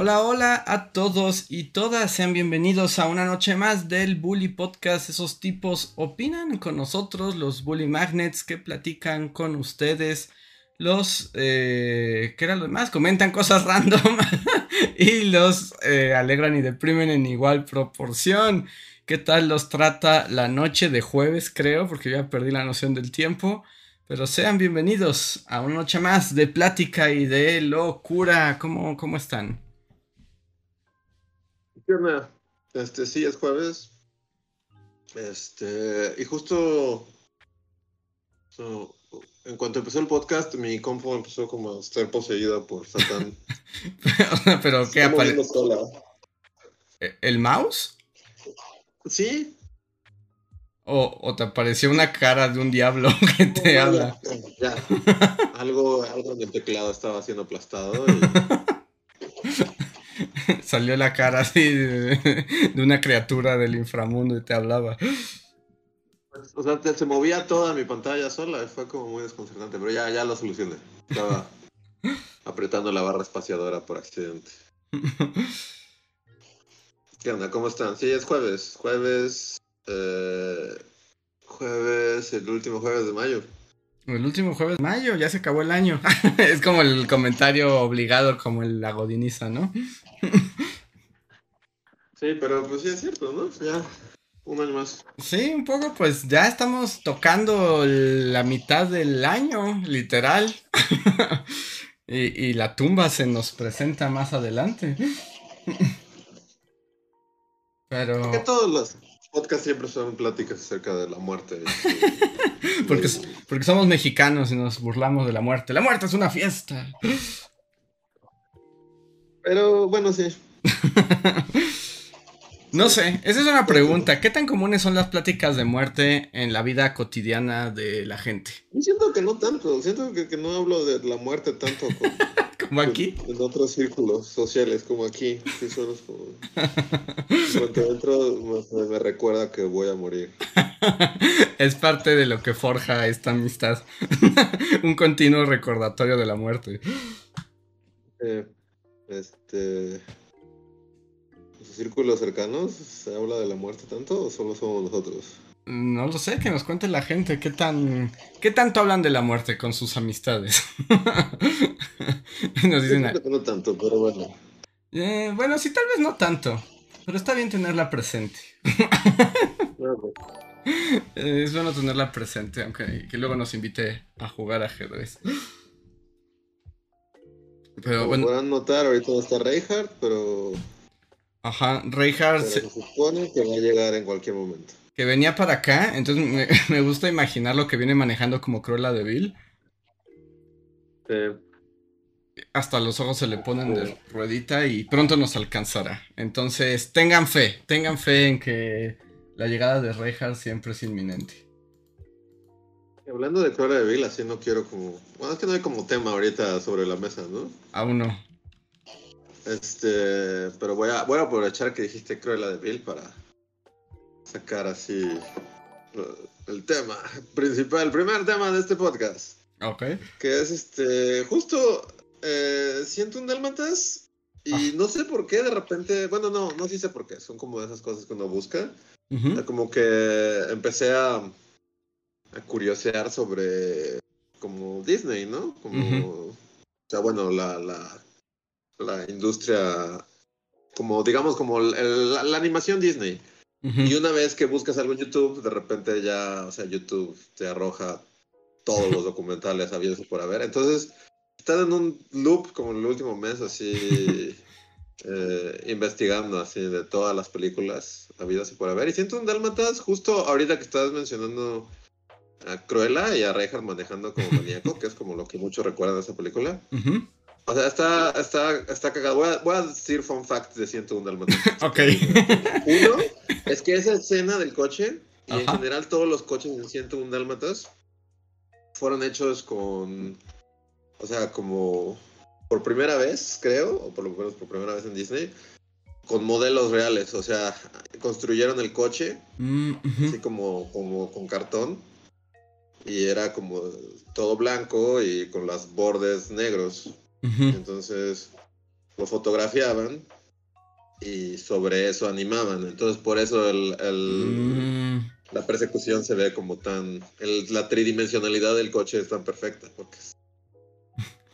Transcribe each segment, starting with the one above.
Hola, hola a todos y todas, sean bienvenidos a una noche más del Bully Podcast. Esos tipos opinan con nosotros, los Bully Magnets que platican con ustedes, los eh, ¿qué era lo demás? Comentan cosas random y los eh, alegran y deprimen en igual proporción. ¿Qué tal los trata la noche de jueves, creo? Porque ya perdí la noción del tiempo. Pero sean bienvenidos a una noche más de plática y de locura. ¿Cómo, cómo están? Este, sí, es jueves. Este, y justo en cuanto empezó el podcast, mi compu empezó como a estar poseída por Satán. pero, ¿qué aparece? ¿E-, ¿El mouse? Sí. O, o, te apareció una cara de un diablo que te habla. Ya, Algo, algo en el teclado estaba siendo aplastado. Y... Salió la cara así de, una criatura del inframundo y te hablaba. O sea, se movía toda mi pantalla sola, fue como muy desconcertante, pero ya, ya lo solucioné. Estaba apretando la barra espaciadora por accidente. ¿Qué onda? ¿Cómo están? Sí, es jueves. Jueves. Eh, jueves, el último jueves de mayo. El último jueves de mayo, ya se acabó el año. es como el comentario obligado, como el lagodiniza, ¿no? Sí, pero pues sí es cierto, ¿no? Ya, un año más. Sí, un poco, pues ya estamos tocando la mitad del año, literal. y, la tumba se nos presenta más adelante. pero... Porque todos los podcasts siempre son pláticas acerca de la muerte. porque, porque somos mexicanos y nos burlamos de la muerte. La muerte es una fiesta. Pero bueno, sí. no sé, esa es una pregunta. ¿Qué tan comunes son las pláticas de muerte en la vida cotidiana de la gente? siento que no tanto, siento que, no hablo de la muerte tanto como aquí. En otros círculos sociales, como aquí. Sí, como... Cuando entro me, me recuerda que voy a morir. es parte de lo que forja esta amistad. Un continuo recordatorio de la muerte. Eh, este. ¿Sus círculos cercanos se habla de la muerte tanto o solo somos nosotros? No lo sé, que nos cuente la gente qué tan qué tanto hablan de la muerte con sus amistades. nos dicen no tanto, pero bueno. Eh, bueno, sí, tal vez no tanto, pero está bien tenerla presente. es bueno tenerla presente, aunque que luego nos invite a jugar ajedrez. Pero Como bueno. Podrán notar, ahorita no está Reinhardt, pero. Ajá, Reinhardt. se supone que va a llegar en cualquier momento. Que venía para acá, entonces me, gusta imaginar lo que viene manejando como Cruella de Vil. Hasta los ojos se le ponen de ruedita y pronto nos alcanzará. Entonces, tengan fe, tengan fe en que la llegada de Reinhardt siempre es inminente. Hablando de Cruella de Vil, así no quiero como. Bueno, es que no hay como tema ahorita sobre la mesa, ¿no? Aún no. Este. Pero voy a, voy a aprovechar que dijiste Cruella de Vil para sacar así el tema principal, el primer tema de este podcast. Ok. Que es este. Justo. Eh, siento un Dálmatas. Y ah. no sé por qué de repente. Bueno, no, no sí sé por qué. Son como esas cosas que uno busca. Como que empecé a a curiosear sobre como Disney, ¿no? Como, o sea, bueno, la, la, la industria, como digamos, como la, animación Disney. Y una vez que buscas algo en YouTube, de repente ya, o sea, YouTube te arroja todos los documentales habidos por haber. Entonces, están en un loop como en el último mes, así, eh, investigando así de todas las películas habidas y por haber. Y siento un Dálmatas, justo ahorita que estás mencionando a Cruella y a Reinhardt manejando como maníaco, que es como lo que muchos recuerdan de esa película. O sea, está, está, está cagado. Voy a, voy a decir fun fact de 101 Dalmatas. ok. Uno, es que esa escena del coche Y en general todos los coches en 101 Dálmatas fueron hechos con, o sea, como por primera vez, creo, o por lo menos por primera vez en Disney, con modelos reales, o sea, construyeron el coche, mm, así como, como con cartón, y era como todo blanco y con las bordes negros. Entonces lo fotografiaban y sobre eso animaban. Entonces por eso el, mm. la persecución se ve como tan... la tridimensionalidad del coche es tan perfecta porque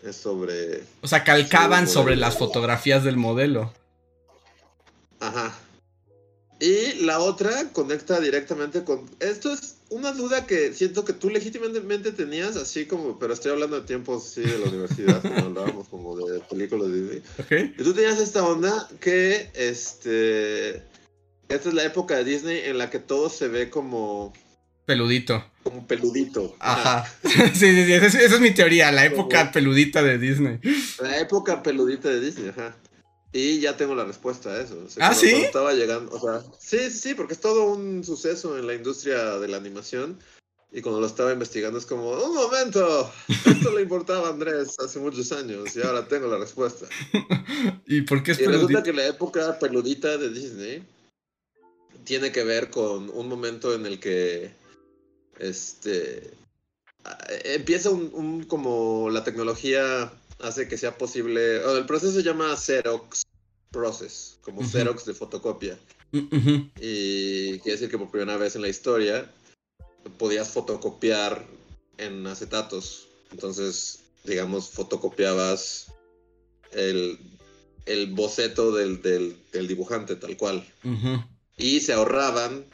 es, sobre... O sea, calcaban sobre las fotografías del modelo. Ajá. Y la otra conecta directamente con... Esto es una duda que siento que tú legítimamente tenías, así como, pero estoy hablando de tiempos sí, de la universidad, cuando hablábamos como de películas de Disney. Okay. Y tú tenías esta onda que, este, esta es la época de Disney en la que todo se ve como... Peludito. Como peludito. Ajá. sí, sí, sí, esa es, mi teoría, la época peludita de Disney. La época peludita de Disney, ajá. Y ya tengo la respuesta a eso. ah, sí. Estaba llegando, o sea, sí, sí, sí, porque es todo un suceso en la industria de la animación. Y cuando lo estaba investigando es como, un momento, esto le importaba a Andrés hace muchos años y ahora tengo la respuesta. ¿Y por qué es Y resulta que la época peludita de Disney tiene que ver con un momento en el que este empieza un, un como la tecnología hace que sea posible. el proceso se llama Xerox Process, como Xerox de fotocopia. Y quiere decir que por primera vez en la historia podías fotocopiar en acetatos. Entonces, digamos, fotocopiabas el, boceto del, dibujante, tal cual. Y se ahorraban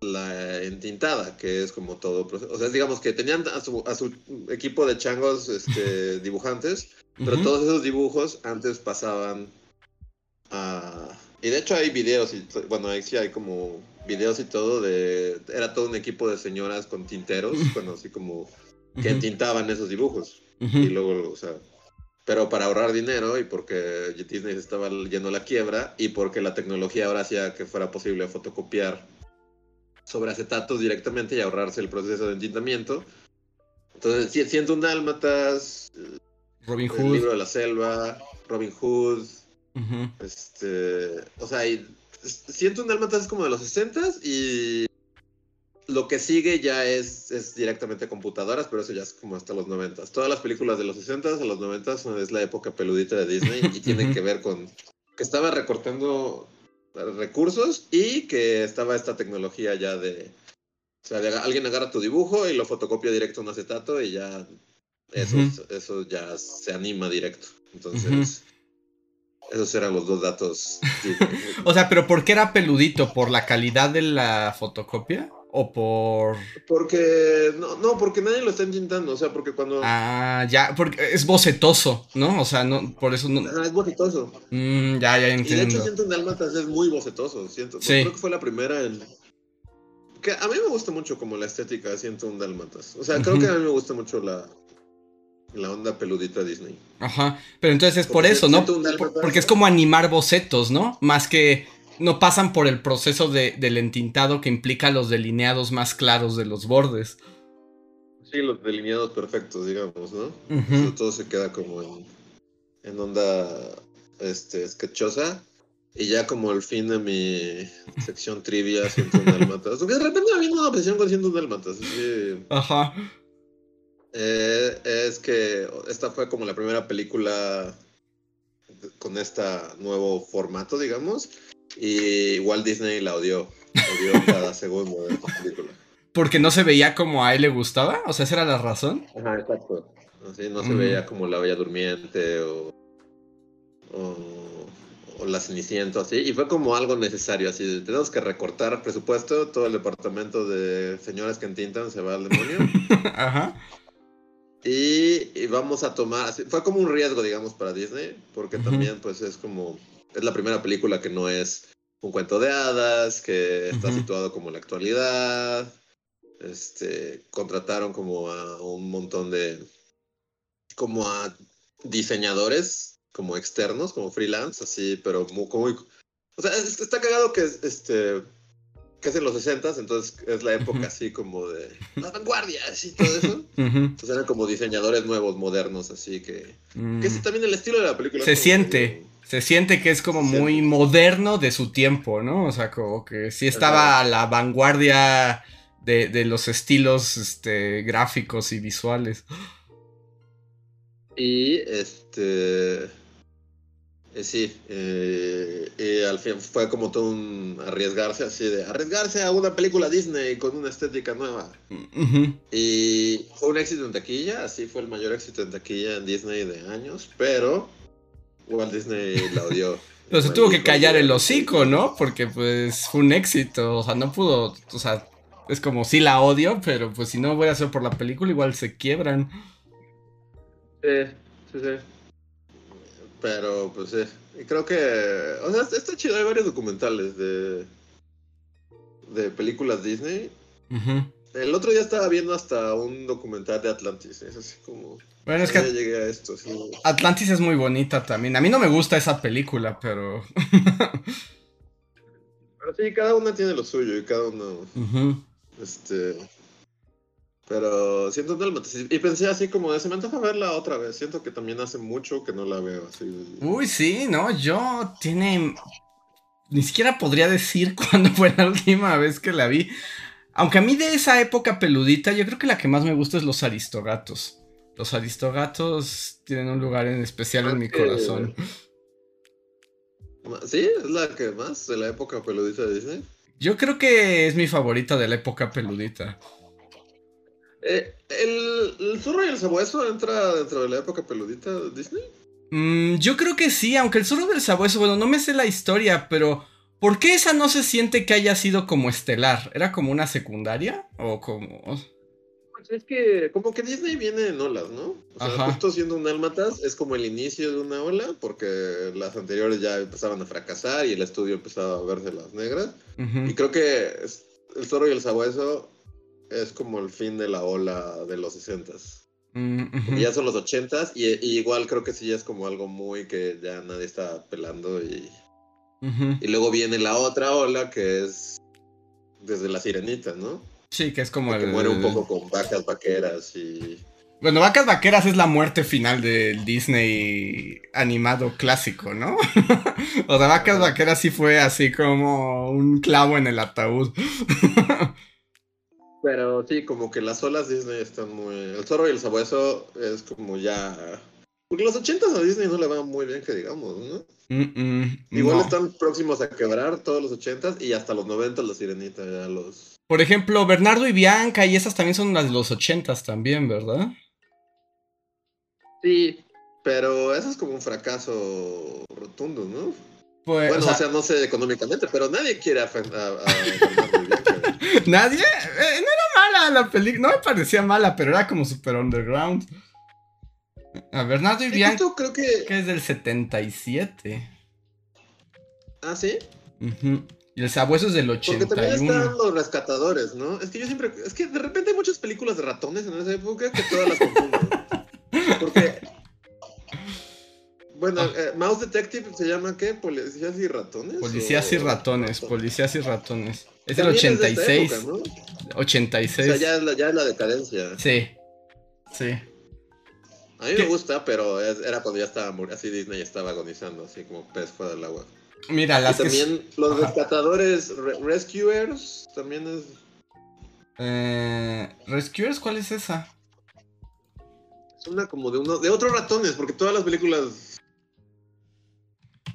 la entintada, que es como todo proceso. O sea, digamos que tenían a su, a su equipo de changos este, dibujantes pero todos esos dibujos antes pasaban a... Y de hecho hay videos, y, bueno, ahí sí hay como videos y todo de... Era todo un equipo de señoras con tinteros, bueno, así como que tintaban esos dibujos. Y luego, o sea... Pero para ahorrar dinero y porque Disney estaba yendo a la quiebra y porque la tecnología ahora hacía que fuera posible fotocopiar sobre acetatos directamente y ahorrarse el proceso de entintamiento. Entonces, siendo un dálmatas, Robin Hood. El libro de la selva, Robin Hood. Este. O sea, siento un Dálmatas es como de los 60 y lo que sigue ya es, es directamente computadoras, pero eso ya es como hasta los 90. Todas las películas de los 60 a los 90 es la época peludita de Disney y tienen que ver con que estaba recortando recursos y que estaba esta tecnología ya de... O sea, alguien agarra tu dibujo y lo fotocopia directo a un acetato y ya eso, eso ya se anima directo. Entonces, esos eran los dos datos. o sea, pero ¿por qué era peludito? ¿Por la calidad de la fotocopia? ¿O por...? Porque... No, no, porque nadie lo está intentando. O sea, porque cuando... Ah, ya, porque es bocetoso, ¿no? O sea, no, por eso no... Ah, es bocetoso. Mm, ya, ya entiendo. Y de hecho siento en Dalmatas es muy bocetoso. Siento, Creo que fue la primera en... Que a mí me gusta mucho como la estética de Siento un Dalmatas. O sea, creo que a mí me gusta mucho la, la onda peludita Disney. Ajá, pero entonces es por eso, ¿no? porque es como animar bocetos, ¿no? Más que no pasan por el proceso de, del entintado que implica los delineados más claros de los bordes. Sí, los delineados perfectos, digamos, ¿no? todo se queda como en, en onda este, sketchosa. Y ya como el fin de mi sección trivia, siento un Dalmatas. Porque de repente me vino una obsesión con siento un Dalmatas. Ajá. Eh, es que esta fue como la primera película con este nuevo formato, digamos, y Walt Disney la odió, odió cada segundo de esta película. ¿Porque no se veía como a él le gustaba? O sea, esa era la razón. Ajá, exacto. Así no se mm. veía como la Bella Durmiente o, o, la Cenicienta, así. Y fue como algo necesario, así. Tenemos que recortar presupuesto, todo el departamento de señoras que entintan se va al demonio. Ajá. Y, vamos a tomar, fue como un riesgo, digamos, para Disney, porque también pues es como, es la primera película que no es un cuento de hadas, que está situado como en la actualidad. Este, contrataron como a un montón de, como a diseñadores, como externos, como freelance, así, pero muy, como, o sea, está cagado que este, que es en los 60 entonces es la época así como de las vanguardias y todo eso. Entonces eran como diseñadores nuevos, modernos, así que... Que es también el estilo de la película. Se siente, se siente que es como muy moderno de su tiempo, ¿no? O sea, como que sí estaba a la vanguardia de, de los estilos este, gráficos y visuales. Y este eh, sí, eh, y al fin fue como todo un arriesgarse, así de arriesgarse a una película Disney con una estética nueva. Y fue un éxito en taquilla, así fue el mayor éxito en taquilla en Disney de años, pero Walt Disney la odió. pero se tuvo que callar el hocico, ¿no? Porque pues fue un éxito, o sea, no pudo, o sea, es como sí la odio, pero pues si no voy a hacer por la película igual se quiebran. Sí, sí, sí. Pero, pues sí. Y creo que. O sea, está chido. Hay varios documentales de. de películas Disney. El otro día estaba viendo hasta un documental de Atlantis. Es así como. Bueno, es que. llegué a esto, Atlantis es muy bonita también. A mí no me gusta esa película, pero. pero sí, cada una tiene lo suyo y cada uno. Este. Pero siento Dálmatas. Y pensé así como de, se me antoja verla otra vez. Siento que también hace mucho que no la veo así. Uy, sí, no, yo tiene... Ni siquiera podría decir cuándo fue la última vez que la vi. Aunque a mí de esa época peludita, yo creo que la que más me gusta es los aristogatos. Los aristogatos tienen un lugar en especial en mi corazón. ¿Sí? ¿Es la que más de la época peludita de Disney? Yo creo que es mi favorita de la época peludita. Eh, ¿el, zorro y el sabueso entra dentro de la época peludita de Disney? Mm, yo creo que sí, aunque el zorro del sabueso, bueno, no me sé la historia, pero ¿por qué esa no se siente que haya sido como estelar? ¿Era como una secundaria? ¿O como.? Pues es que, como que Disney viene en olas, ¿no? O sea, justo siendo un Almatas es como el inicio de una ola, porque las anteriores ya empezaban a fracasar y el estudio empezaba a verse las negras. Y creo que el zorro y el sabueso es como el fin de la ola de los 60s. Mm, ya son los 80s y, igual creo que sí es como algo muy que ya nadie está pelando y, y luego viene la otra ola que es desde la sirenita, ¿no? Sí, que es como el... Que muere un poco con vacas vaqueras y... Bueno, Vacas Vaqueras es la muerte final del Disney animado clásico, ¿no? o sea, Vacas Vaqueras sí fue así como un clavo en el ataúd. Pero sí, como que las olas Disney están muy. El zorro y el sabueso es como ya. Porque los 80 a Disney no le va muy bien, que digamos, ¿no? Igual están próximos a quebrar todos los 80 y hasta los 90 la sirenita, ya los. Por ejemplo, Bernardo y Bianca y esas también son las de los 80 también, ¿verdad? Sí, pero eso es como un fracaso rotundo, ¿no? Pues, bueno, o sea, no sé económicamente, pero nadie quiere a, a, ¿Nadie? Eh, no era mala la película, no me parecía mala, pero era como super underground. A Bernardo y Bianca creo que... que es del 77. ¿Ah, sí? Y el sabueso es del 81. Porque también están los rescatadores, ¿no? Es que yo siempre... Es que de repente hay muchas películas de ratones en esa época que todas las confundo. Porque bueno, ah. eh, Mouse Detective se llama ¿qué? ¿Policías y ratones? Policías y ratones, policías y ratones. Es del 86. 86. O sea, ya es, la, ya es la decadencia. Sí. Sí. A mí me gusta, pero era cuando ya estaba así Disney estaba agonizando, así como pez fuera del agua. Mira, las y también los rescatadores Rescuers también es. Eh, Rescuers, ¿cuál es esa? Es una como de uno de otros ratones, porque todas las películas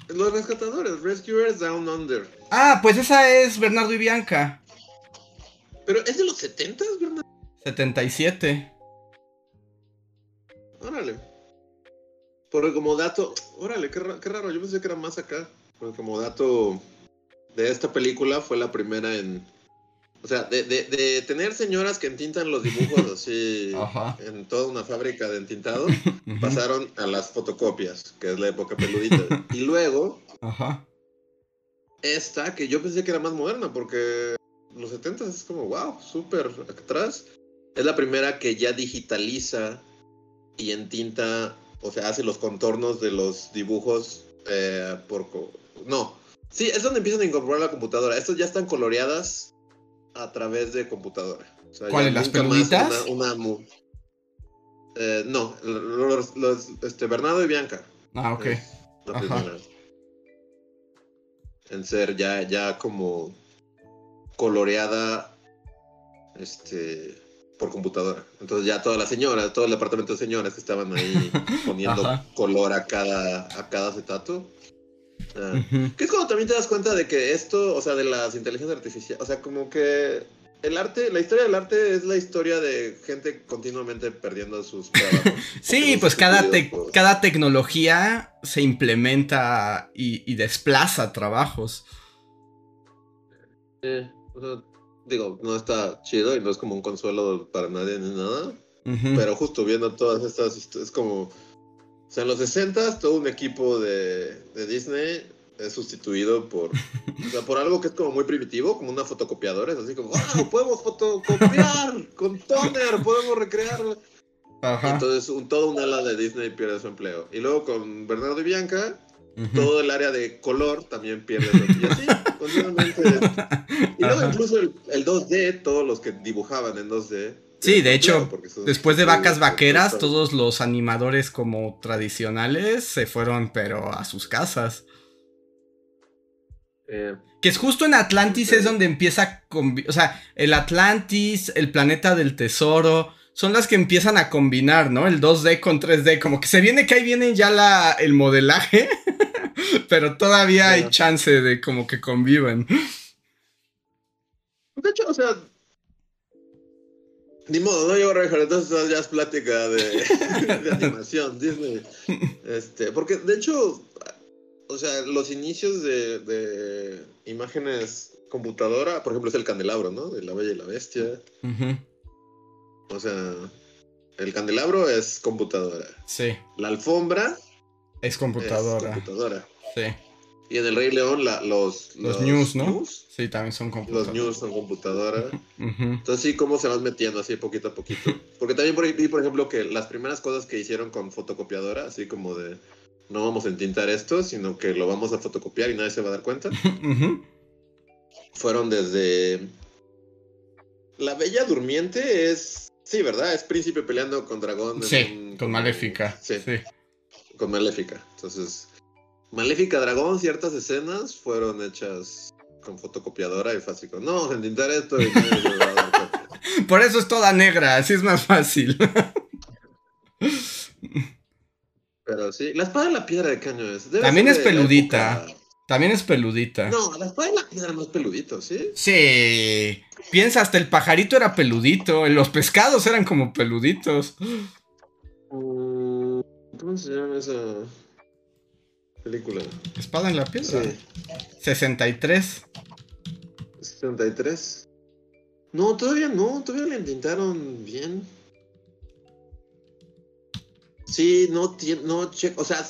los rescatadores, Rescuers Down Under. Ah, pues esa es Bernardo y Bianca. Pero es de los 70, Bernardo. 77. Órale. Porque como dato, órale, qué, qué raro, yo pensé que era más acá. Porque como dato de esta película fue la primera en o sea, de, de, tener señoras que entintan los dibujos así en toda una fábrica de entintado, pasaron a las fotocopias, que es la época peludita. y luego, esta, que yo pensé que era más moderna, porque los 70 es como, wow, súper atrás. Es la primera que ya digitaliza y entinta, o sea, hace los contornos de los dibujos eh, por... No, sí, es donde empiezan a incorporar la computadora. Estas ya están coloreadas a través de computadora. ¿Cuáles? ¿Las peluditas? Una, eh, no, los, este, Bernardo y Bianca. Ah, ok. En ser ya, ya como coloreada este por computadora. Entonces ya todas las señoras, todo el departamento de señoras que estaban ahí poniendo color a cada, a cada acetato. Que es cuando también te das cuenta de que esto, o sea, de las inteligencias artificiales, o sea, como que el arte, la historia del arte es la historia de gente continuamente perdiendo sus trabajos. sí, pues cada, cada tecnología se implementa y, desplaza trabajos. digo, no está chido y no es como un consuelo para nadie ni nada. Pero justo viendo todas estas, es como, sea, en los 60 todo un equipo de, de Disney es sustituido por, o sea, por algo que es como muy primitivo, como una fotocopiadora, es así como, ¡wow! Podemos fotocopiar con toner, podemos recrearlo. Entonces, un, todo un ala de Disney pierde su empleo. Y luego con Bernardo y Bianca, todo el área de color también pierde su empleo. Y así, continuamente. Y luego incluso el, 2D, todos los que dibujaban en 2D, Sí, de hecho, después de vacas vaqueras, todos los animadores como tradicionales se fueron, pero a sus casas. Eh, que es justo en Atlantis es donde empieza O sea, el Atlantis, el planeta del tesoro, son las que empiezan a combinar, ¿no? El 2D con 3D. Como que se viene que ahí viene ya la, el modelaje, pero todavía hay chance de como que conviven. De hecho, o sea, ni modo, no llevo a entonces ya es plática de, de animación, Disney. Este, porque de hecho, o sea, los inicios de, imágenes computadora, por ejemplo, es el candelabro, ¿no? De la Bella y la Bestia. O sea, el candelabro es computadora. Sí. La alfombra es computadora. Es computadora. Sí. Y en el Rey León los, los, news, ¿no? sí, también son computadora. Los news son computadora. Entonces sí, cómo se van metiendo así poquito a poquito. Porque también por, vi, por ejemplo, que las primeras cosas que hicieron con fotocopiadora, así como de no vamos a entintar esto, sino que lo vamos a fotocopiar y nadie se va a dar cuenta. Fueron desde... La Bella Durmiente es... Sí, ¿verdad? Es príncipe peleando con dragón. Sí, con Maléfica. Sí, Con Maléfica. Entonces, Maléfica Dragón, ciertas escenas fueron hechas con fotocopiadora y fácil. No, entintar esto y. Por eso es toda negra, así es más fácil. Pero sí, la espada de la piedra de caño es. También es peludita. También es peludita. No, la espada de la piedra no es peludito, ¿sí? Sí. Piensa, hasta el pajarito era peludito. Los pescados eran como peluditos. Mm, ¿Cómo se llama esa película? Espada en la piedra. Sí. 63. 63. No, todavía no, todavía le intentaron bien. Sí, no tiene, no, o sea,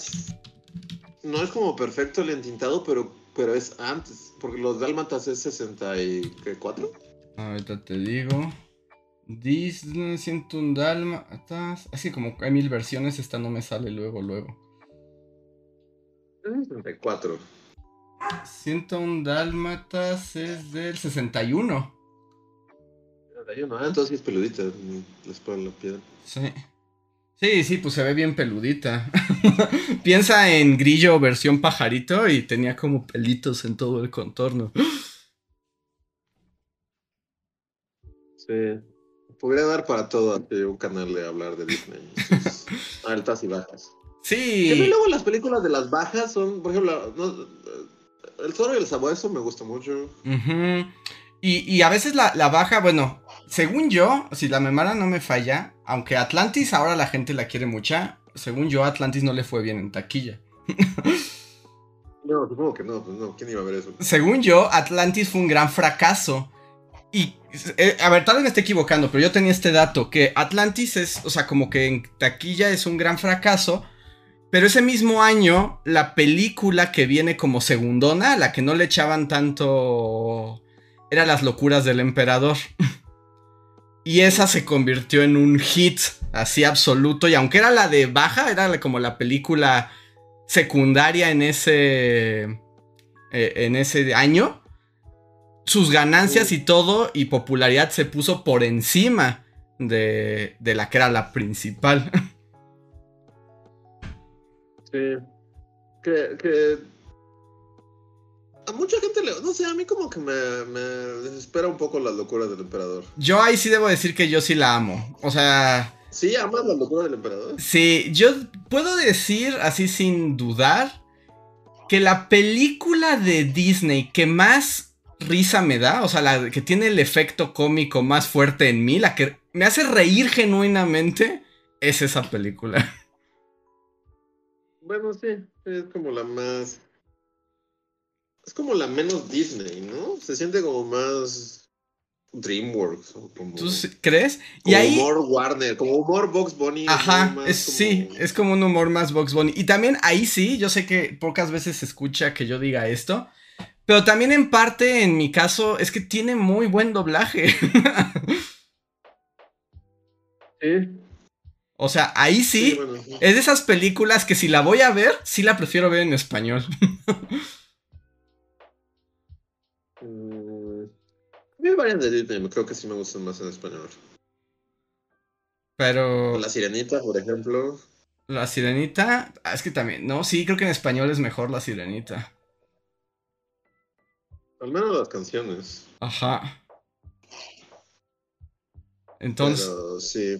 no es como perfecto el entintado, pero, pero es antes, porque los Dálmatas es 64. Ahorita te digo. Disney 101 Dálmatas. Así como hay mil versiones, esta no me sale luego, luego. 64. 101 Dálmatas es del 61. 61, ah, entonces es peludita espalda la piedra. Sí. Sí, sí, pues se ve bien peludita. Piensa en grillo versión pajarito y tenía como pelitos en todo el contorno. Sí. Podría dar para todo un canal de hablar de Disney. altas y bajas. Sí. Que luego las películas de las bajas son, por ejemplo, El Zorro y el Sabueso me gusta mucho. y, a veces la, la baja, bueno, según yo, si la memoria no me falla, aunque Atlantis ahora la gente la quiere mucha, según yo Atlantis no le fue bien en taquilla. no, supongo que no, pues no, ¿quién iba a ver eso? Según yo, Atlantis fue un gran fracaso. Y, eh, a ver, tal vez me esté equivocando, pero yo tenía este dato, que Atlantis es, o sea, como que en taquilla es un gran fracaso, pero ese mismo año, la película que viene como segundona, la que no le echaban tanto, era Las locuras del emperador. Y esa se convirtió en un hit así absoluto. Y aunque era la de baja, era como la película secundaria en ese. Eh, en ese año. sus ganancias y todo y popularidad se puso por encima de, de la que era la principal. Sí. Que, que a mucha gente le. No sé, a mí como que me, me, desespera un poco la locura del emperador. Yo ahí sí debo decir que yo sí la amo. O sea. ¿Sí amas la locura del emperador? Sí, yo puedo decir así sin dudar que la película de Disney que más risa me da, o sea, la que tiene el efecto cómico más fuerte en mí, la que me hace reír genuinamente, es esa película. Bueno, sí, es como la más es como la menos Disney, ¿no? Se siente como más DreamWorks. ¿Tú crees? Como y humor Warner, como humor Box Bunny. Ajá, sí, es como un humor más Box Bunny. Y también ahí sí, yo sé que pocas veces se escucha que yo diga esto, pero también en parte, en mi caso, es que tiene muy buen doblaje. sí. O sea, ahí sí, es de esas películas que si la voy a ver, sí la prefiero ver en español. Hay varias de Disney, creo que sí me gustan más en español. Pero. La Sirenita, por ejemplo. La Sirenita. Ah, es que también. No, sí, creo que en español es mejor la Sirenita. Al menos las canciones. Ajá. Entonces. Pero sí.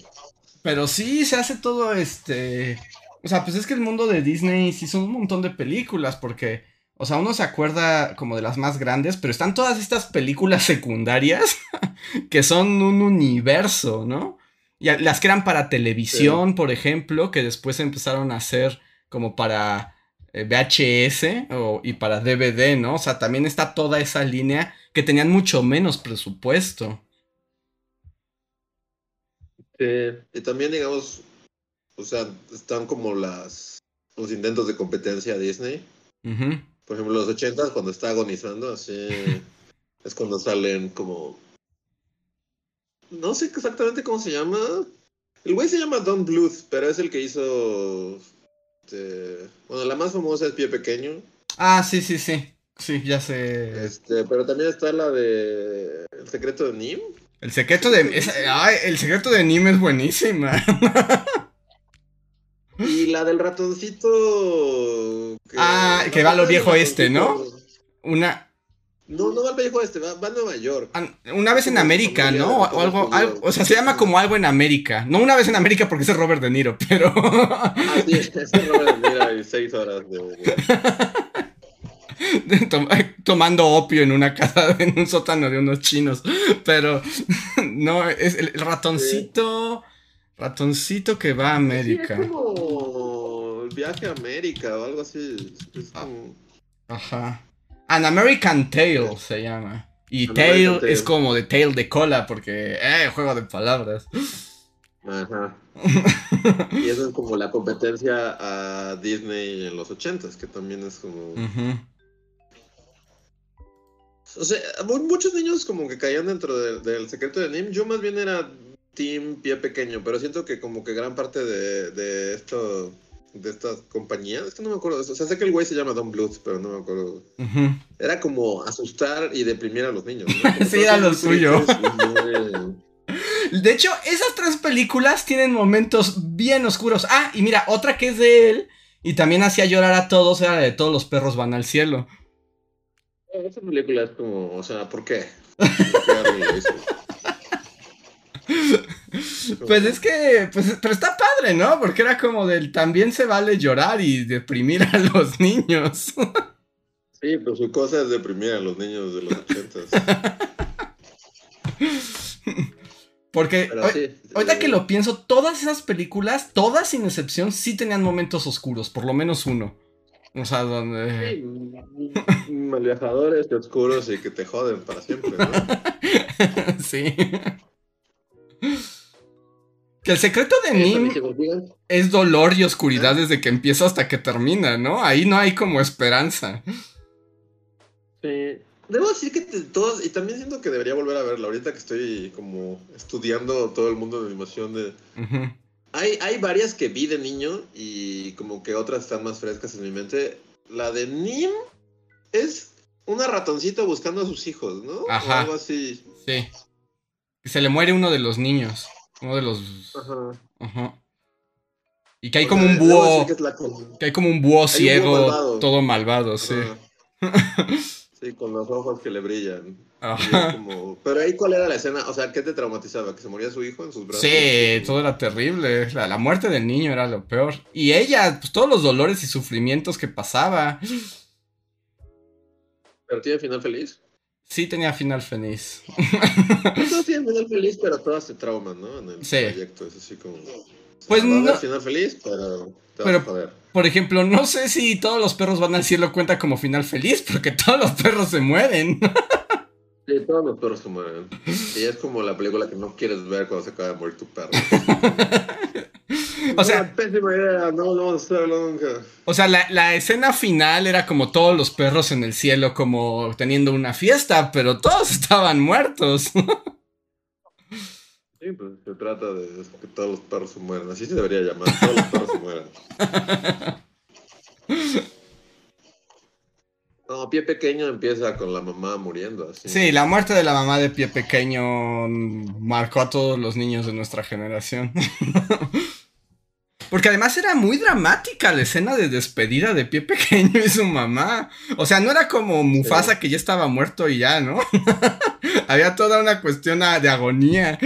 Pero sí, se hace todo este. O sea, pues es que el mundo de Disney sí son un montón de películas, porque o sea, uno se acuerda como de las más grandes, pero están todas estas películas secundarias que son un universo, ¿no? Y las que eran para televisión, por ejemplo, que después empezaron a hacer como para eh, VHS y para DVD, ¿no? O sea, también está toda esa línea que tenían mucho menos presupuesto. Sí, y también, digamos, o sea, están como las los intentos de competencia a Disney. Por ejemplo, los ochentas, cuando está agonizando, así es cuando salen como. No sé exactamente cómo se llama. El güey se llama Don Bluth, pero es el que hizo. Este, bueno, la más famosa es Pie Pequeño. Ah, sí, sí, sí. Sí, ya sé. Este, pero también está la de. El secreto de Nim. El secreto de. ay, el secreto de Nim es buenísima. Y la del ratoncito. ah, que va a lo viejo este, ¿no? Una. No, no va al viejo este, va, a Nueva York. Una vez en América, ¿no? O algo, o sea, se llama como algo en América. No una vez en América porque es Robert De Niro, pero. Ah, sí, es Robert De Niro y seis horas de. tomando opio en una casa, en un sótano de unos chinos. Pero no, es el ratoncito. Ratoncito que va a América. es como el viaje a América o algo así. Ah, ajá. An American Tale se llama. Y Tail es como de tail de cola porque, eh, juego de palabras. Ajá. y eso es como la competencia a Disney en los ochentas, que también es como... O sea, muchos niños como que caían dentro del secreto de Nim. Yo más bien era Team Pie Pequeño, pero siento que como que gran parte de, de esto, de esta compañía, es que no me acuerdo, o sea, sé que el güey se llama Don Bluth, pero no me acuerdo. Era como asustar y deprimir a los niños. sí, era lo suyo. De hecho, esas tres películas tienen momentos bien oscuros. Ah, y mira, otra que es de él y también hacía llorar a todos era la de todos los perros van al cielo. Esa película es como, o sea, ¿por qué? ¿Por qué pues es que, pues, pero está padre, ¿no? Porque era como del también se vale llorar y deprimir a los niños. Sí, pues su cosa es deprimir a los niños de los ochentas. Porque ahorita que lo pienso, todas esas películas, todas sin excepción, sí tenían momentos oscuros, por lo menos uno. O sea, donde. Sí, malviajadores oscuros y que te joden para siempre, ¿no? sí. Que el secreto de Nim es dolor y oscuridad desde que empieza hasta que termina, ¿no? Ahí no hay como esperanza. Sí. Debo decir que todos, y también siento que debería volver a verla, ahorita que estoy como estudiando todo el mundo de animación de... hay, hay varias que vi de niño y como que otras están más frescas en mi mente. La de Nim es una ratoncita buscando a sus hijos, ¿no? Ajá. O algo así. Sí. Se le muere uno de los niños. Uno de los. Ajá. Ajá. Y que hay O como sea, un búho. que es la con- Que hay como un búho ciego, malvado. todo malvado, sí. Sí, con los ojos que le brillan. Como- Pero ahí, ¿cuál era la escena? O sea, ¿qué te traumatizaba? ¿Que se moría su hijo en sus brazos? Sí, todo era terrible. La, la muerte del niño era lo peor. Y ella, pues todos los dolores y sufrimientos que pasaba. ¿Pero tiene final feliz? Sí tenía final feliz. Todos tienen final feliz, pero todas se trauman, ¿no? En el Sí. proyecto, es así como... Pues no- final feliz, pero te Pero- vas a joder. Por ejemplo, no sé si todos los perros van al cielo cuenta como final feliz, porque todos los perros se mueren. Sí, todos los perros se mueren. Y es como la película que no quieres ver cuando se acaba de morir tu perro. O sea- Una pésima idea, no, no vamos a hacerlo nunca. O sea, la, la escena final era como todos los perros en el cielo como teniendo una fiesta, pero todos estaban muertos. Sí, pues se trata de que todos los perros se mueran. Así se debería llamar, todos los perros se mueran. No, pie pequeño empieza con la mamá muriendo así. Sí, la muerte de la mamá de pie pequeño marcó a todos los niños de nuestra generación. Porque además era muy dramática la escena de despedida de pie pequeño y su mamá. O sea, no era como Mufasa que ya estaba muerto y ya, ¿no? Había toda una cuestión a- de agonía.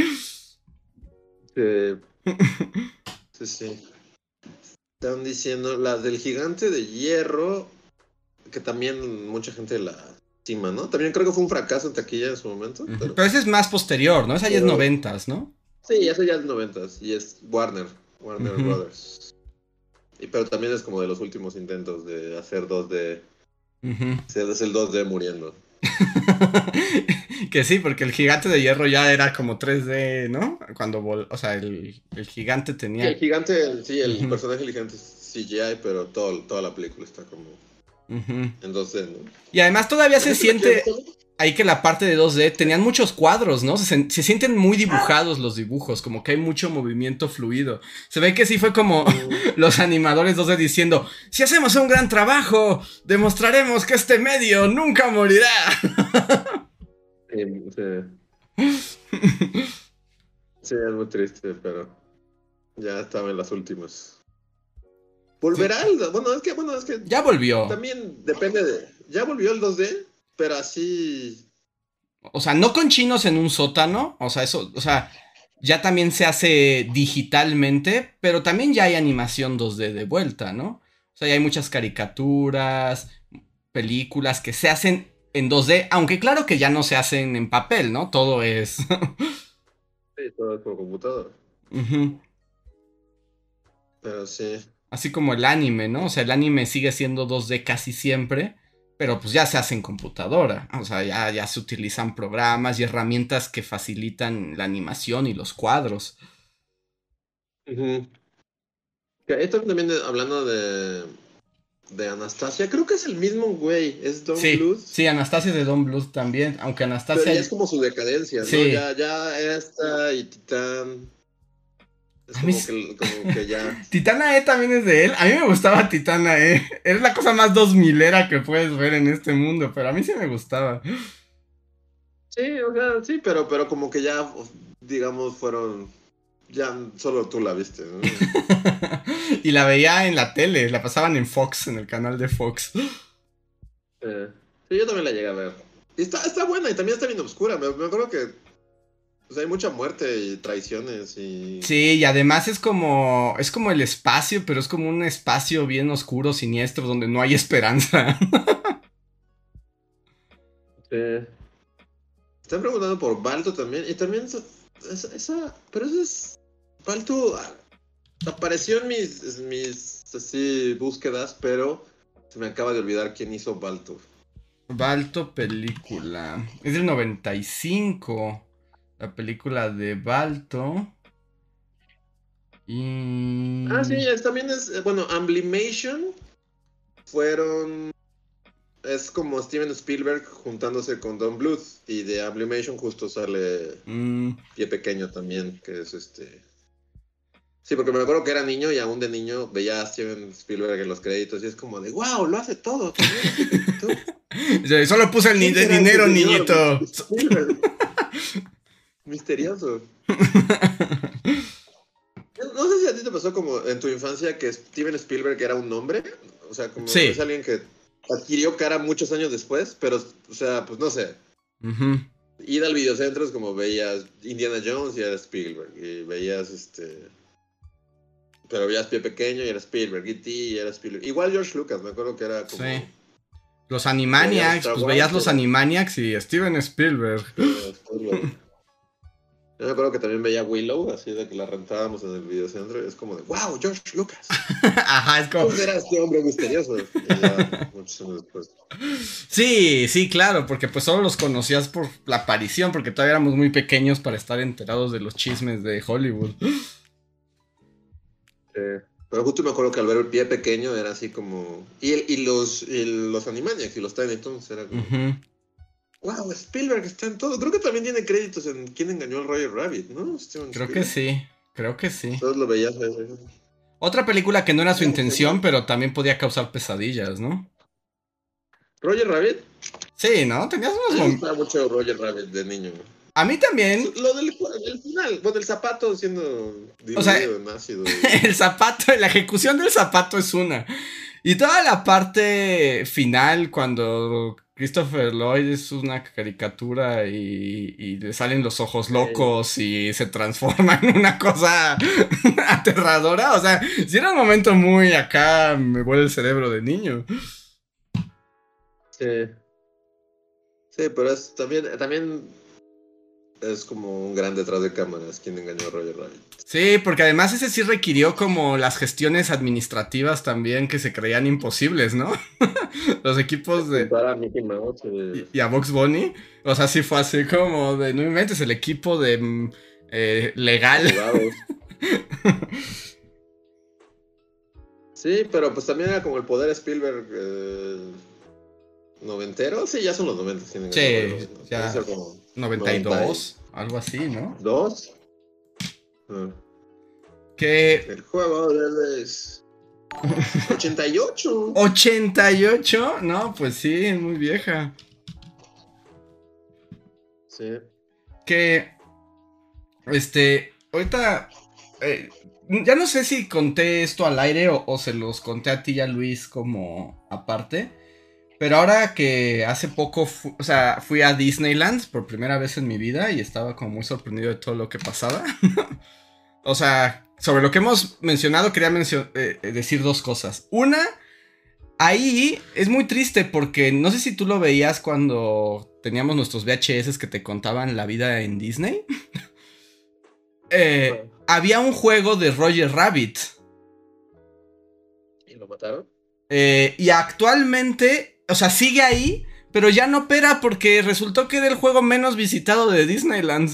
Sí. sí, sí. Están diciendo las del gigante de hierro, que también mucha gente la estima, ¿no? También creo que fue un fracaso en taquilla en su momento. pero- Pero ese es más posterior, ¿no? Esa ya es Pero- noventas, ¿no? Sí, eso ya es noventas y es Warner, Warner. Brothers. Y, pero también es como de los últimos intentos de hacer 2D. Ujú. Es el 2D muriendo. que sí, porque el gigante de hierro ya era como 3D, ¿no? Cuando vol- o sea, el, el gigante tenía. el gigante, sí, el personaje del gigante es CGI, pero todo, toda la película está como Ujú. en 2D, ¿no? Y además todavía se siente ahí que la parte de 2D tenían muchos cuadros, ¿no? Se, se sienten muy dibujados los dibujos, como que hay mucho movimiento fluido. Se ve que sí fue como los animadores 2D diciendo, si hacemos un gran trabajo, demostraremos que este medio nunca morirá. Sí, sí. Sí, es muy triste, pero ya estaba en las últimas. ¿Volverá el Bueno, es que, bueno, es que Ya volvió. también depende de... Ya volvió el 2D, pero así... O sea, no con chinos en un sótano. O sea, eso, o sea, ya también se hace digitalmente, pero también ya hay animación 2D de vuelta, ¿no? O sea, ya hay muchas caricaturas, películas que se hacen en 2D, aunque claro que ya no se hacen en papel, ¿no? Todo es. Sí, todo es por computadora. Ujú. Pero sí. Así como el anime, ¿no? O sea, el anime sigue siendo 2D casi siempre, pero pues ya se hace en computadora. O sea, ya, ya se utilizan programas y herramientas que facilitan la animación y los cuadros. Que esto también hablando de, de Anastasia, creo que es el mismo güey, es Don Sí, Bluth. sí, Anastasia es de Don Bluth también, aunque Pero Anastasia... ya es como su decadencia, ¿no? Sí. Ya, ya esta y Titán. Es mí como que, como que ya. Titana E también es de él. A mí me gustaba Titana E. Es la cosa más dos milera que puedes ver en este mundo, pero a mí sí me gustaba. Sí, o sea, sí, pero, pero como que ya, digamos, fueron. Ya solo tú la viste, ¿no? y la veía en la tele, la pasaban en Fox, en el canal de Fox. Eh, sí, yo también la llegué a ver. Y está, está buena y también está bien oscura. Me, me acuerdo que. Sea, hay mucha muerte y traiciones y. Sí, y además es como es como el espacio, pero es como un espacio bien oscuro, siniestro, donde no hay esperanza. Sí. Están preguntando por Balto también. Y también esa. esa, esa- pero eso es. Balto apareció en mis, mis así, búsquedas, pero se me acaba de olvidar quién hizo Balto. Balto película. Es del 95. La película de Balto. Y. Ah, sí, es- también es. eh, Bueno, Amblimation fueron. Es como Steven Spielberg juntándose con Don Bluth. Y de Amblimation justo sale Mm, Pie Pequeño también, que es este. Sí, porque me acuerdo que era niño y aún de niño veía a Steven Spielberg en los créditos y es como de wow, lo hace todo. también". Solo puse el dinero, niñito. Misterioso. No sé si a ti te pasó como en tu infancia que Steven Spielberg era un nombre. O sea, como es alguien que adquirió cara muchos años después, pero, o sea, pues no sé. Ir al videocentro es como veías Indiana Jones y era Spielberg. Y veías este. Pero veías Pie Pequeño y era Spielberg. E.T. y era Spielberg. Igual George Lucas, me acuerdo que era como. Sí. Los Animaniacs, pues veías los Animaniacs y Steven Spielberg. Yo me acuerdo que también veía Willow, así de que la rentábamos en el videocentro, y es como de, wow, George Lucas. Ajá, es como... ¿Cómo era este hombre misterioso? muchos años después. Sí, sí, claro, porque pues solo los conocías por la aparición, porque todavía éramos muy pequeños para estar enterados de los chismes de Hollywood. Sí. Pero justo me acuerdo que al ver el pie pequeño era así como... Y, y los, y los Animaniacs y los Tiny Toons era como... Wow, Spielberg está en todo. Creo que también tiene créditos en quién engañó al Roger Rabbit, ¿no? creo que sí, creo que sí. Todos lo veías. Otra película que no era su intención, pero también podía causar pesadillas, ¿no? ¿Roger Rabbit? Sí, ¿no? Tenías unos... Me gustaba mucho Roger Rabbit de niño. A mí también. Lo del, final, pues del zapato siendo o sea, el zapato, la ejecución del zapato es una. Y toda la parte final, cuando Christopher Lloyd es una caricatura y, le salen los ojos locos y se transforma en una cosa aterradora. O sea, si era un momento muy acá, me vuelve el cerebro de niño. Sí. Sí, pero es también, también es como un gran detrás de cámaras quien engañó a Roger Rabbit. Sí, porque además ese sí requirió como las gestiones administrativas también que se creían imposibles, ¿no? Los equipos de... Para Mickey Mouse, y, a Box Bunny. O sea, sí fue así como de, no inventes, el equipo de mm, eh, legal. sí, pero pues también era como el poder Spielberg eh, noventero. Sí, ya son los noventas. Sí, ya. 92, algo así, ¿no? ¿Dos? Ah. Que... El juego de 88. 88, no, pues sí, es muy vieja. Sí. Que, este, ahorita, eh, ya no sé si conté esto al aire o, o, se los conté a ti y a Luis como aparte. Pero ahora que hace poco, o sea, fui a Disneyland por primera vez en mi vida y estaba como muy sorprendido de todo lo que pasaba. o sea, sobre lo que hemos mencionado quería eh, eh, decir dos cosas. Una, ahí es muy triste porque no sé si tú lo veías cuando teníamos nuestros VHS que te contaban la vida en Disney. Eh, había un juego de Roger Rabbit. ¿Y lo mataron? y actualmente o sea, sigue ahí, pero ya no opera porque resultó que era el juego menos visitado de Disneyland.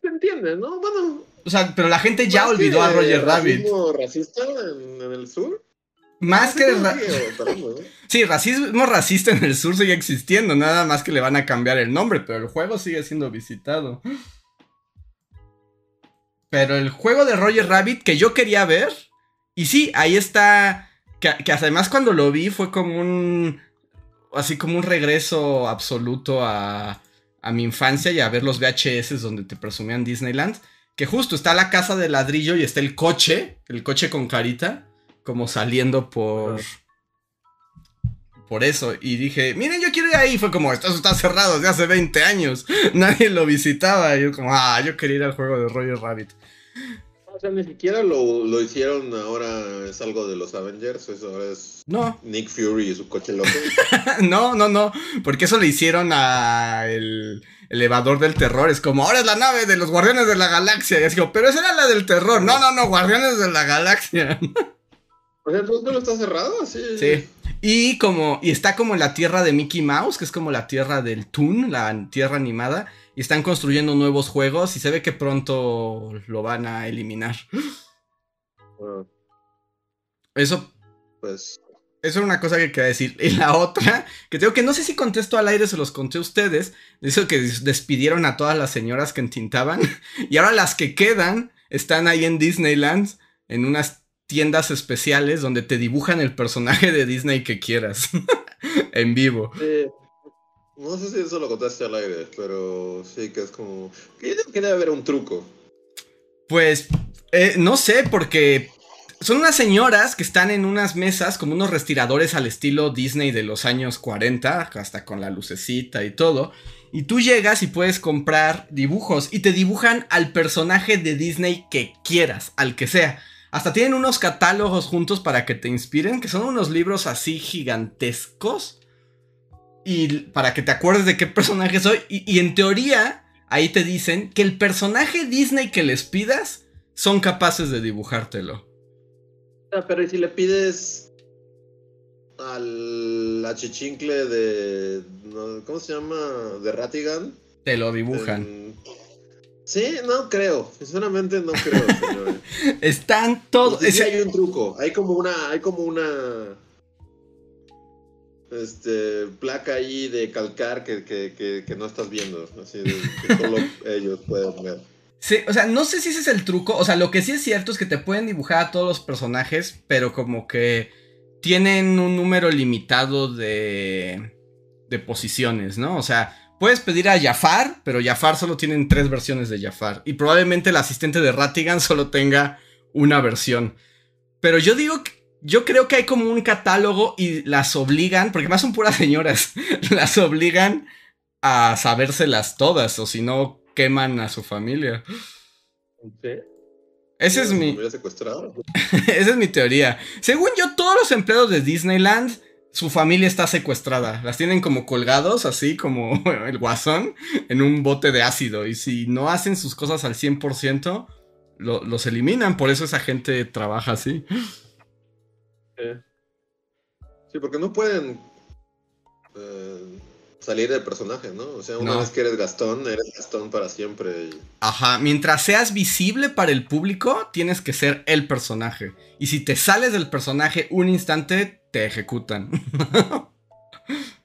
Se entiende, ¿no? Bueno. O sea, pero la gente ya olvidó a Roger Rabbit. racista en, el sur? Más que. sí, racismo racista en el sur sigue existiendo, nada más que le van a cambiar el nombre, pero el juego sigue siendo visitado. Pero el juego de Roger Rabbit que yo quería ver y sí, ahí está. Que, además cuando lo vi fue como un. Así como un regreso absoluto a, a mi infancia y a ver los VHS donde te presumían Disneyland. Que justo está la casa de ladrillo y está el coche, el coche con carita, como saliendo por. Por eso. Y dije, miren, yo quiero ir ahí. Fue como, esto está cerrado desde hace 20 años. Nadie lo visitaba. Y yo como, ah, yo quería ir al juego de Roger Rabbit. O sea, ni siquiera lo, hicieron ahora, es algo de los Avengers, eso ahora es no. Nick Fury y su coche loco. no, no, no, porque eso le hicieron a el elevador del terror, es como, ahora es la nave de los Guardianes de la Galaxia, y es como, pero esa era la del terror, no, no, no, Guardianes de la Galaxia. o sea, ¿tú no está cerrado? Sí. Sí. Y como, y está como la tierra de Mickey Mouse, que es como la tierra del Toon, la tierra animada y están construyendo nuevos juegos y se ve que pronto lo van a eliminar. Eso. Pues. Eso era una cosa que quería decir. Y la otra, que tengo que no sé si contesto al aire, se los conté a ustedes. Dice que despidieron a todas las señoras que entintaban. Y ahora las que quedan están ahí en Disneyland, en unas tiendas especiales donde te dibujan el personaje de Disney que quieras en vivo. No sé si eso lo contaste al aire, pero sí que es como... Que debe haber un truco. Pues eh, no sé, porque son unas señoras que están en unas mesas como unos respiradores al estilo Disney de los años 40, hasta con la lucecita y todo. Y tú llegas y puedes comprar dibujos y te dibujan al personaje de Disney que quieras, al que sea. Hasta tienen unos catálogos juntos para que te inspiren, que son unos libros así gigantescos. Y para que te acuerdes de qué personaje soy. Y, y en teoría, ahí te dicen que el personaje Disney que les pidas son capaces de dibujártelo. Ah, pero ¿y si le pides al achichincle de. ¿Cómo se llama? De Ratigan? Te lo dibujan. Sí, no creo. Sinceramente no creo, Están todos. Sí, hay un truco. Hay como una. Hay como una. Este. placa ahí de calcar que, que, que, no estás viendo. Así de, que solo ellos pueden ver. Sí, o sea, no sé si ese es el truco. O sea, lo que sí es cierto es que te pueden dibujar a todos los personajes, pero como que tienen un número limitado de, de posiciones, ¿no? O sea, puedes pedir a Jafar, pero Jafar solo tienen tres versiones de Jafar. Y probablemente el asistente de Ratigan solo tenga una versión. Pero yo digo que. Yo creo que hay como un catálogo y las obligan, porque más son puras señoras, las obligan a sabérselas todas, o si no, queman a su familia. ¿Sí? Ese es mi. secuestrado. Esa es mi teoría. Según yo, todos los empleados de Disneyland, su familia está secuestrada. Las tienen como colgados, así como el guasón, en un bote de ácido. Y si no hacen sus cosas al 100%, los eliminan. Por eso esa gente trabaja así. Sí, porque no pueden. Eh, salir del personaje, ¿no? O sea, una vez que eres Gastón, eres Gastón para siempre. Ajá, mientras seas visible para el público, tienes que ser el personaje. Y si te sales del personaje un instante, te ejecutan.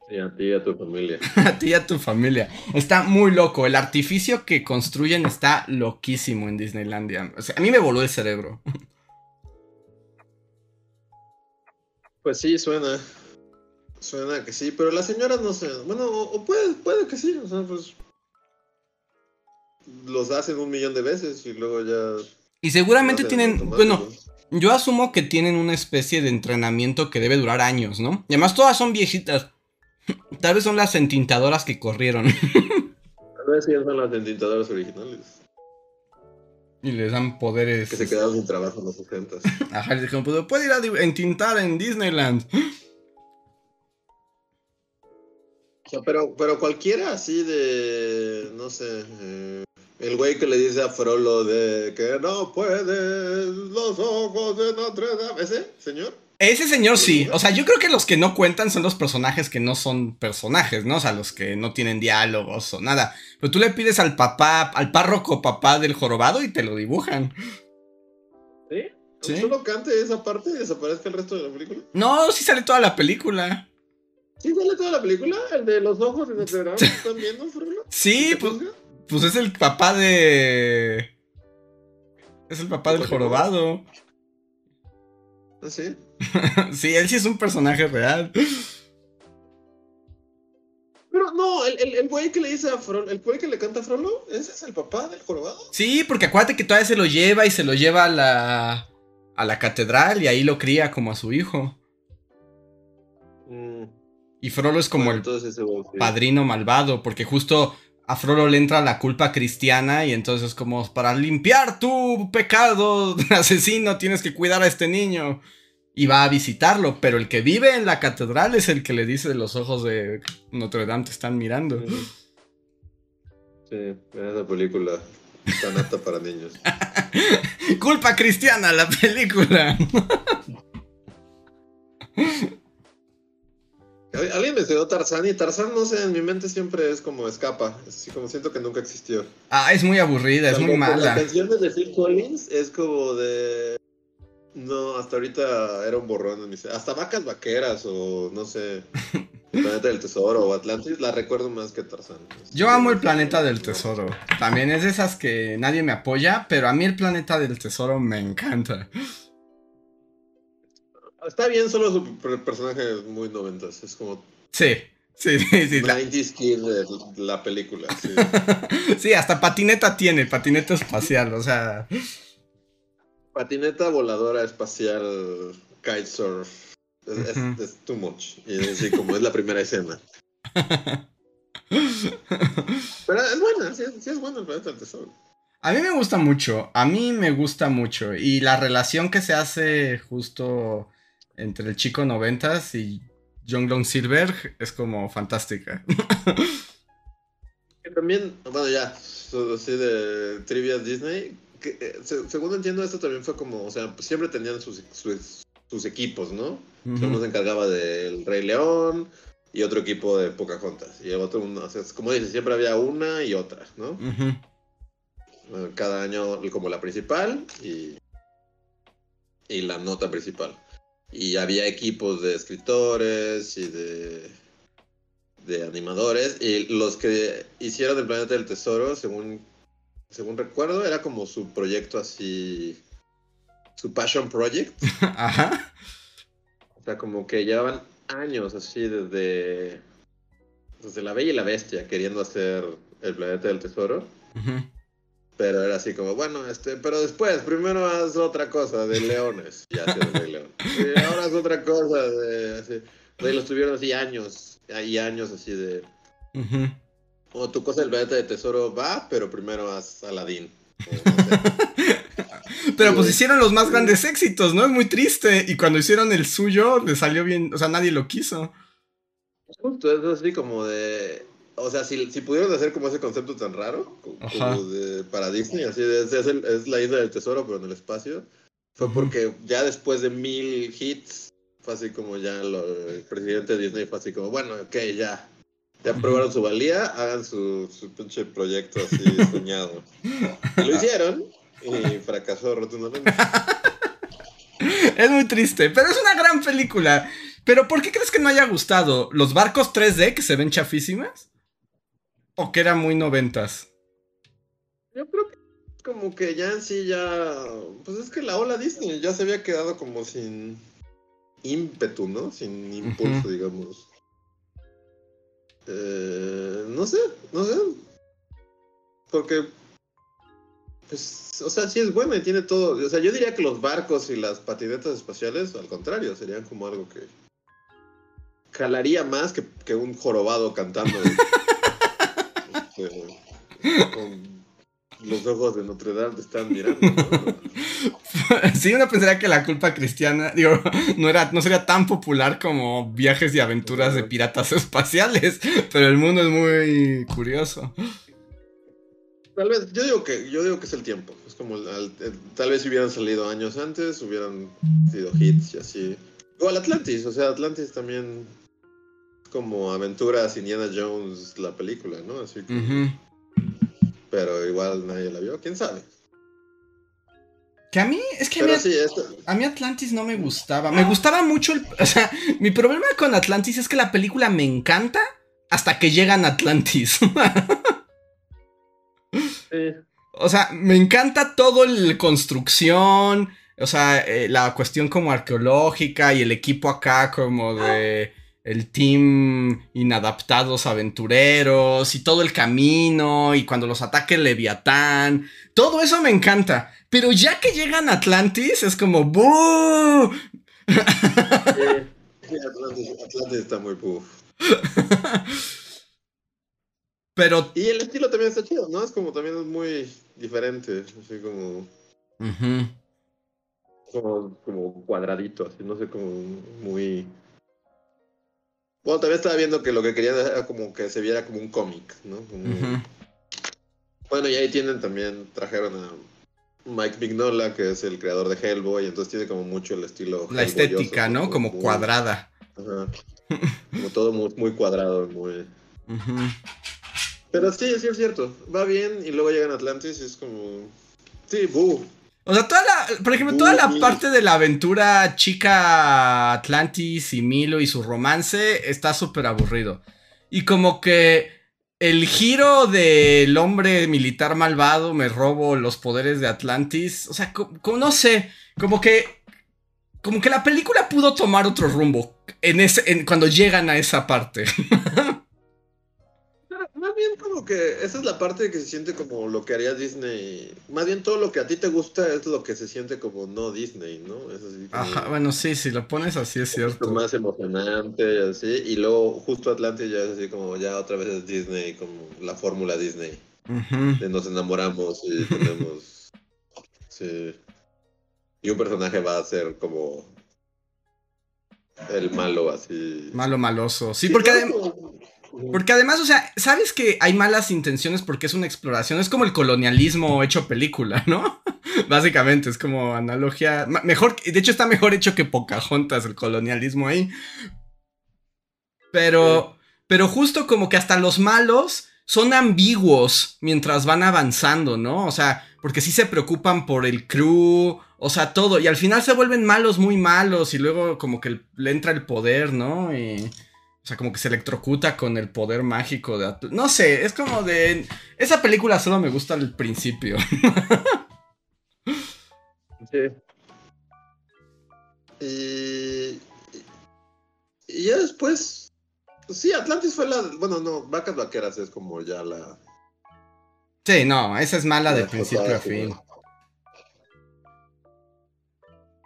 Sí, a ti y a tu familia. a ti y a tu familia. Está muy loco. El artificio que construyen está loquísimo en Disneylandia. O sea, a mí me voló el cerebro. Pues sí, suena. Suena que sí, pero las señoras no sé. Bueno, o, puede, puede que sí, o sea, pues. Los hacen un millón de veces y luego ya. Y seguramente tienen. Bueno, yo asumo que tienen una especie de entrenamiento que debe durar años, ¿no? Y además todas son viejitas. Tal vez son las entintadoras que corrieron. Tal vez sí son las entintadoras originales. Y les dan poderes. Que se quedaron sin trabajo en los 60. Ajá, les dijeron, pues, puede ir a entintar en Disneyland. pero, pero cualquiera así de, no sé, eh, el güey que le dice a Frollo de que no puede los ojos de Notre Dame, ¿ese señor? Ese señor sí, o sea, yo creo que los que no cuentan son los personajes que no son personajes, ¿no? O sea, los que no tienen diálogos o nada. Pero tú le pides al papá, al párroco papá del jorobado y te lo dibujan. ¿Sí? ¿Sí? ¿Solo cante esa parte y desaparezca el resto de la película? No, sí sale toda la película. ¿Sí sale toda la película? ¿El de los ojos en el programa? ¿Están viendo, Frulo? Sí, pues, pues es el papá de... Es el papá del jorobado. ¿Ah, sí? sí, él sí es un personaje real. Pero no, el, el, güey que le dice a Frollo, el güey que le canta a Frollo, ¿ese es el papá del jorobado? Sí, porque acuérdate que todavía se lo lleva y se lo lleva a la, a la catedral y ahí lo cría como a su hijo. Y Frollo es como el padrino malvado, porque justo a Frollo le entra la culpa cristiana y entonces como para limpiar tu pecado asesino tienes que cuidar a este niño. Y va a visitarlo, pero el que vive en la catedral es el que le dice los ojos de Notre Dame te están mirando. Sí, esa película tan apta para niños. culpa cristiana la película. Alguien mencionó Tarzán y Tarzán, no sé, en mi mente siempre es como escapa. Así como siento que nunca existió. Ah, es muy aburrida, es muy mala. Las canciones de Phil Collins es como de. No, hasta ahorita era un borrón. Hasta vacas vaqueras o no sé. El planeta del tesoro o Atlantis la recuerdo más que Tarzán. Yo amo el planeta del tesoro. También es de esas que nadie me apoya, pero a mí el planeta del tesoro me encanta. Está bien, solo su personaje es muy noventas. Es como. Sí, sí, sí. sí 90s kid de la película. Sí. sí, hasta patineta tiene, patineta espacial, o sea. Patineta voladora espacial, kitesurf. Es, es, too much. Y así como es la primera escena. Pero es buena, sí, es buena el planeta del tesoro. A mí me gusta mucho, a mí me gusta mucho. Y la relación que se hace justo entre el chico noventas y John Long Silver es como fantástica. También, bueno, ya, así de trivia Disney, que, eh, según entiendo, esto también fue como, o sea, siempre tenían sus, sus, equipos, ¿no? Uno se encargaba del Rey León y otro equipo de Pocahontas. Y el otro, o sea, como dices, siempre había una y otra, ¿no? Cada año como la principal y, y la nota principal. Y había equipos de escritores y de, de animadores. Y los que hicieron el Planeta del Tesoro, según, según recuerdo, era como su proyecto así. Su passion project. Ajá. O sea, como que llevaban años así desde. Desde La Bella y la Bestia queriendo hacer el Planeta del Tesoro. Pero era así como, bueno, este, pero después, primero haz otra cosa de leones. Ya se león. Y ahora haz otra cosa de así. De los tuvieron así años, hay años así de. O tu cosa del planeta de tesoro va, pero primero haz Aladdin. pero pues hicieron los más grandes éxitos, ¿no? Es muy triste. Y cuando hicieron el suyo, le salió bien, o sea, nadie lo quiso. Justo, es así como de o sea, si, si pudieron hacer como ese concepto tan raro, como, de, para Disney, así es, es, la isla del tesoro, pero en el espacio, fue porque ya después de mil hits, fue así como ya el presidente de Disney fue así como, bueno, ok, ya, ya probaron su valía, hagan su, su pinche proyecto así soñado. lo hicieron y fracasó rotundamente. es muy triste, pero es una gran película. Pero ¿por qué crees que no haya gustado? ¿Los barcos 3D que se ven chafísimas? ¿O que era muy noventas? Yo creo que como que ya en sí ya... Pues es que la ola Disney ya se había quedado como sin ímpetu, ¿no? Sin impulso, digamos. Eh, no sé, no sé. Porque... Pues, o sea, sí es bueno y tiene todo. O sea, yo diría que los barcos y las patinetas espaciales, al contrario, serían como algo que jalaría más que, que un jorobado cantando. con los ojos de Notre Dame te están mirando. sí, uno pensaría que la culpa cristiana, digo, no, era, no sería tan popular como viajes y aventuras de piratas espaciales, pero el mundo es muy curioso. Tal vez, yo digo que, yo digo que es el tiempo. Es como, tal vez si hubieran salido años antes, hubieran sido hits y así. Igual Atlantis, o sea, Atlantis también como aventuras Indiana Jones la película, ¿no? Así que... Pero igual nadie la vio, quién sabe. Que a mí, es que a mí, a mí, Atlantis no me gustaba. Me gustaba mucho el. O sea, mi problema con Atlantis es que la película me encanta hasta que llegan Atlantis. O sea, me encanta todo el construcción. O sea, eh, la cuestión como arqueológica y el equipo acá como de el team inadaptados aventureros y todo el camino y cuando los ataque el Leviatán. Todo eso me encanta. Pero ya que llegan a Atlantis es como ¡Buu! Atlantis, está muy puff. Pero. Y el estilo también está chido, ¿no? Es como también es muy diferente. Así como. como, como cuadradito, así, no sé, como muy bueno, también estaba viendo que lo que querían era como que se viera como un cómic, ¿no? Bueno, y ahí tienen también, trajeron a Mike Mignola, que es el creador de Hellboy, entonces tiene como mucho el estilo. La estética, ¿no? Como, cuadrada. Ajá. Como todo muy, cuadrado, muy. Pero sí, sí es cierto. Va bien y luego llegan a Atlantis y es como. Sí, buh. O sea, toda la, por ejemplo, toda la parte de la aventura chica Atlantis y Milo y su romance está súper aburrido. Y como que el giro del hombre militar malvado, me robo los poderes de Atlantis, o sea, como, no sé, como que como que la película pudo tomar otro rumbo en ese, cuando llegan a esa parte. Más bien como que esa es la parte que se siente como lo que haría Disney. Más bien todo lo que a ti te gusta es lo que se siente como no Disney, ¿no? Ajá, bueno, sí, si lo pones así es cierto. Es más emocionante, así. Y luego justo Atlantis ya es así como ya otra vez es Disney, como la fórmula Disney. de nos enamoramos y tenemos... sí. Y un personaje va a ser como el malo así. Malo maloso. Sí, porque, porque además, o sea, sabes que hay malas intenciones porque es una exploración. Es como el colonialismo hecho película, ¿no? Básicamente, es como analogía. Mejor, de hecho, está mejor hecho que Pocahontas el colonialismo ahí. Pero, pero justo como que hasta los malos son ambiguos mientras van avanzando, ¿no? O sea, porque sí se preocupan por el crew, o sea, todo. Y al final se vuelven malos, muy malos, y luego como que le entra el poder, ¿no? Y, o sea, como que se electrocuta con el poder mágico de... No sé, es como de... Esa película solo me gusta al principio. sí. Y... Y ya después Sí, Atlantis fue la. Bueno, no, Vacas Vaqueras es como ya la. Sí, no, esa es mala de principio a fin.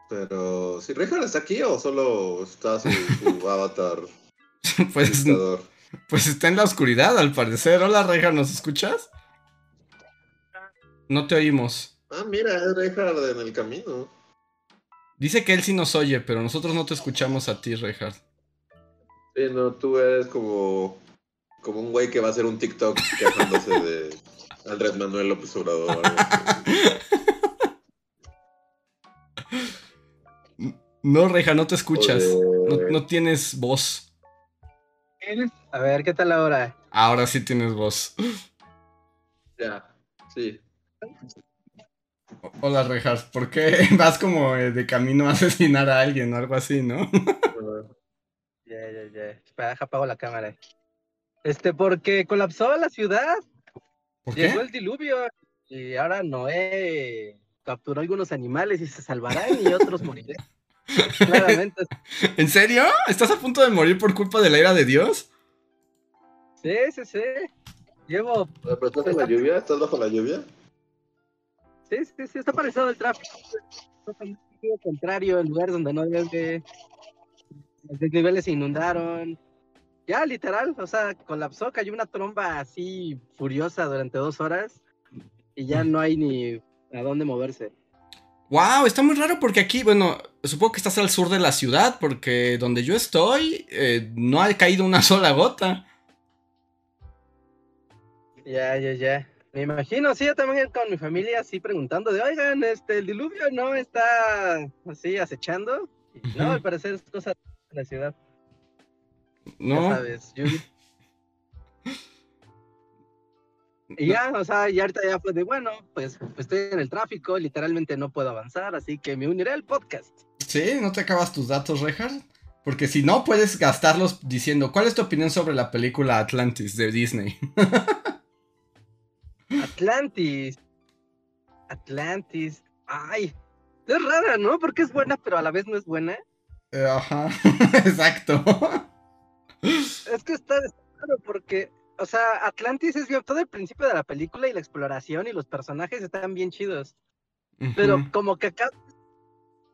Pero, ¿si Richard está aquí o solo está su, avatar? pues, pues está en la oscuridad, al parecer. Hola, Richard, ¿nos escuchas? No te oímos. Ah, mira, es Richard en el camino. Dice que él sí nos oye, pero nosotros no te escuchamos a ti, Richard. Sí, no, tú eres como, como un güey que va a hacer un TikTok quejándose de Andrés Manuel López Obrador. No, Reja, no te escuchas. No, tienes voz. A ver, ¿qué tal ahora? Ahora sí tienes voz. Ya, sí. Hola, Rejas. ¿Por qué vas como de camino a asesinar a alguien o algo así, no? Ya, ya, ya. Espera, apago la cámara. Este, porque colapsó la ciudad. ¿Por Llegó el diluvio y ahora Noé capturó algunos animales y se salvarán y otros morirán. Claramente. ¿En serio? ¿Estás a punto de morir por culpa de la ira de Dios? Sí, sí, sí. Llevo. ¿Pero estás en la lluvia? ¿Estás bajo la lluvia? Sí, sí, sí, está parecido el tráfico. Está contrario, el lugar donde no debe los desniveles se inundaron. Ya, literal, o sea, colapsó, cayó una tromba así furiosa durante dos horas y ya no hay ni a dónde moverse. Wow, está muy raro porque aquí, bueno, supongo que estás al sur de la ciudad, porque donde yo estoy eh, no ha caído una sola gota. Ya, ya, ya. Me imagino, sí, yo también con mi familia así preguntando de, oigan, este, el diluvio no está así acechando. No, al parecer es cosa la ciudad. No. Ya sabes, Y ya, o sea, y ahorita ya fue de, bueno, pues estoy en el tráfico, literalmente no puedo avanzar, así que me uniré al podcast. Sí, ¿no te acabas tus datos, Reinhardt? Porque si no, puedes gastarlos diciendo, ¿cuál es tu opinión sobre la película Atlantis de Disney? Atlantis. Atlantis. Ay, es rara, ¿no? Porque es buena, pero a la vez no es buena. Eh, ajá, exacto. Es que está claro porque, o sea, Atlantis es bien, todo el principio de la película y la exploración y los personajes están bien chidos. Pero como que acá,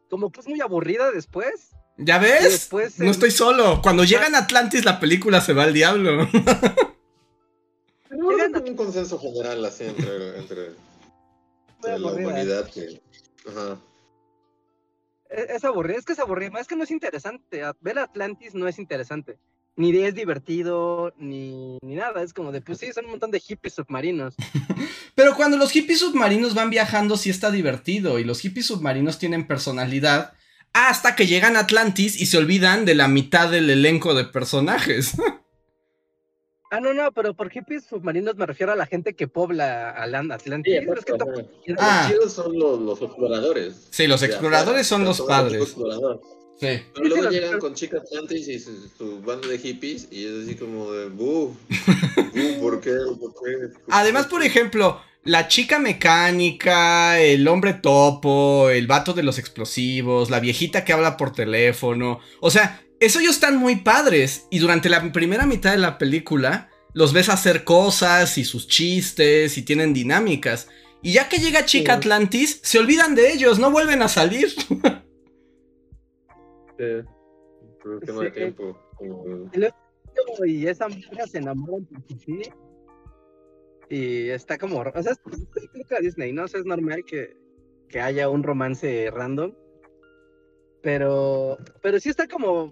como que es muy aburrida después. ¿Ya ves? no estoy solo. Cuando llegan a Atlantis la película se va al diablo. Llegan un consenso general así entre, entre, la humanidad que... Ajá. E-, es, aburrido, es que es aburrido, es que no es interesante. Ver Atlantis no es interesante. Ni es divertido, ni, ni nada. Es como de, pues sí, son un montón de hippies submarinos. Pero cuando los hippies submarinos van viajando, sí está divertido. Y los hippies submarinos tienen personalidad. Hasta que llegan a Atlantis y se olvidan de la mitad del elenco de personajes. Ah, no, no, pero por hippies submarinos me refiero a la gente que pobla al Atlantis. Sí, es que ah. Los son los, exploradores. Sí, los exploradores son los padres. Sí. Pero luego llegan con Chica Atlantis y su, su, banda de hippies y es así como de, ¡buh! ¿Por qué? ¿Por qué? Además, por ejemplo, la chica mecánica, el hombre topo, el vato de los explosivos, la viejita que habla por teléfono. O sea, eso ellos están muy padres. Y durante la primera mitad de la película, los ves hacer cosas y sus chistes y tienen dinámicas. Y ya que llega Chica Atlantis, se olvidan de ellos, no vuelven a salir. por tema de tiempo. Y esa mujer se enamoran sí. Y está como. O sea, es película Disney, ¿no? O sea, es normal que, que haya un romance random. Pero. Pero sí está como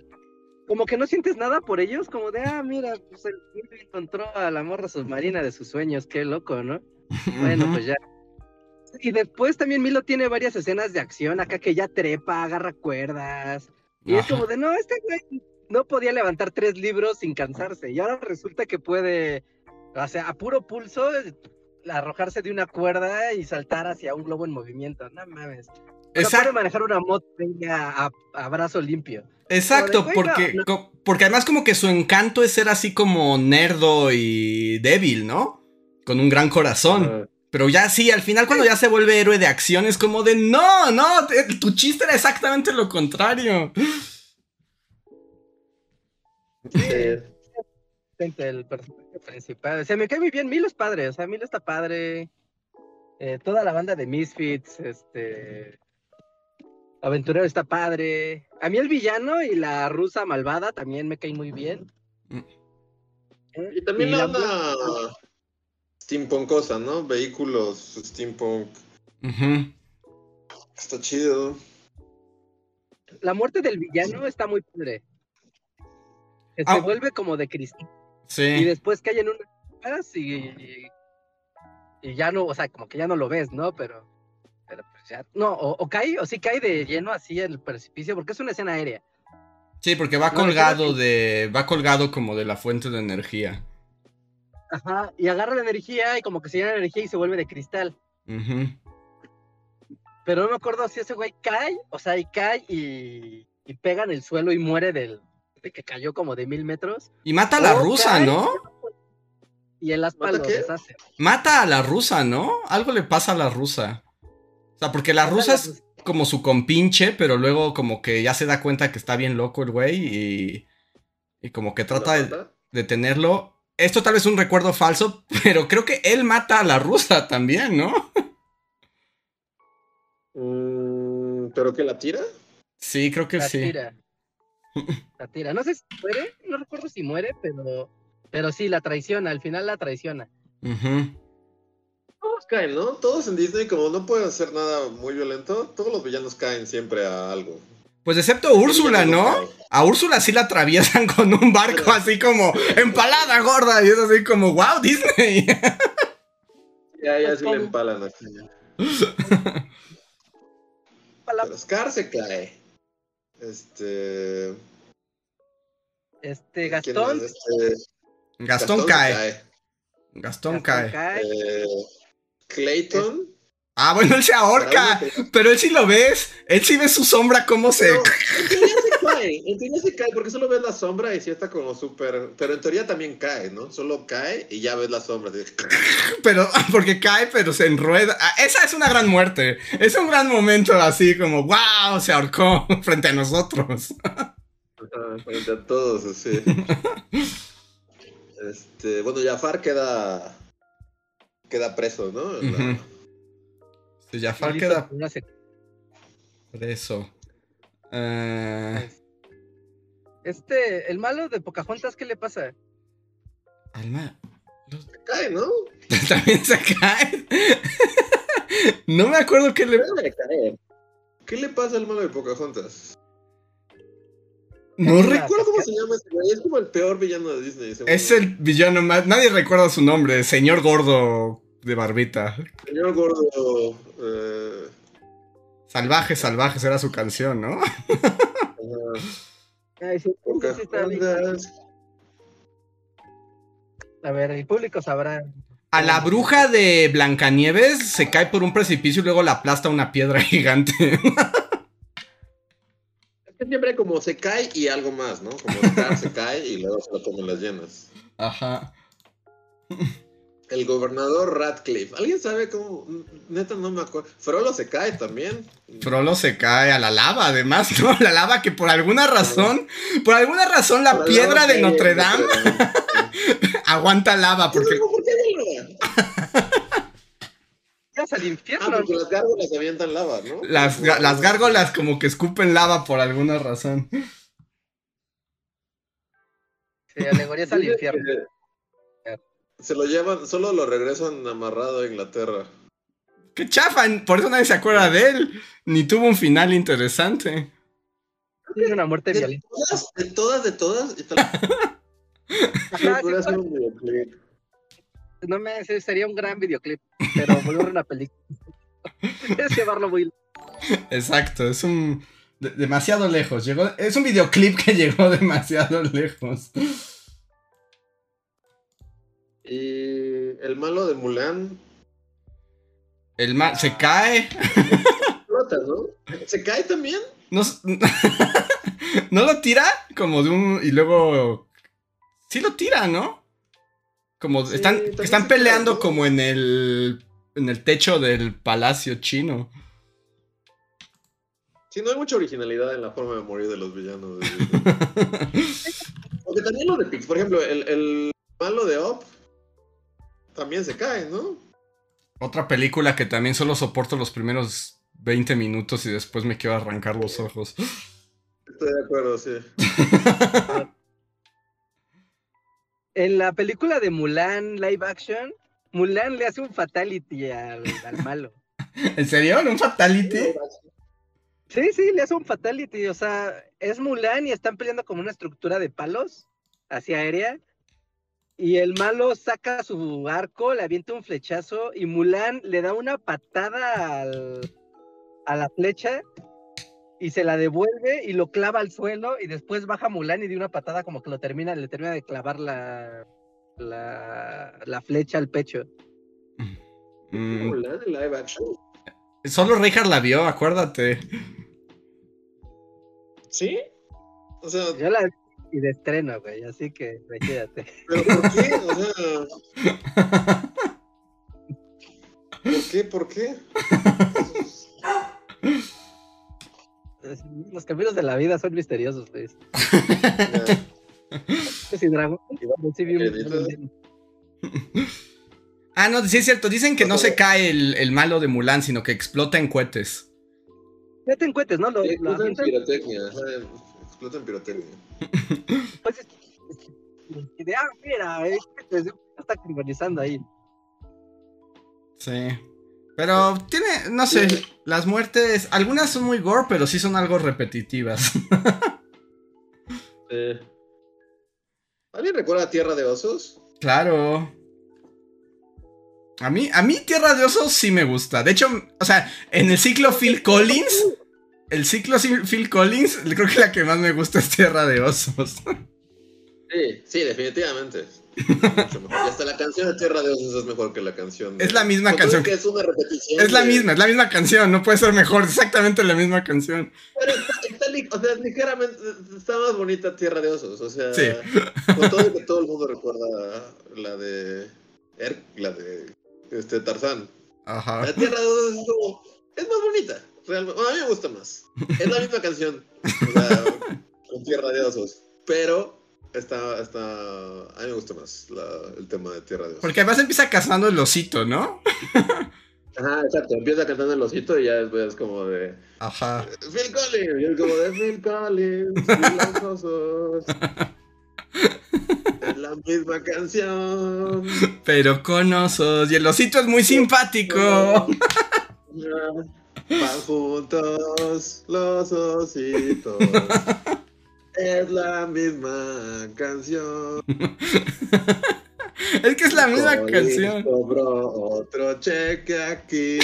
como que no sientes nada por ellos, como de, ah, mira, pues el encontró a la morra submarina de sus sueños, qué loco, ¿no? Bueno, pues ya. Y después también Milo tiene varias escenas de acción, acá que ya trepa, agarra cuerdas. Y es como de, no, este güey no podía levantar tres libros sin cansarse. Y ahora resulta que puede, o sea, a puro pulso, arrojarse de una cuerda y saltar hacia un globo en movimiento. No mames. Exacto. puede manejar una moto a, a brazo limpio. Exacto, porque, porque además como que su encanto es ser así como nerdo y débil, ¿no? Con un gran corazón. Pero ya sí, al final cuando ya se vuelve héroe de acción es como de no, no, tu chiste era exactamente lo contrario. Sí. El personaje principal. O sea, me cae muy bien. Milo es padre. O sea, Milo está padre. Eh, toda la banda de Misfits, este. Aventurero está padre. A mí el villano y la rusa malvada también me caen muy bien. Mm. ¿Eh? Y también la onda steampunkosa, ¿no? Vehículos steampunk. Está chido. La muerte del villano está muy padre. se ah. vuelve como de cristal. Sí. Y después cae en unas y, y ya no, o sea, como que ya no lo ves, ¿no? Pero pero pues ya, no, o, cae, o sí cae de lleno así el precipicio, porque es una escena aérea. Sí, porque va colgado de, va colgado como de la fuente de energía. Ajá, y agarra la energía y como que se llena de energía y se vuelve de cristal. Pero no me acuerdo si ese güey cae, o sea, y cae y, pega en el suelo y muere del, de que cayó como de mil metros. Y mata a la rusa, ¿no? Y el aspa lo deshace. Mata a la rusa, ¿no? Algo le pasa a la rusa. O sea, porque la rusa es como su compinche, pero luego como que ya se da cuenta que está bien loco el güey y, y como que trata de, de, tenerlo. Esto tal vez es un recuerdo falso, pero creo que él mata a la rusa también, ¿no? Mm, ¿Pero que la tira? Sí, creo que la sí. Tira. La tira. No sé si muere, no recuerdo si muere, pero, pero sí, la traiciona, al final la traiciona. Todos caen, ¿no? Todos en Disney, como no pueden hacer nada muy violento, todos los villanos caen siempre a algo. Pues excepto Úrsula, ¿no? A Úrsula sí la atraviesan con un barco así como empalada gorda y es así como, wow, Disney. Ya, ya sí le empalan. Pero Scar se cae. Este. Este, Gastón. Este... Gastón, cae. Gastón, cae. Eh, Clayton. Ah, bueno, él se ahorca, pero él sí lo ves, él sí ve su sombra cómo se... en teoría se cae, en teoría se cae, porque solo ves la sombra y sí está como súper... Pero en teoría también cae, ¿no? Solo cae y ya ves la sombra. Pero, porque cae, pero se enrueda. Ah, esa es una gran muerte, es un gran momento así como, wow, se ahorcó frente a nosotros. frente a todos, así. Este, bueno, Jafar queda queda preso, ¿no? Jafar queda preso. Eh, este, el malo de Pocahontas, ¿qué le pasa? Al malo. Se cae, ¿no? También se cae. no me acuerdo qué le... ¿Qué le pasa al malo de Pocahontas? No recuerdo cómo se llama ese güey. Es como el peor villano de Disney. Es el villano más. Nadie recuerda su nombre. Señor gordo de barbita. Señor gordo. Eh... Salvajes, salvajes era su canción, ¿no? Ay, sí, A ver, el público sabrá. A la bruja de Blancanieves se cae por un precipicio y luego la aplasta una piedra gigante. siempre como se cae y algo más, ¿no? Como Scar se cae y luego se lo comen las llenas. Ajá. El gobernador Radcliffe. ¿Alguien sabe cómo? Neta, no me acuerdo. Frollo se cae también. Frollo se cae a la lava, además, ¿no? La lava que por alguna razón, por alguna razón la, piedra de Notre Dame, aguanta lava. Porque... ¿Por qué al infierno. Ah, porque las gárgolas avientan lava, ¿no? Las, las gárgolas como que escupen lava por alguna razón. Sí, alegorías al infierno. Se lo llevan, solo lo regresan amarrado a Inglaterra. ¡Qué chafa! Por eso nadie se acuerda de él. Ni tuvo un final interesante. Tiene una muerte de Todas, de todas, de todas. no me sería un gran videoclip, pero volver una película. es llevarlo muy Exacto, es un demasiado lejos. Llegó, es un videoclip que llegó demasiado lejos. Y el malo de Mulan. El mal se cae. ¿Se cae también? No, no lo tira como de un. Y luego. Sí lo tira, ¿no? Como están, están peleando como en el. En el techo del palacio chino. Sí, no hay mucha originalidad en la forma de morir de los villanos. Porque también lo de Pix, por ejemplo, el, el malo de Op también se cae, ¿no? Otra película que también solo soporto los primeros 20 minutos y después me quiero arrancar los ojos. Estoy de acuerdo, sí. en la película de Mulan live action, Mulan le hace un fatality al, malo. ¿En serio? ¿Un fatality? Sí, sí, le hace un fatality. O sea, es Mulan y están peleando como una estructura de palos hacia aérea y el malo saca su arco, le avienta un flechazo y Mulan le da una patada a la flecha y se la devuelve y lo clava al suelo y después baja Mulan y de una patada como que lo termina, le termina de clavar la, la, flecha al pecho. Mm. Mulan en live action. Solo Richard la vio, acuérdate. ¿Sí? O sea, yo la, y de estreno, güey, así que quédate. ¿Pero por qué? O sea... ¿Por qué? ¿Por qué? Los caminos de la vida son misteriosos, güey. Ah, no, sí es cierto. Dicen que no se cae el, el, malo de Mulan, sino que explota en cohetes. Explota en cohetes, ¿no? Lo, explota en pirotecnia. Explota en pirotecnia. Pues ah, mira, está criminalizando ahí. Sí. Pero tiene, no sé, las muertes, algunas son muy gore, pero sí son algo repetitivas. ¿Alguien recuerda Tierra de Osos? Claro. A mí, a mí Tierra de Osos sí me gusta. De hecho, o sea, en el ciclo Phil Collins, el ciclo Phil Collins, creo que la que más me gusta es Tierra de Osos. Sí, sí, definitivamente. Y hasta la canción de Tierra de Osos es mejor que la canción. Es la misma canción. Que es una repetición. Es la misma, es la misma canción, no puede ser mejor, exactamente la misma canción. Pero está, o sea, ligeramente, está más bonita Tierra de Osos, o sea, sí. con todo que todo el mundo recuerda la de, la de este, Tarzán. Ajá. La Tierra de Osos es, como, es más bonita, realmente, a mí me gusta más. Es la misma canción, o sea, con Tierra de Osos, pero Está, está. A mí me gusta más el tema de Tierra de Osos. Porque además empieza cazando el osito, ¿no? Ajá, exacto. Empieza cantando el osito y ya después es como de. Ajá. Phil Collins. Y es como de Phil Collins. Y los osos. es la misma canción. Pero con osos. Y el osito es muy simpático. Van juntos los ositos. Es la misma canción. es que es la misma canción. Cobró otro cheque aquí.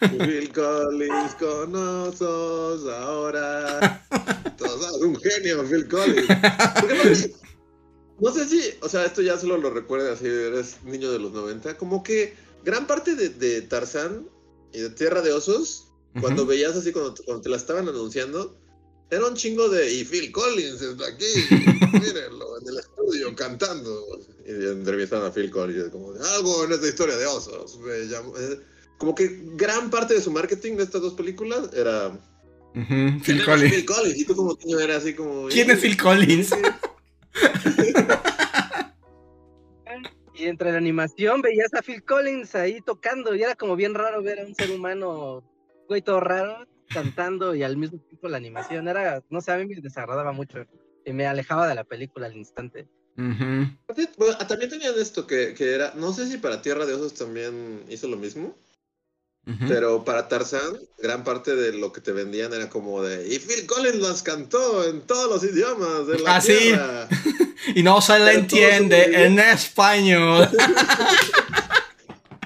Phil Collins con osos ahora. Todo un genio, Phil Collins. No, sé si, o sea, esto ya solo lo recuerdas si eres niño de los 90. Como que gran parte de, de Tarzán de Tierra de Osos cuando veías así, cuando, cuando te la estaban anunciando, era un chingo de. Y Phil Collins está aquí, mírenlo, en el estudio cantando. Y entrevistaron a Phil Collins, como algo en esta historia de osos. Eh, como que gran parte de su marketing de estas dos películas era. Phil, Collins. Phil Collins. Y tú, como niño, era así como. ¿Quién es Phil Collins? y entre la animación veías a Phil Collins ahí tocando. Y era como bien raro ver a un ser humano, güey, todo raro cantando y al mismo tiempo la animación era, no sé, a mí me desagradaba mucho y me alejaba de la película al instante. también tenían esto que, que, era, no sé si para Tierra de Osos también hizo lo mismo, pero para Tarzán, gran parte de lo que te vendían era como de, y Phil Collins las cantó en todos los idiomas de la ah, tierra. y no se le entiende en español.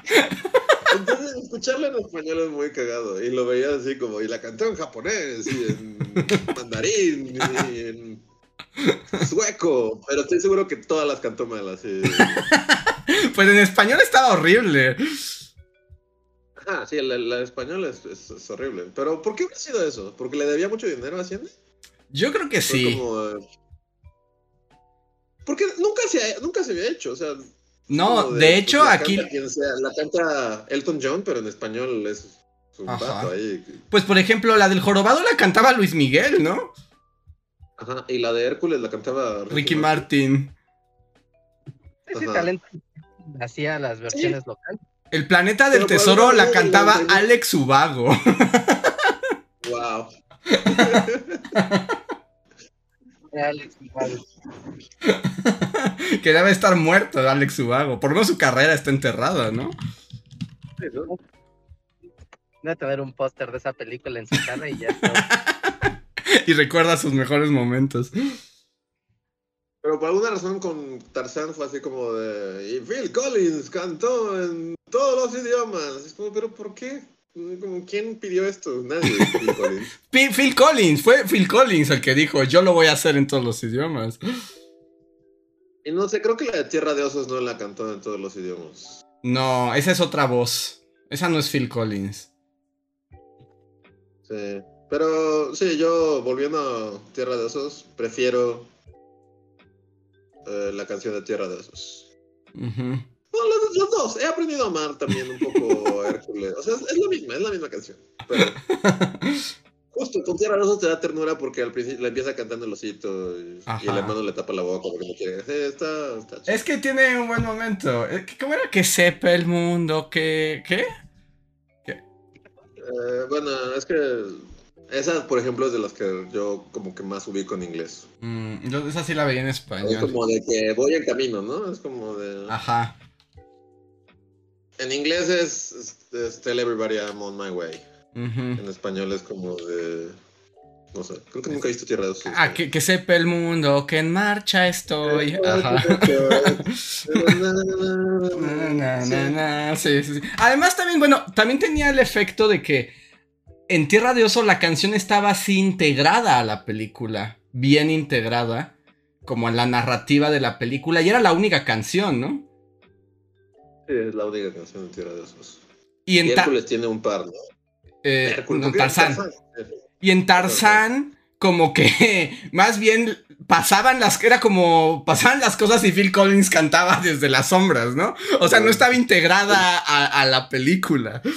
escucharla en español es muy cagado. Y lo veía así como, y la cantó en japonés, y en mandarín, y en sueco. Pero estoy seguro que todas las cantó mal, así. pues en español estaba horrible. Ah, sí, la, la español es, horrible. Pero ¿por qué hubiera sido eso? ¿Porque le debía mucho dinero a Hacienda? Yo creo que sí. porque nunca se, nunca se había hecho, o sea, no, de, hecho aquí... la canta Elton John, pero en español es un vato ahí. Pues por ejemplo, la del jorobado la cantaba Luis Miguel, ¿no? Ajá, y la de Hércules la cantaba Ricky, Martin. Ese talento hacía las versiones locales. El planeta del tesoro la cantaba Alex Ubago. Wow. Alex Ubago. que debe estar muerto Alex Ubago. Por lo menos su carrera está enterrada, ¿no? Debe tener un póster de esa película en su cara y ya y recuerda sus mejores momentos. Pero por alguna razón con Tarzán fue así como de... Y Phil Collins cantó en todos los idiomas. Es como, pero ¿por qué? Como, ¿Quién pidió esto? Nadie. Phil Collins. Phil Collins, fue Phil Collins el que dijo, yo lo voy a hacer en todos los idiomas. Y no sé, creo que la de Tierra de Osos no la cantó en todos los idiomas. No, esa es otra voz. Esa no es Phil Collins. Sí. Pero sí, yo volviendo a Tierra de Osos, prefiero eh, la canción de Tierra de Osos. No, los, dos. He aprendido a amar también un poco Hércules. O sea, es, es, la misma, es la misma canción. Pero Justo, con Tierra Rosa te da ternura porque al principio le empieza cantando el osito y, el hermano le tapa la boca porque no quiere. está, está es que tiene un buen momento. Eh, ¿Cómo era que sepa el mundo? que ¿Qué? Eh, bueno, es que esa, por ejemplo, es de las que yo como que más ubico en inglés. Mm, yo esa sí la veía en español. Es como de que voy en camino, ¿no? Es como de... Ajá. En inglés es, es Tell Everybody I'm on my way. En español es como de. No sé, creo que nunca he visto Tierra de Osos. Ah, que, que, sepa el mundo que en marcha estoy. Ajá. sí, sí, sí. Además, también, bueno, también tenía el efecto de que en Tierra de Oso la canción estaba así integrada a la película. Bien integrada. Como en la narrativa de la película. Y era la única canción, ¿no? Es la única canción de Tierra de Osos. Y, en Hércules tiene un par, ¿no? Eh, Tarzán. Y en Tarzán, como que más bien pasaban las era como pasaban las cosas y Phil Collins cantaba desde las sombras, ¿no? O sea, no estaba integrada a, la película.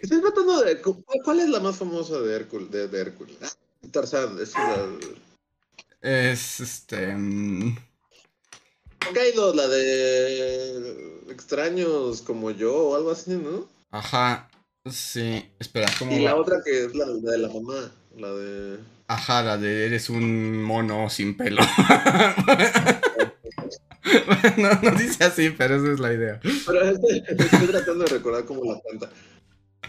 Estoy tratando de ¿cuál es la más famosa de Hércules? De, Hércules? Ah, Tarzán, es la... Es este caído la de extraños como yo o algo así, ¿no? Ajá, sí, espera, ¿cómo Y la otra que es la, de la mamá, la de... Ajá, la de eres un mono sin pelo. no, no dice así, pero esa es la idea. Pero estoy tratando de recordar cómo la canta.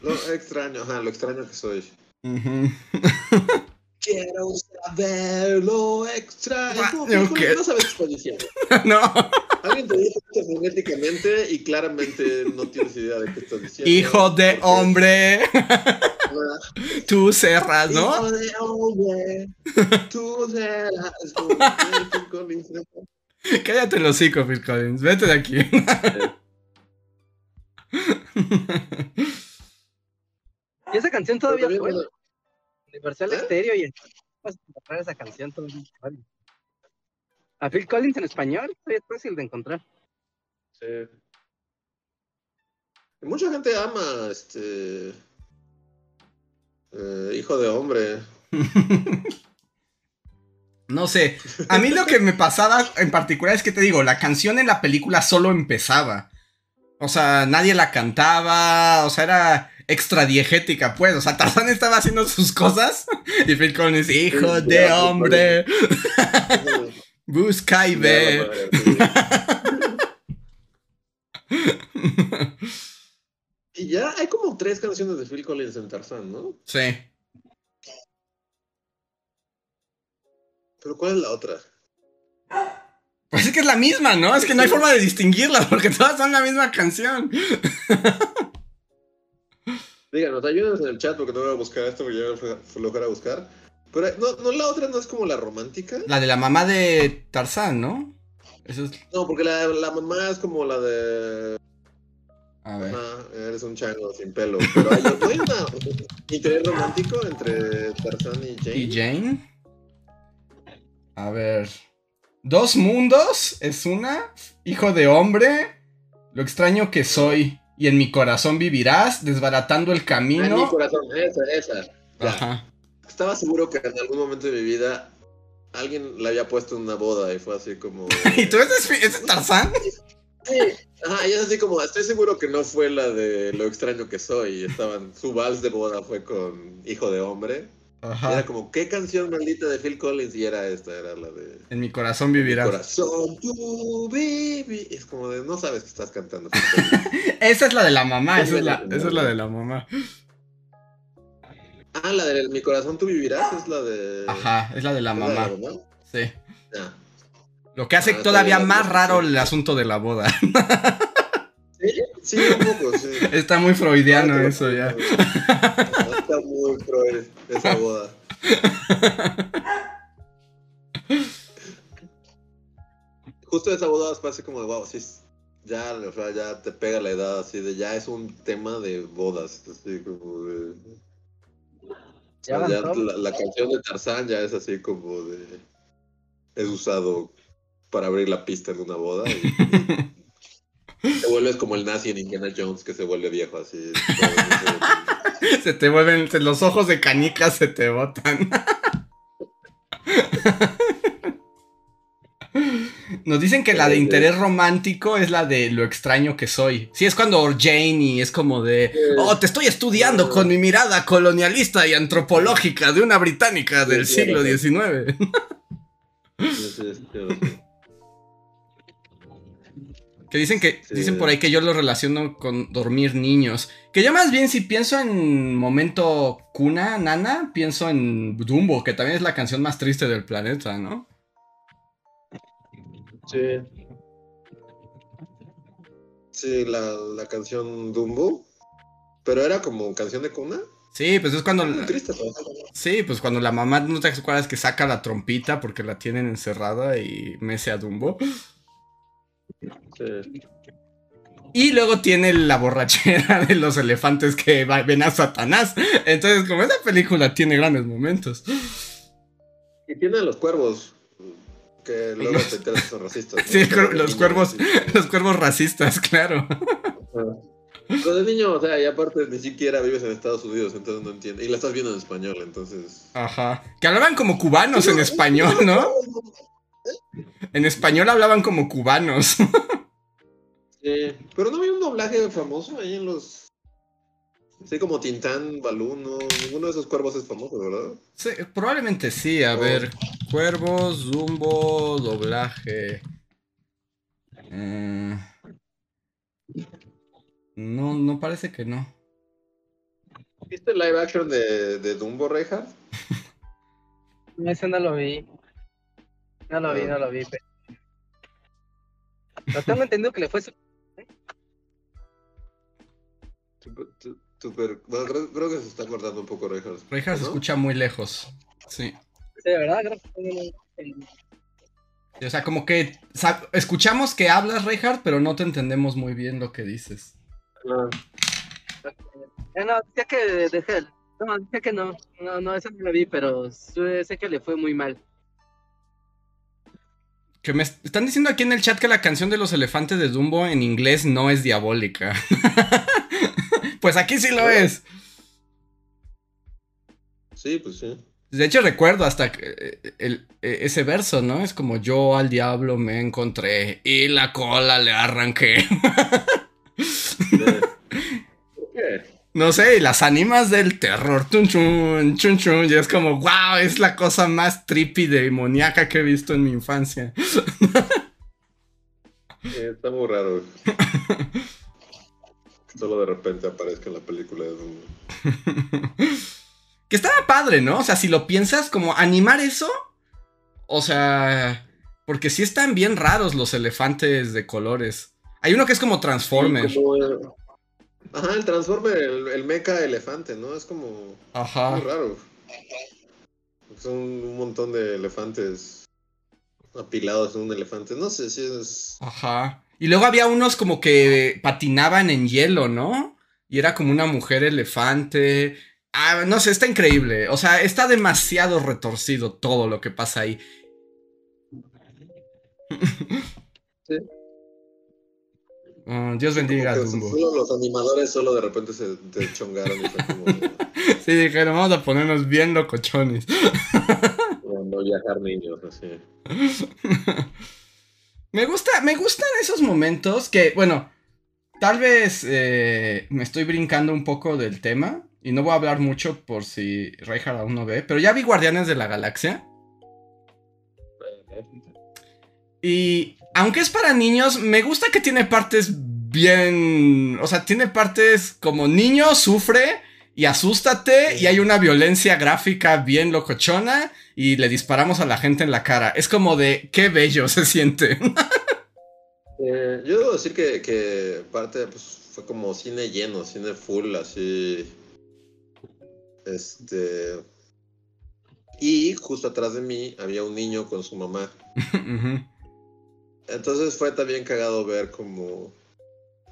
Lo extraño, ajá, lo extraño que soy. Quiero saber lo extraño. ¿Cómo, no sabes qué estoy diciendo? no. Alguien te dice esto fonéticamente y claramente no tienes idea de qué estás diciendo. Hijo de hombre. Tú cerras, ¿no? Hijo de hombre. Tú cerras. Cállate los hocico, Phil Collins. Vete de aquí. Y esa canción todavía fue. Universal ¿Eh? Stereo y puedes encontrar esa canción todavía. A Phil Collins en español es fácil de encontrar. Sí. Y mucha gente ama este. eh, hijo de hombre. No sé, a mí lo que me pasaba en particular es que te digo, la canción en la película solo empezaba. O sea, nadie la cantaba, o sea, era extra diegética, pues. O sea, Tarzán estaba haciendo sus cosas y Phil Collins, hijo de hombre, busca y ve. Y ya hay como tres canciones de Phil Collins en Tarzán, ¿no? Sí. Pero ¿cuál es la otra? Pues es que es la misma, ¿no? Es que no hay forma de distinguirla porque todas son la misma canción. Díganos, ayúdenos en el chat porque no voy a buscar esto porque yo fue flojera a buscar. Pero no, no, la otra no es como la romántica. La de la mamá de Tarzán, ¿no? Eso es... No, porque la, la mamá es como la de. A ver. Ajá, eres un chango sin pelo. Pero hay, ¿no hay una interés romántico entre Tarzán y Jane. ¿Y Jane? A ver. Dos mundos es una. Hijo de hombre. Lo extraño que soy. Y en mi corazón vivirás, desbaratando el Ah, en mi camino. corazón, esa, esa. Ya. Ajá. Estaba seguro que en algún momento de mi vida alguien le había puesto en una boda y fue así como. ¿Y tú eres, eres Tarzán? Sí. Ajá, y es así como, estoy seguro que no fue la de lo extraño que soy. Estaban, su vals de boda fue con Hijo de Hombre. Era como, ¿qué canción maldita de Phil Collins? Y era esta, era la de En mi corazón vivirás. Corazón, baby. Es como de, no sabes que estás cantando. Esa es la de la mamá. Esa es la, esa es la de la mamá. ah, la de Mi corazón, tú vivirás, es la de. Ajá, es la de la ¿es mamá. mamá? Sí. Ah. Lo que hace Ah, todavía más raro el asunto de la boda. ¿Sí? Un poco, sí. Está muy freudiano eso ya. Está muy cruel esa boda. Justo esa boda parece como de wow, sí, ya, o sea, ya te pega la edad así de ya es un tema de bodas, así como de. o sea, Ya ya avanzó. la, la canción de Tarzán ya es así como de. Es usado para abrir la pista en una boda y, te vuelves como el nazi en Indiana Jones que se vuelve viejo así. Se te vuelven, los ojos de canicas se te botan. Nos dicen que la de interés romántico es la de lo extraño que soy. Sí, es cuando Jane y es como de, oh, te estoy estudiando con mi mirada colonialista y antropológica de una británica del siglo. XIX. Que dicen que, Sí. dicen por ahí que yo lo relaciono con dormir niños. Que yo más bien si pienso en momento cuna, nana, pienso en Dumbo, que también es la canción más triste del planeta, ¿no? Sí. Sí, la, la canción Dumbo. Pero era como canción de cuna. Sí, pues es cuando... Muy triste. pero- Sí, pues cuando la mamá, ¿no te acuerdas que saca la trompita porque la tienen encerrada y mece a Dumbo? Sí. Y luego tiene la borrachera de los elefantes que ven a Satanás. Entonces, como esa película tiene grandes momentos. Y tiene a los cuervos. Que luego Los- te enteras que son racistas. ¿no? Sí, los cuervos. sí. Los cuervos racistas, claro. Pero de niño, o sea, y aparte ni siquiera vives en Estados Unidos, entonces no entiendes. Y la estás viendo en español, entonces. Ajá. Que hablaban como cubanos en español, ¿no? En español hablaban como cubanos. Pero no había un doblaje famoso ahí en los. Sí, como Tintán, Balú, no. Ninguno de esos cuervos es famoso, ¿verdad? Sí, probablemente sí. A Oh. ver. Cuervos, Dumbo, doblaje. Eh, No, no parece que no. ¿Viste el live action de, de Dumbo, Reinhardt? Ese no lo vi. No lo vi, no lo vi. Pero... Pero tengo entendido que le fue su... Súper- sú- súper- bueno, creo, creo que se está acordando un poco Reinhardt. Reja se ¿no? escucha muy lejos. Sí. Sí, de verdad, creo que Sí, O sea, como que escuchamos que hablas, Reinhardt, pero no te entendemos muy bien lo que dices. Ah, Eh, no, decía que dejé. No, decía que no. No, no, esa no la vi, pero sé que le fue muy mal. Que me están diciendo aquí en el chat que la canción de los elefantes de Dumbo en inglés no es diabólica. pues aquí sí lo es. Sí, pues sí. De hecho recuerdo hasta eh, el, eh, ese verso, ¿no? Es como yo al diablo me encontré y la cola le arranqué. ¿Por qué? No sé, las ánimas del terror, chun chun, chun chun, y es como, wow, es la cosa más trippy demoníaca que he visto en mi infancia. está muy raro. Solo de repente aparezca en la película de Que estaba padre, ¿no? O sea, si lo piensas, como animar eso. O sea. Porque sí están bien raros los elefantes de colores. Hay uno que es como Transformer. Ajá, el Transformer, el, mecha elefante, ¿no? Es como. Ajá. Muy raro. Son un montón de elefantes apilados en un elefante. No sé si es. Ajá. Y luego había unos como que patinaban en hielo, ¿no? Y era como una mujer elefante. Ah, no sé, está increíble. O sea, está demasiado retorcido todo lo que pasa ahí. Sí. Mm, Dios bendiga a Dumbo. los animadores solo de repente se chongaron y fue como... sí, dijeron, vamos a ponernos bien locochones. no viajar niños, así. me gusta, me gustan esos momentos que, bueno, tal vez eh, me estoy brincando un poco del tema y no voy a hablar mucho por si Reinhardt aún no ve, pero ya vi Guardianes de la Galaxia. Y aunque es para niños, me gusta que tiene partes bien. O sea, tiene partes como niño sufre y asústate y hay una violencia gráfica bien locochona y le disparamos a la gente en la cara. Es como de qué bello se siente. Eh, yo debo decir que, parte pues, fue como cine lleno, cine full, así. Este. Y justo atrás de mí había un niño con su mamá. Entonces fue también cagado ver como...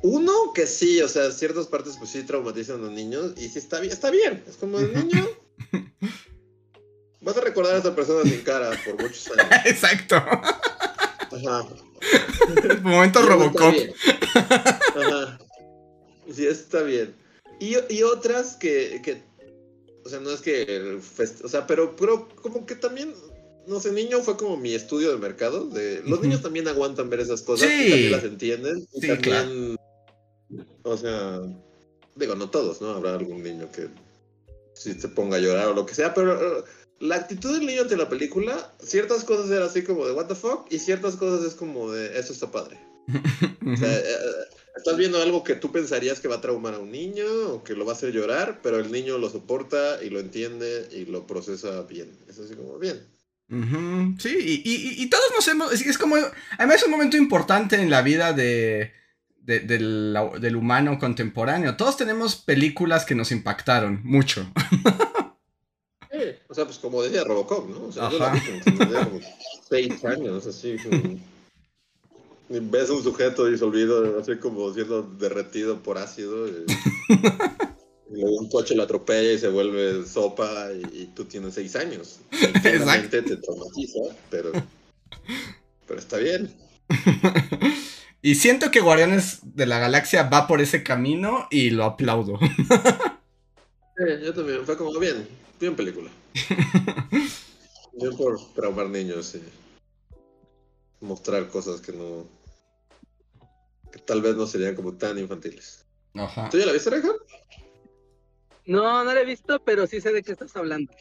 Uno, que sí, o sea, ciertas partes pues sí traumatizan a los niños y sí está bien, está bien. Es como el niño... Vas a recordar a esa persona sin cara por muchos años. Exacto. Ajá. Momento Robocop. Ajá. Sí, está bien. Y, y otras que, que, o sea, no es que, o sea, pero, pero como que también no sé, niño fue como mi estudio de mercado. De, los niños también aguantan ver esas cosas y también las entienden. Y también, o sea, digo, no todos, ¿no? Habrá algún niño que si se ponga a llorar o lo que sea, pero uh, la actitud del niño ante la película, ciertas cosas eran así como de what the fuck y ciertas cosas es como de eso está padre. o sea, eh, eh, estás viendo algo que tú pensarías que va a traumar a un niño o que lo va a hacer llorar, pero el niño lo soporta y lo entiende y lo procesa bien. Es así como bien. Sí, y, todos nos hemos. Es, como. Además, es un momento importante en la vida de, del, humano contemporáneo. Todos tenemos películas que nos impactaron mucho. o sea, pues como decía Robocop, ¿no? O sea, yo la vi como seis años, así. ves un sujeto disolvido, así como siendo derretido por ácido. Y... luego un coche lo atropella y se vuelve sopa y, tú tienes seis años. Exactamente te traumatiza, pero, pero está bien. y siento que Guardianes de la Galaxia va por ese camino y lo aplaudo. yo también, fue como bien, bien película. bien por traumar niños y mostrar cosas que no. que tal vez no serían como tan infantiles. Ajá. ¿Tú ya la viste, Reja? No, no lo he visto, pero sí sé de qué estás hablando.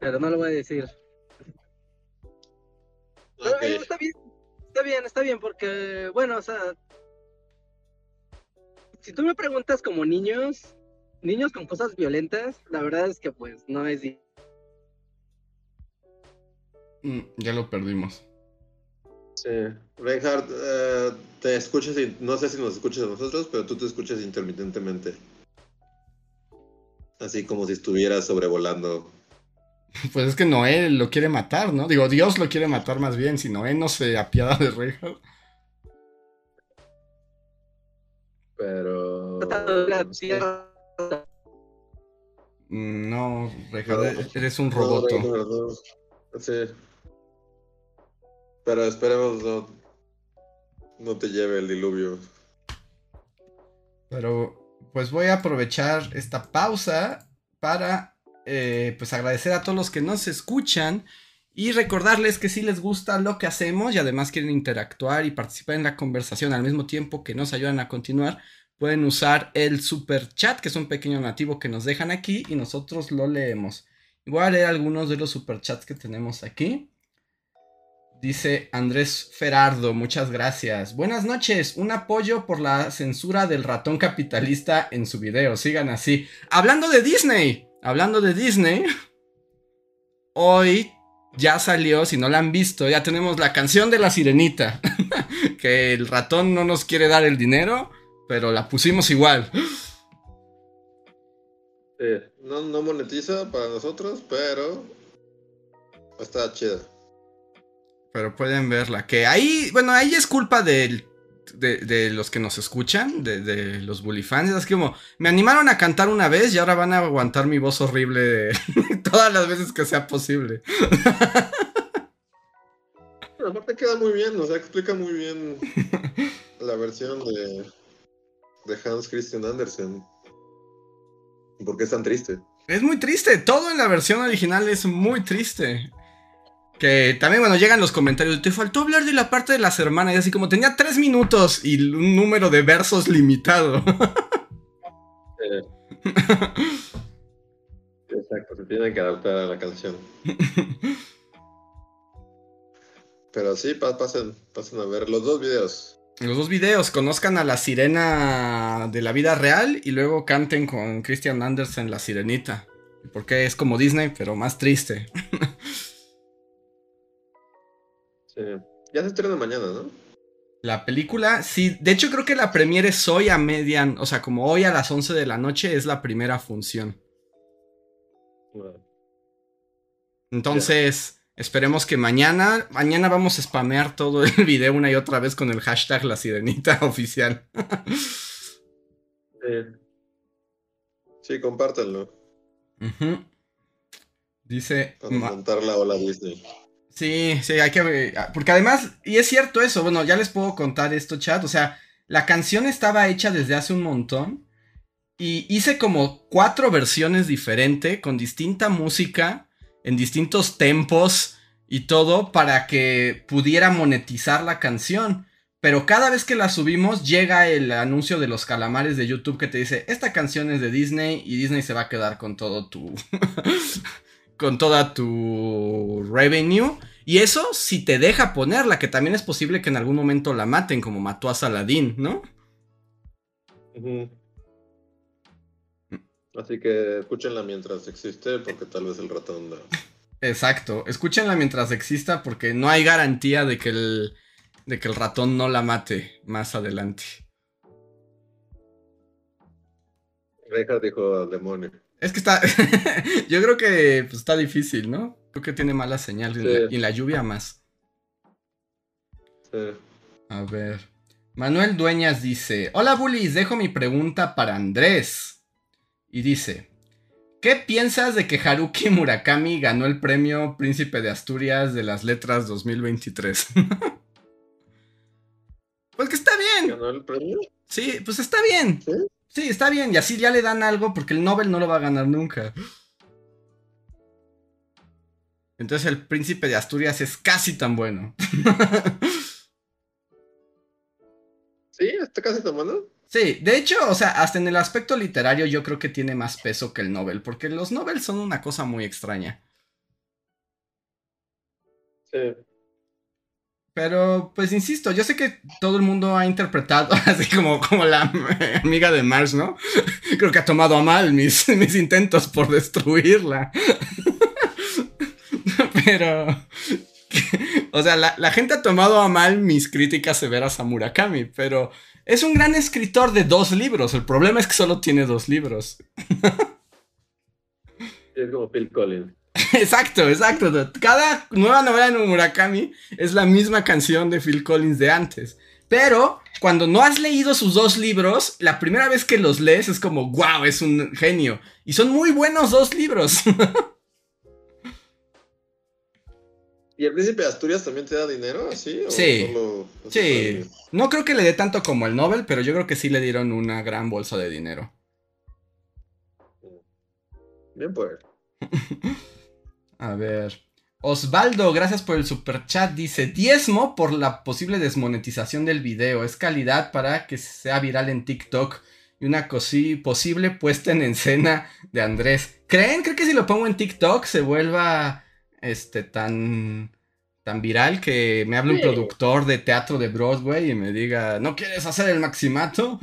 Pero no lo voy a decir. Está bien, está bien, está bien, porque, bueno, o sea, si tú me preguntas como niños, niños con cosas violentas, la verdad es que pues no es... Mm, ya lo perdimos. Sí, Reinhardt, eh, te escuchas, no sé si nos escuchas a nosotros, pero tú te escuchas intermitentemente. Así como si estuviera sobrevolando. Pues es que Noé lo quiere matar, ¿no? Digo, Dios lo quiere matar más bien, si Noé no se apiada de Reinhardt. Pero. Mm, no, eres un roboto. sí. Pero esperemos no, no te lleve el diluvio. Pero pues voy a aprovechar esta pausa para eh, pues agradecer a todos los que nos escuchan y recordarles que si les gusta lo que hacemos y además quieren interactuar y participar en la conversación al mismo tiempo que nos ayudan a continuar, pueden usar el super chat, que es un pequeño nativo que nos dejan aquí y nosotros lo leemos. Voy a leer algunos de los super chats que tenemos aquí. Dice Andrés Ferardo, muchas gracias. Buenas noches, un apoyo por la censura del ratón capitalista en su video. Sigan así. Hablando de Disney, hablando de Disney, hoy ya salió, si no la han visto, ya tenemos la canción de la sirenita. que el ratón no nos quiere dar el dinero, pero la pusimos igual. no, no monetiza para nosotros, pero está chida. Pero pueden verla. Que ahí, bueno, ahí es culpa del de, los que nos escuchan, de, los bully fans. Es como, me animaron a cantar una vez y ahora van a aguantar mi voz horrible todas las veces que sea posible. Pero aparte queda muy bien, o sea, explica muy bien la versión de, de Hans Christian Andersen. ¿Por qué es tan triste? Es muy triste, todo en la versión original es muy triste. Que también, bueno, llegan los comentarios. Te faltó hablar de la parte de las hermanas. Y así como tenía tres minutos y un número de versos limitado. Exacto, se tiene que adaptar a la canción. Pero sí, pasen, pasen a ver los dos videos. Los dos videos, conozcan a la sirena de la vida real y luego canten con Christian Andersen la sirenita. Porque es como Disney, pero más triste. Ya se estrena mañana, ¿no? La película, sí. De hecho, creo que la premiere es hoy a median. O sea, como hoy a las 11 de la noche es la primera función. Entonces, esperemos que mañana. Mañana vamos a spamear todo el video una y otra vez con el hashtag la sirenita oficial. sí. Sí, compártanlo. Dice. Para montar la ola Disney. Sí, sí, hay que... Porque además, y es cierto eso, bueno, ya les puedo contar esto, chat, o sea, la canción estaba hecha desde hace un montón y hice como cuatro versiones diferentes con distinta música, en distintos tempos y todo para que pudiera monetizar la canción. Pero cada vez que la subimos llega el anuncio de los calamares de YouTube que te dice, esta canción es de Disney y Disney se va a quedar con todo tu... con toda tu revenue. Y eso si te deja ponerla, que también es posible que en algún momento la maten, como mató a Saladín, ¿no? Así que escúchenla mientras existe, porque tal vez el ratón Exacto, escúchenla mientras exista, porque no hay garantía de que el, de que el ratón no la mate más adelante. Reja dijo demonio. Es que está. yo creo que pues, está difícil, ¿no? Creo que tiene mala señal. Y, la, lluvia más. Sí. A ver. Manuel Dueñas dice: Hola bullies, dejo mi pregunta para Andrés. Y dice: ¿Qué piensas de que Haruki Murakami ganó el premio Príncipe de Asturias de las Letras 2023? pues que está bien. ¿Ganó el premio? Sí, pues está bien. ¿Sí? Sí, está bien, y así ya le dan algo porque el Nobel no lo va a ganar nunca. Entonces el príncipe de Asturias es casi tan bueno. sí, está casi tan bueno. Sí, de hecho, o sea, hasta en el aspecto literario yo creo que tiene más peso que el Nobel, porque los Nobel son una cosa muy extraña. Sí. Pero, pues insisto, yo sé que todo el mundo ha interpretado así como, como la amiga de Mars, ¿no? Creo que ha tomado a mal mis, mis intentos por destruirla. Pero, o sea, la, la, gente ha tomado a mal mis críticas severas a Murakami, pero es un gran escritor de dos libros. El problema es que solo tiene dos libros. Es como Phil Collins. Exacto, exacto. Cada nueva novela de Murakami es la misma canción de Phil Collins de antes. Pero cuando no has leído sus dos libros, la primera vez que los lees es como, wow, es un genio. Y son muy buenos dos libros. ¿Y el príncipe de Asturias también te da dinero así? sí. sí. No creo que le dé tanto como el Nobel, pero yo creo que sí le dieron una gran bolsa de dinero. Bien pues. A ver. Osvaldo, gracias por el super chat. Dice: Diezmo por la posible desmonetización del video. Es calidad para que sea viral en TikTok. Y una posible puesta en escena de Andrés. ¿Creen? Creo que si lo pongo en TikTok se vuelva este, tan, tan viral que me hable un productor de teatro de Broadway y me diga, ¿no quieres hacer el maximato?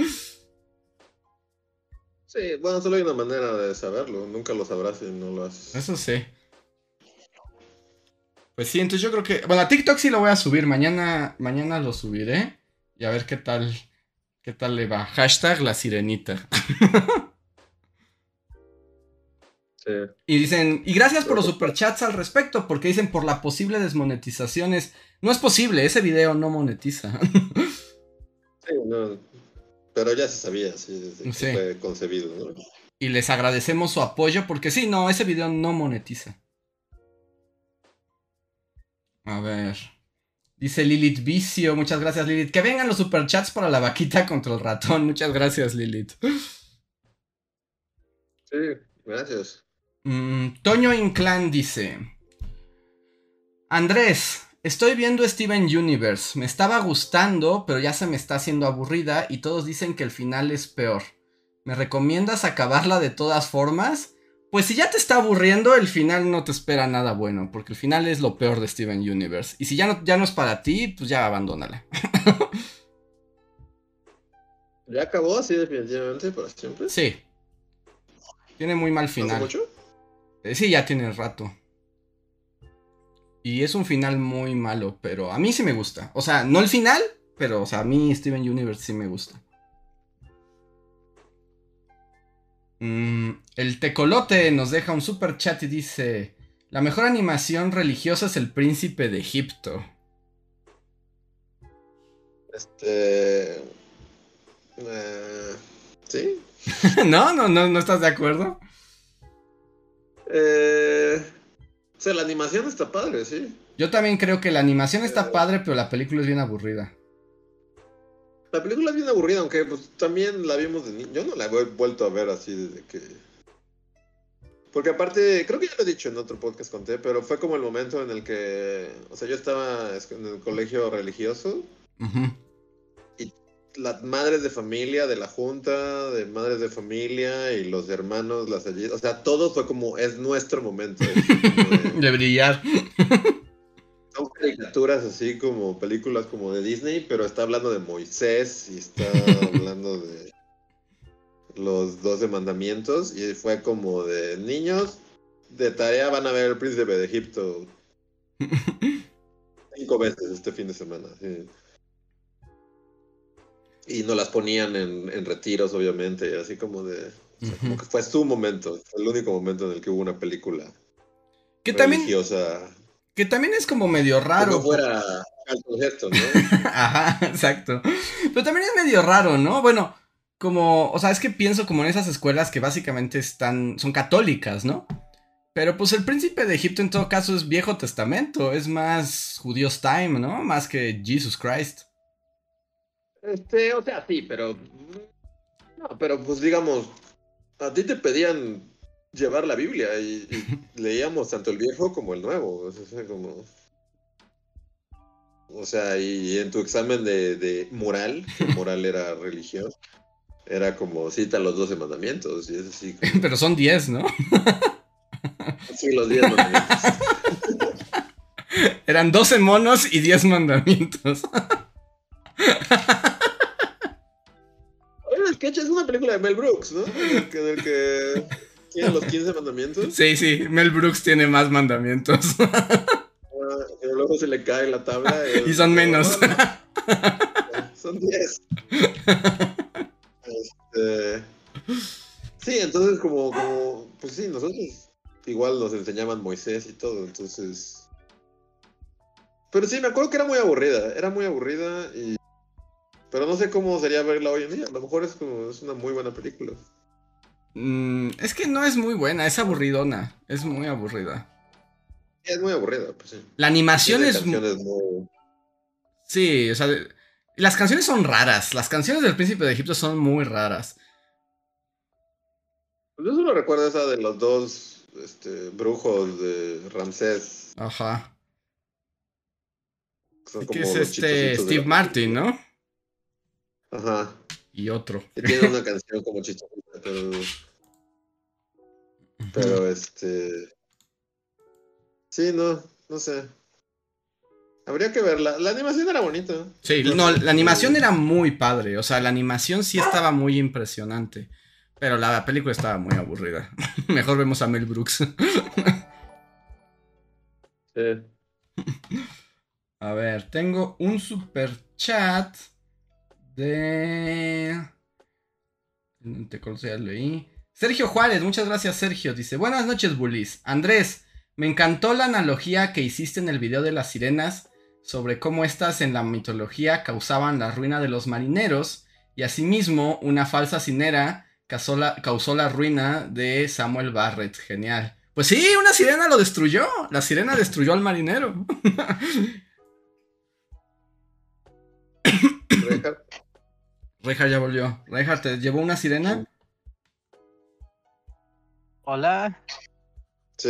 Sí, bueno, solo hay una manera de saberlo. Nunca lo sabrás si no lo haces. Eso sí. Pues sí, entonces yo creo que. Bueno, a TikTok sí lo voy a subir. Mañana, mañana lo subiré. Y a ver qué tal. ¿Qué tal le va? Hashtag la sirenita. Y dicen, y gracias por los superchats al respecto, porque dicen por la posible desmonetizaciones. No es posible, ese video no monetiza. sí, no. Pero ya se sabía, sí, fue concebido, ¿no? Y les agradecemos su apoyo, porque sí, no, ese video no monetiza. A ver. Dice Lilith Vicio, muchas gracias Lilith. Que vengan los superchats para la vaquita contra el ratón. Muchas gracias Lilith. Sí, gracias. Mm, Toño Inclán dice: Andrés, estoy viendo Steven Universe. Me estaba gustando, pero ya se me está haciendo aburrida y todos dicen que el final es peor. ¿Me recomiendas acabarla de todas formas? Pues si ya te está aburriendo, el final no te espera nada bueno, porque el final es lo peor de Steven Universe. Y si ya no, ya no es para ti, pues ya abandónala. ¿Ya acabó así definitivamente para siempre? Sí. Tiene muy mal final. mucho? Eh, sí, ya tiene rato. Y es un final muy malo, pero a mí sí me gusta. O sea, no el final, pero o sea, a mí Steven Universe sí me gusta. Mm, el tecolote nos deja un super chat y dice: La mejor animación religiosa es el príncipe de Egipto. Este. Eh, ¿Sí? no, no, no, no estás de acuerdo. Eh, o sea, la animación está padre, sí. Yo también creo que la animación está eh. padre, pero la película es bien aburrida. La película es bien aburrida, aunque pues también la vimos de niño. Yo no la he vuelto a ver así desde que. Porque aparte, creo que ya lo he dicho en otro podcast conté, pero fue como el momento en el que. O sea, yo estaba en el colegio religioso. Ajá las madres de familia de la junta, de madres de familia y los hermanos, las allí, o sea, todo fue como, es nuestro momento. de, brillar. Caricaturas así como películas como de Disney, pero está hablando de Moisés y está hablando de los doce mandamientos y fue como de niños, de tarea van a ver el príncipe de Egipto cinco veces este fin de semana. Sí. Y no las ponían en, retiros, obviamente, así como de... como que fue su momento, fue el único momento en el que hubo una película que religiosa. También, que también es como medio raro. Como fuera gesto, ¿no? Ajá, exacto. Pero también es medio raro, ¿no? Bueno, como, o sea, es que pienso como en esas escuelas que básicamente están, son católicas, ¿no? Pero pues el príncipe de Egipto en todo caso es viejo testamento, es más judíos time, ¿no? Más que Jesus Christ. Este, o sea, sí, pero. No, pero pues digamos, a ti te pedían llevar la Biblia y, leíamos tanto el viejo como el nuevo. O sea, como. O sea, y en tu examen de, de moral, moral era religión, era como cita los doce mandamientos. Y es así Pero son diez, ¿no? sí, los diez mandamientos. Eran doce monos y diez mandamientos. Oye, Sketch es una película de Mel Brooks, ¿no? Del que, tiene los 15 mandamientos. Sí, sí, Mel Brooks tiene más mandamientos. Ah, pero luego se le cae la tabla. Y, son menos. son 10. Este, sí, entonces como, como, pues sí, nosotros igual nos enseñaban Moisés y todo, entonces... Pero sí, me acuerdo que era muy aburrida, era muy aburrida y Pero no sé cómo sería verla hoy en día. A lo mejor es como es una muy buena película. Mm, es que no es muy buena, es aburridona. Es muy aburrida. Es muy aburrida, pues sí. La animación es. Muy... Sí, o sea, las canciones son raras. Las canciones del Príncipe de Egipto son muy raras. Pues yo solo recuerdo esa de los dos este, brujos de Ramsés. Ajá. Que es este Steve Martin, ¿no? Ajá. Y otro. Tiene una canción como chistosita, pero. Pero este. Sí, no, no sé. Habría que verla. La animación era bonita. Sí, no, la animación era muy padre. O sea, la animación sí estaba muy impresionante. Pero la película estaba muy aburrida. Mejor vemos a Mel Brooks. sí. A ver, tengo un super chat de. Te leí. Sergio Juárez, muchas gracias, Sergio. Dice: Buenas noches, Bullies. Andrés, me encantó la analogía que hiciste en el video de las sirenas sobre cómo estas en la mitología causaban la ruina de los marineros y asimismo una falsa sinera causó la, causó la ruina de Samuel Barrett. Genial. Pues sí, una sirena lo destruyó. La sirena destruyó al marinero. Reja ya volvió. Reja, ¿te llevó una sirena? Hola. Sí.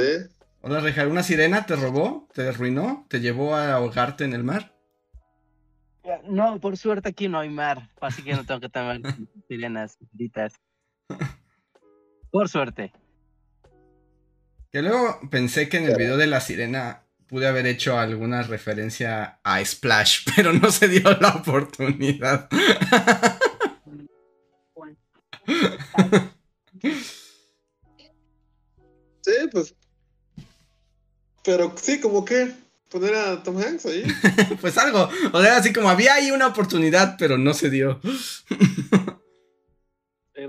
Hola, Reja, ¿una sirena te robó? ¿Te arruinó? ¿Te llevó a ahogarte en el mar? No, por suerte aquí no hay mar, así que no tengo que tomar sirenas malditas. Por suerte. Que luego pensé que en el video de la sirena pude haber hecho alguna referencia a Splash, pero no se dio la oportunidad. Sí, pues. Pero sí, como que poner a Tom Hanks ahí. pues algo. O sea, así como había ahí una oportunidad, pero no se dio.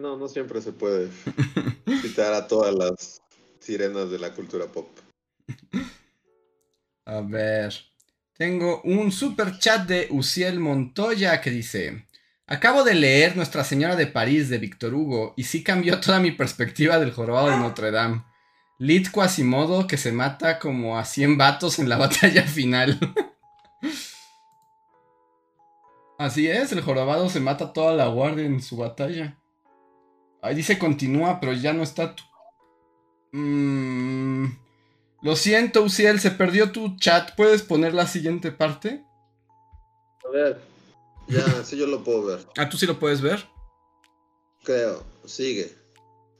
no, no siempre se puede quitar a todas las sirenas de la cultura pop. A ver. Tengo un super chat de Uciel Montoya que dice: Acabo de leer Nuestra Señora de París de Víctor Hugo y sí cambió toda mi perspectiva del jorobado de Notre Dame. Lit Quasimodo que se mata como a 100 vatos en la batalla final. Así es, el jorobado se mata toda la guardia en su batalla. Ahí dice continúa, pero ya no está. Mmm. Lo siento, Uciel, se perdió tu chat. ¿Puedes poner la siguiente parte? A ver. Ya, sí yo lo puedo ver. Ah, ¿tú sí lo puedes ver? Creo. Sigue.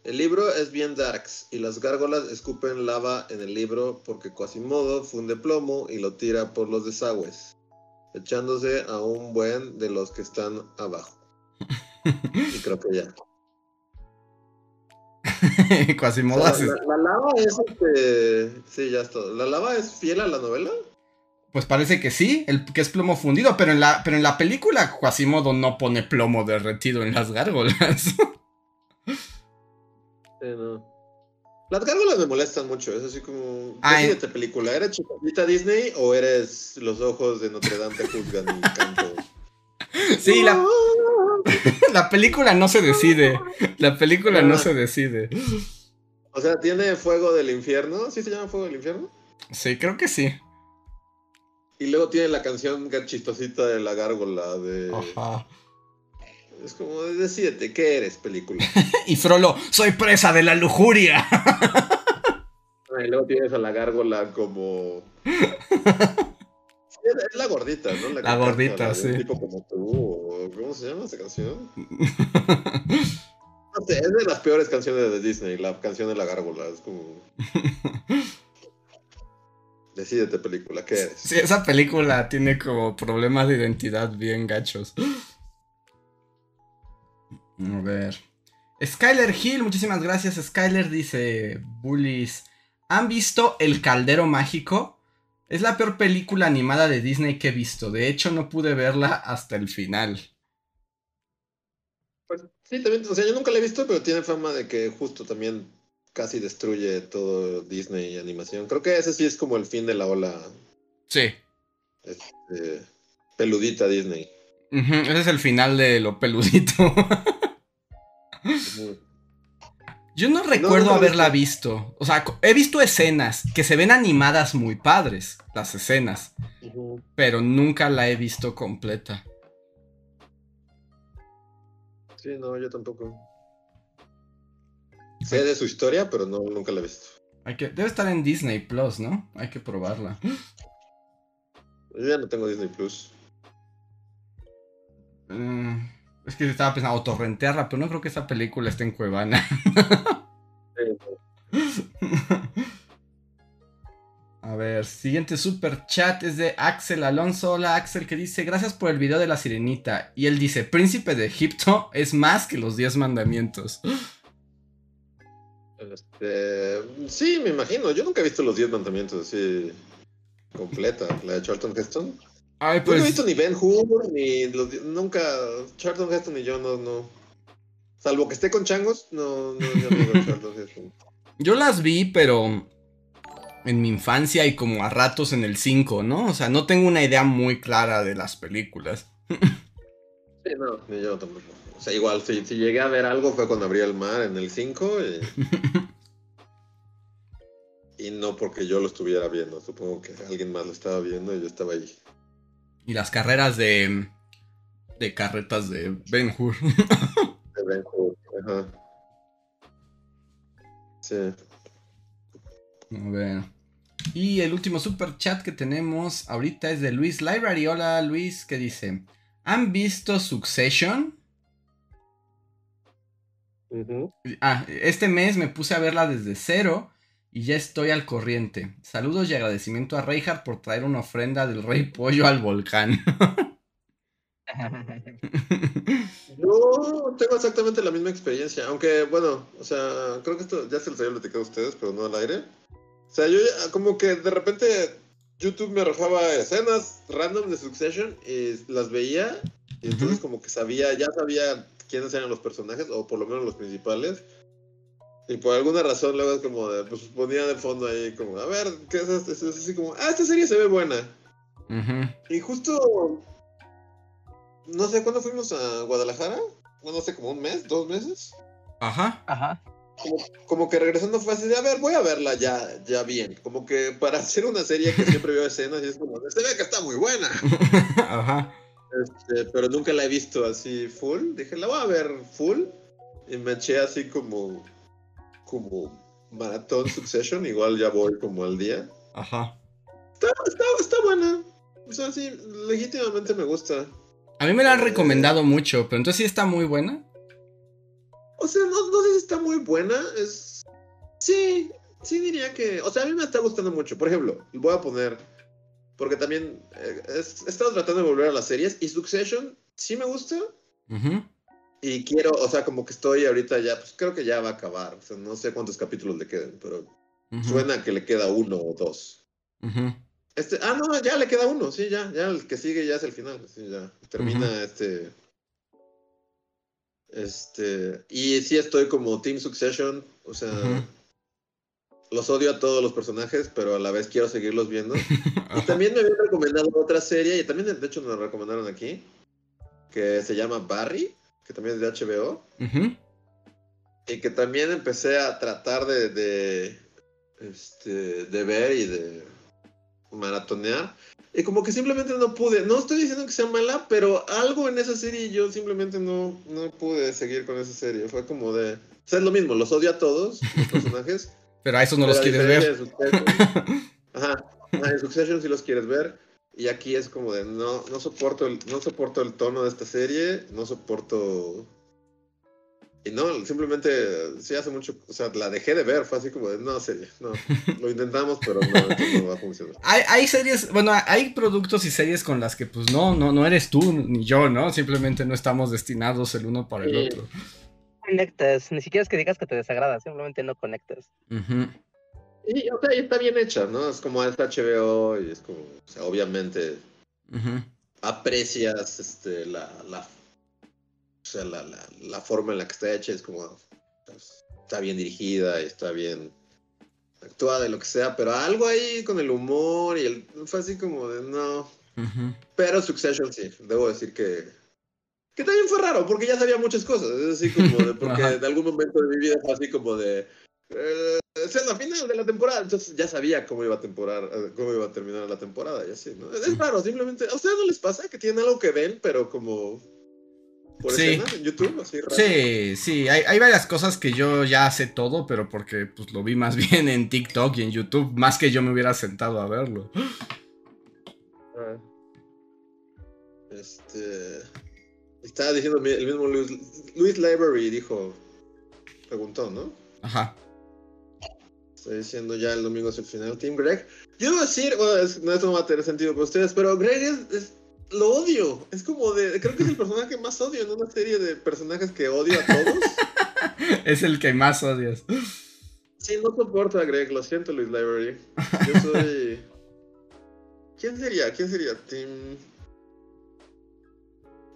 El libro es bien darks y las gárgolas escupen lava en el libro porque Quasimodo funde plomo y lo tira por los desagües, echándose a un buen de los que están abajo. y creo que ya. Quasimodo la, lava es este... Sí, ya está. ¿La lava es fiel a la novela? Pues parece que sí, el, que es plomo fundido, pero en la, pero en la película Quasimodo no pone plomo derretido en las gárgolas. Las gárgolas me molestan mucho, es así como... ¿Qué de película? ¿Eres chiquitita Disney o eres los ojos de Notre Dame te juzgan canto? Sí, la, la película no se decide. La película no se decide. O sea, ¿tiene Fuego del Infierno? ¿Sí se llama Fuego del Infierno? Sí, creo que sí. Y luego tiene la canción chistosita de la gárgola de... Ajá. Es como, decídete, ¿qué eres, película? y Frollo, soy presa de la lujuria. y luego tienes a la gárgola como... Es la gordita, ¿no? La, gordita, sí. tipo como tú, ¿cómo se llama esa canción? No sé, es de las peores canciones de Disney, la canción de la gárgola. Es como. Decídete, película, ¿qué eres? Sí, esa película tiene como problemas de identidad bien gachos. A ver. Skyler Hill, muchísimas gracias. Skyler dice: Bullies, ¿han visto El Caldero Mágico? Es la peor película animada de Disney que he visto. De hecho, no pude verla hasta el final. Pues sí, también, o sea, yo nunca la he visto, pero tiene fama de que justo también casi destruye todo Disney animación. Creo que ese sí es como el fin de la ola. Sí. Este, peludita Disney. Ese es el final de lo peludito. Yo no recuerdo haberla visto. O sea, he visto escenas que se ven animadas muy padres, las escenas. Pero nunca la he visto completa. Sí, no, yo tampoco. Sé de su historia, pero no, nunca la he visto. Hay que, debe estar en Disney Plus, ¿no? Hay que probarla. Yo ya no tengo Disney Plus. Mm, es que estaba pensando autorrentearla, pero no creo que esa película esté en Cuevana. A ver, siguiente super chat es de Axel Alonso. Hola Axel que dice, gracias por el video de la sirenita. Y él dice, príncipe de Egipto es más que los 10 mandamientos. Este, sí, me imagino. Yo nunca he visto los 10 mandamientos así completa, la de Charlton Heston. Ay, pues... No he visto ni Ben Hur, ni los, nunca. Charlton Heston y yo no, no. Salvo que esté con changos, no, no, yo Charlton Heston. Yo las vi, pero en mi infancia y como a ratos en el 5, ¿no? O sea, no tengo una idea muy clara de las películas. sí, no, ni yo tampoco. O sea, igual, si, si llegué a ver algo fue cuando abría el mar en el 5 y... y no porque yo lo estuviera viendo, supongo que alguien más lo estaba viendo y yo estaba ahí. Y las carreras de. de carretas de Ben Hur. de Ben Hur, ajá. Sí. A ver. Y el último super chat que tenemos ahorita es de Luis Library. Hola Luis, ¿qué dice? ¿Han visto Succession? Ah, este mes me puse a verla desde cero y ya estoy al corriente. Saludos y agradecimiento a Reinhardt por traer una ofrenda del rey pollo al volcán. Yo tengo exactamente la misma experiencia, aunque bueno, o sea, creo que esto ya se los había platicado a ustedes, pero no al aire. O sea, yo como que de repente YouTube me arrojaba escenas random de Succession y las veía y entonces como que sabía, ya sabía quiénes eran los personajes o por lo menos los principales. Y por alguna razón luego es como de, pues ponía de fondo ahí como, a ver, ¿qué es esto? Es así como, ah, esta serie se ve buena. Y justo, no sé, ¿cuándo fuimos a Guadalajara? Bueno, no sé, como un mes, dos meses. Ajá. Ajá. Como, que regresando fue así de, a ver, voy a verla ya, ya bien. Como que para hacer una serie que siempre veo escenas y es como, se ve que está muy buena. Ajá. Este, pero nunca la he visto así full. Dije, la voy a ver full. Y me eché así como como Maratón Succession, igual ya voy como al día. Ajá. Está, está, está buena. O sea, sí, legítimamente me gusta. A mí me la han eh, recomendado mucho, pero entonces sí está muy buena. O sea, no, no sé si está muy buena. Es. Sí, sí diría que. O sea, a mí me está gustando mucho. Por ejemplo, voy a poner. Porque también eh, he estado tratando de volver a las series. Y Succession sí me gusta. Y quiero, o sea, como que estoy ahorita ya, pues creo que ya va a acabar. O sea, no sé cuántos capítulos le queden, pero suena que le queda uno o dos. este, ah, no, ya le queda uno, sí, ya, ya el que sigue ya es el final, sí, ya. Termina este. Este. Y sí estoy como Team Succession, o sea. Los odio a todos los personajes, pero a la vez quiero seguirlos viendo. y también me habían recomendado otra serie, y también de hecho nos la recomendaron aquí, que se llama Barry que también es de HBO. Y que también empecé a tratar de, de, este, de ver y de maratonear. Y como que simplemente no pude. No estoy diciendo que sea mala, pero algo en esa serie yo simplemente no, no pude seguir con esa serie. Fue como de. O sea, es lo mismo, los odio a todos, los personajes. Pero a esos no los quieres ver. Ajá. En Succession sí los quieres ver. Y aquí es como de no, no soporto el, no soporto el tono de esta serie, no soporto. Y no, simplemente sí hace mucho, o sea, la dejé de ver, fue así como de no serie, no, lo intentamos, pero no, no va a funcionar. Hay, hay series, bueno, hay productos y series con las que pues no, no, no eres tú ni yo, ¿no? Simplemente no estamos destinados el uno para el otro. Conectas, ni siquiera es que digas que te desagrada, simplemente no conectas. Y, o sea, está bien hecha, ¿no? Es como es HBO y es como, o sea, obviamente aprecias este, la, la, o sea, la, la, la, forma en la que está hecha, es como, pues, está bien dirigida y está bien actuada y lo que sea, pero algo ahí con el humor y el, fue así como de, no. Pero Succession sí, debo decir que Que también fue raro, porque ya sabía muchas cosas. Es así como de, porque de algún momento de mi vida fue así como de. Eh, es la final de la temporada. Entonces ya sabía cómo iba a, temporar, eh, cómo iba a terminar la temporada y así, ¿no? Es raro, simplemente. ¿A ustedes no les pasa que tienen algo que ven, pero como por sí. en YouTube, así raro. Sí, sí, hay, hay, varias cosas que yo ya sé todo, pero porque pues lo vi más bien en TikTok y en YouTube, más que yo me hubiera sentado a verlo. Ah. Este. Estaba diciendo el mismo Luis, Luis Library dijo. Preguntó, ¿no? Ajá. Estoy diciendo ya el domingo es el final. Team Greg. Yo debo decir, bueno, no, eso no va a tener sentido para ustedes, pero Greg es lo odio. Es como de. Creo que es el personaje más odio en una serie de personajes que odio a todos. es el que más odias. Sí, no soporto a Greg, lo siento, Luis Library. Yo soy. ¿Quién sería? ¿Quién sería? Team.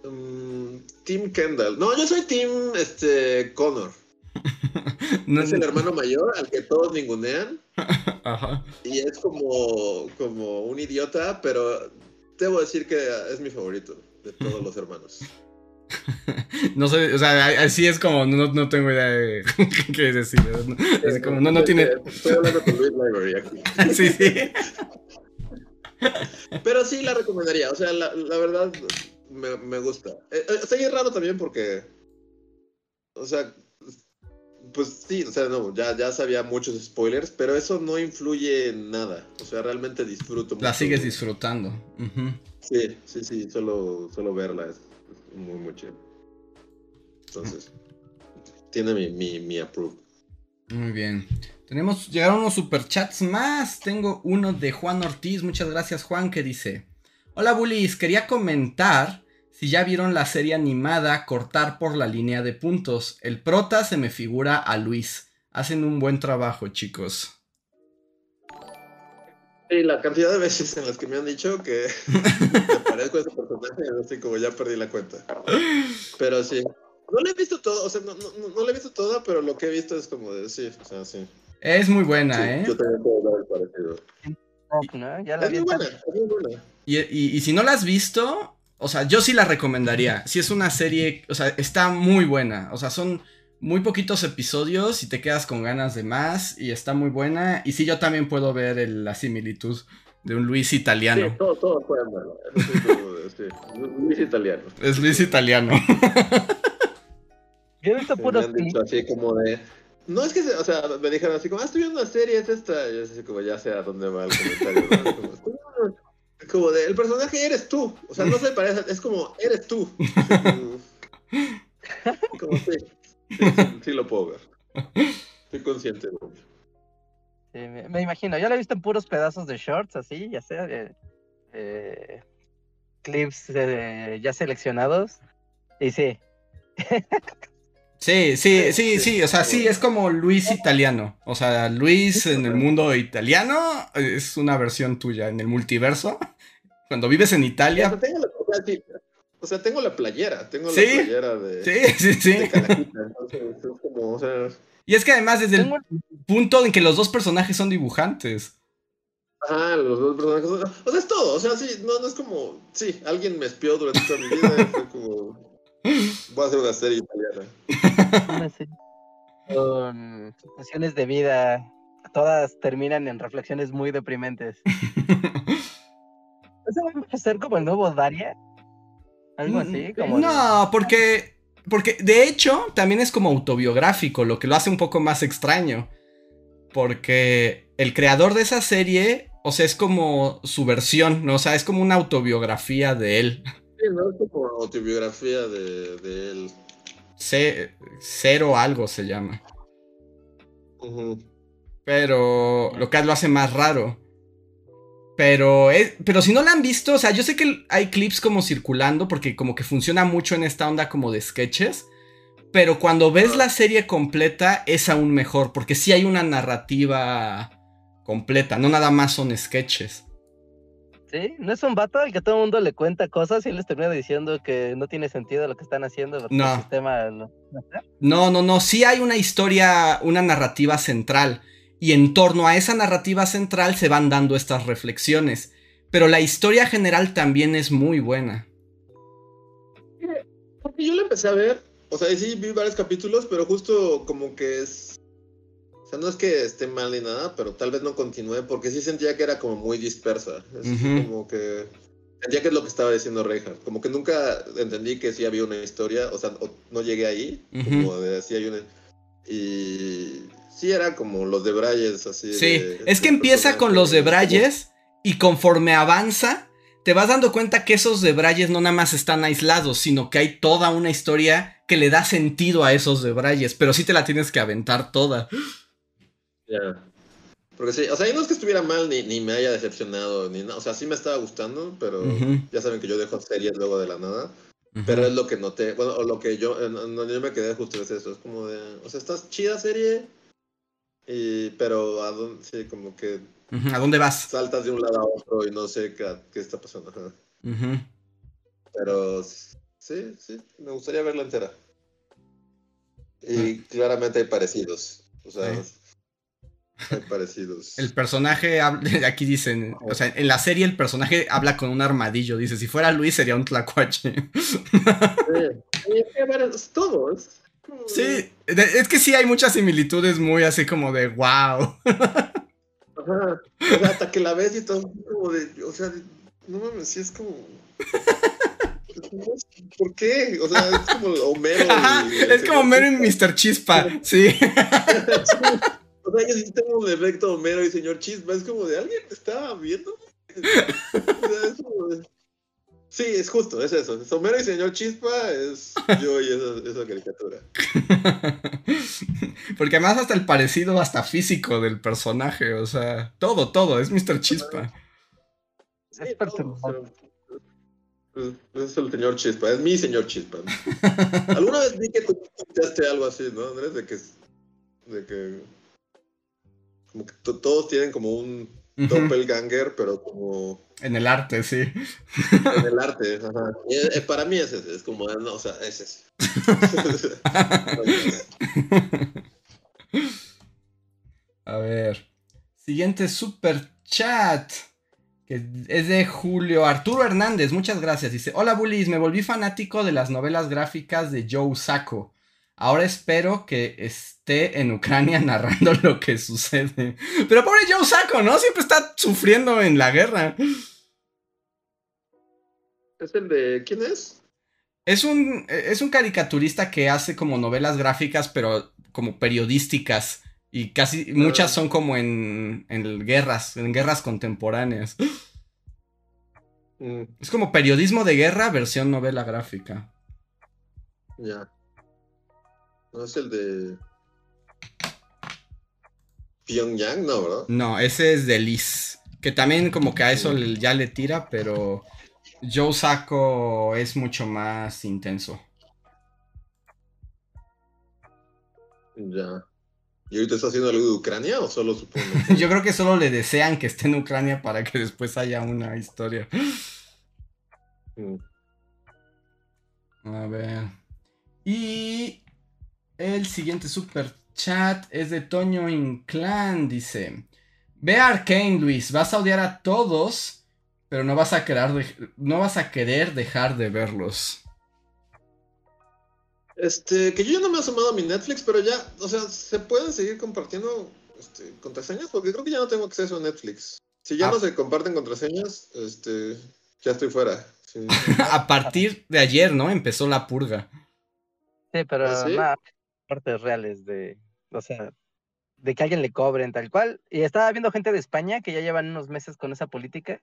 Um, Team Kendall. No, yo soy Team este, Connor. es el hermano mayor al que todos ningunean. Ajá. Y es como, como un idiota, pero debo decir que es mi favorito de todos los hermanos. no sé, o sea, así es como, no, no tengo idea de qué decir. Es como, no, no tiene. Estoy hablando con Luis Library aquí. sí, sí. Pero sí la recomendaría, o sea, la, la verdad me, me gusta. Eh, eh, raro también porque, o sea, pues sí, o sea, no, ya, ya sabía muchos spoilers, pero eso no influye en nada. O sea, realmente disfruto. La sigues disfrutando. Sí, sí, sí, solo, solo verla es, muy, muy chido. Entonces, tiene mi, mi, mi approve. Muy bien. Tenemos, llegaron unos superchats más. Tengo uno de Juan Ortiz. Muchas gracias, Juan, que dice: Hola, Bullies. Quería comentar si ya vieron la serie animada Cortar por la línea de puntos, el prota se me figura a Luis. Hacen un buen trabajo, chicos. Sí, la cantidad de veces en las que me han dicho que me parezco a ese personaje, así como ya perdí la cuenta. Pero sí. No le he visto todo, o sea, no, no, he visto toda, pero lo que he visto es como de sí, o sea, sí. Es muy buena, ¿eh? Yo también puedo dar el parecido. Ya la es, muy buena, es muy buena. Y, y, y si no la has visto, o sea, yo sí la recomendaría. Si es una serie, o sea, está muy buena. O sea, son muy poquitos episodios y te quedas con ganas de más y está muy buena. Y sí, yo también puedo ver la similitud de un Luis italiano. Sí, todos, pueden verlo. Luis italiano. Es Luis italiano. Yo he visto dicho así como de. No es que, o sea, me dijeron así como, ah, estoy viendo una serie, es esta. Y así como, ya sé a dónde va el comentario. Como de, el personaje eres tú. O sea, no se parece, es como, eres tú. como, sí, sí, lo puedo ver. Estoy consciente de ello. me, imagino, yo lo he visto en puros pedazos de shorts, así, ya sea clips ya seleccionados. Y sí. Sí, sí, sí, sí, o sea, sí, es como Luis italiano. O sea, Luis en el mundo italiano es una versión tuya en el multiverso. Cuando vives en Italia. O sea, tengo la playera, tengo la playera de. Sí, sí, sí. Y es que además, desde el punto en que los dos personajes son dibujantes. Ajá, los dos personajes. O sea, es todo. O sea, sí, no, no es como. Sí, alguien me espió durante toda mi vida y fue como. Voy a hacer una serie italiana. Con situaciones de vida. Todas terminan en reflexiones muy deprimentes. ¿Eso va a ser como el nuevo Daria? Algo así. Como no, porque. Porque de hecho también es como autobiográfico, lo que lo hace un poco más extraño. Porque el creador de esa serie, o sea, es como su versión, ¿no? O sea, es como una autobiografía de él. Sí, no es como autobiografía de, él. cero algo se llama. Pero lo que lo hace más raro. Pero, pero si no la han visto, o sea, yo sé que hay clips como circulando porque como que funciona mucho en esta onda como de sketches. Pero cuando ves la serie completa es aún mejor porque sí hay una narrativa completa, no nada más son sketches. Sí, no es un vato al que todo el mundo le cuenta cosas y les termina diciendo que no tiene sentido lo que están haciendo. No. El sistema, no, no, no, sí hay una historia, una narrativa central. Y en torno a esa narrativa central se van dando estas reflexiones. Pero la historia general también es muy buena. yo la empecé a ver, o sea, sí vi varios capítulos, pero justo como que es... O sea, no es que esté mal ni nada, pero tal vez no continúe, porque sí sentía que era como muy dispersa. Es como que... Sentía que es lo que estaba diciendo Reinhardt. Como que nunca entendí que sí había una historia, o sea, no llegué ahí, como de sí hay una... Y sí era como los de Brayes, así. Sí, es que empieza con los de Brayes y conforme avanza, te vas dando cuenta que esos de Brayes no nada más están aislados, sino que hay toda una historia que le da sentido a esos de Brayes, pero sí te la tienes que aventar toda. Ya. Porque sí, o sea, no es que estuviera mal ni, ni me haya decepcionado, ni nada. O sea, sí me estaba gustando, pero ya saben que yo dejo series luego de la nada. Pero es lo que noté, bueno, o lo que yo, no, yo me quedé justo es eso, es como de, o sea, estás chida serie, y, pero a dónde, sí, como que... ¿A dónde vas? Saltas de un lado a otro y no sé qué, qué está pasando. Pero sí, sí, me gustaría verla entera. Y claramente hay parecidos, o sea parecidos. El personaje, aquí dicen, o sea, en la serie el personaje habla con un armadillo, dice, si fuera Luis sería un tlacuache. Sí, todos. Sí, es que sí hay muchas similitudes muy así como de wow. Ajá. O sea, hasta que la ves y todo como de, o sea, no mames, sí es como... ¿Por qué? O sea, es como Homero. es como Homero y Mr. Chispa, sí. O sea, yo sí tengo un efecto Homero y señor Chispa. Es como de alguien estaba viendo. Sí, es justo, es eso. Homero y señor Chispa es yo y esa, caricatura. Porque además hasta el parecido hasta físico del personaje, o sea, todo, todo, es Mr. Chispa. Sí, es, es el señor Chispa, es mi señor Chispa. Alguna vez vi que tú escuchaste algo así, ¿no, Andrés? De que, de que como que todos tienen como un doppelganger, pero como... En el arte, sí. En el arte, ajá. Eh, para mí es ese, es como, no, o sea, es ese. A ver. Siguiente super chat. Que es de Julio Arturo Hernández. Muchas gracias. Dice: Hola Bullies, me volví fanático de las novelas gráficas de Joe Sacco. Ahora espero que esté en Ucrania narrando lo que sucede. Pero pobre Joe Sacco, ¿no? Siempre está sufriendo en la guerra. ¿Es el de quién es? Es un, es un caricaturista que hace como novelas gráficas, pero como periodísticas. Y casi muchas son como en, en guerras, en guerras contemporáneas. Mm. Es como periodismo de guerra versión novela gráfica. Ya. No es el de. Pyongyang, no, ¿verdad? No, ese es de Liz. Que también como que a eso ya le tira, pero Joe Sacco es mucho más intenso. Ya. ¿Y ahorita está haciendo algo de Ucrania o solo supongo? Yo creo que solo le desean que esté en Ucrania para que después haya una historia. Mm. A ver. Y el siguiente super chat es de Toño Inclán. Dice: Ve a Arkane, Luis. Vas a odiar a todos, pero no vas a querer, no vas a querer dejar de verlos. Este, que yo ya no me he asomado a mi Netflix, pero ya, o sea, se pueden seguir compartiendo este, contraseñas, porque creo que ya no tengo acceso a Netflix. Si ya ah. no se comparten contraseñas, este, ya estoy fuera. a partir de ayer, ¿no? Empezó la purga. Sí, pero ¿Ah, partes reales de, o sea, de que alguien le cobren tal cual. Y estaba viendo gente de España que ya llevan unos meses con esa política.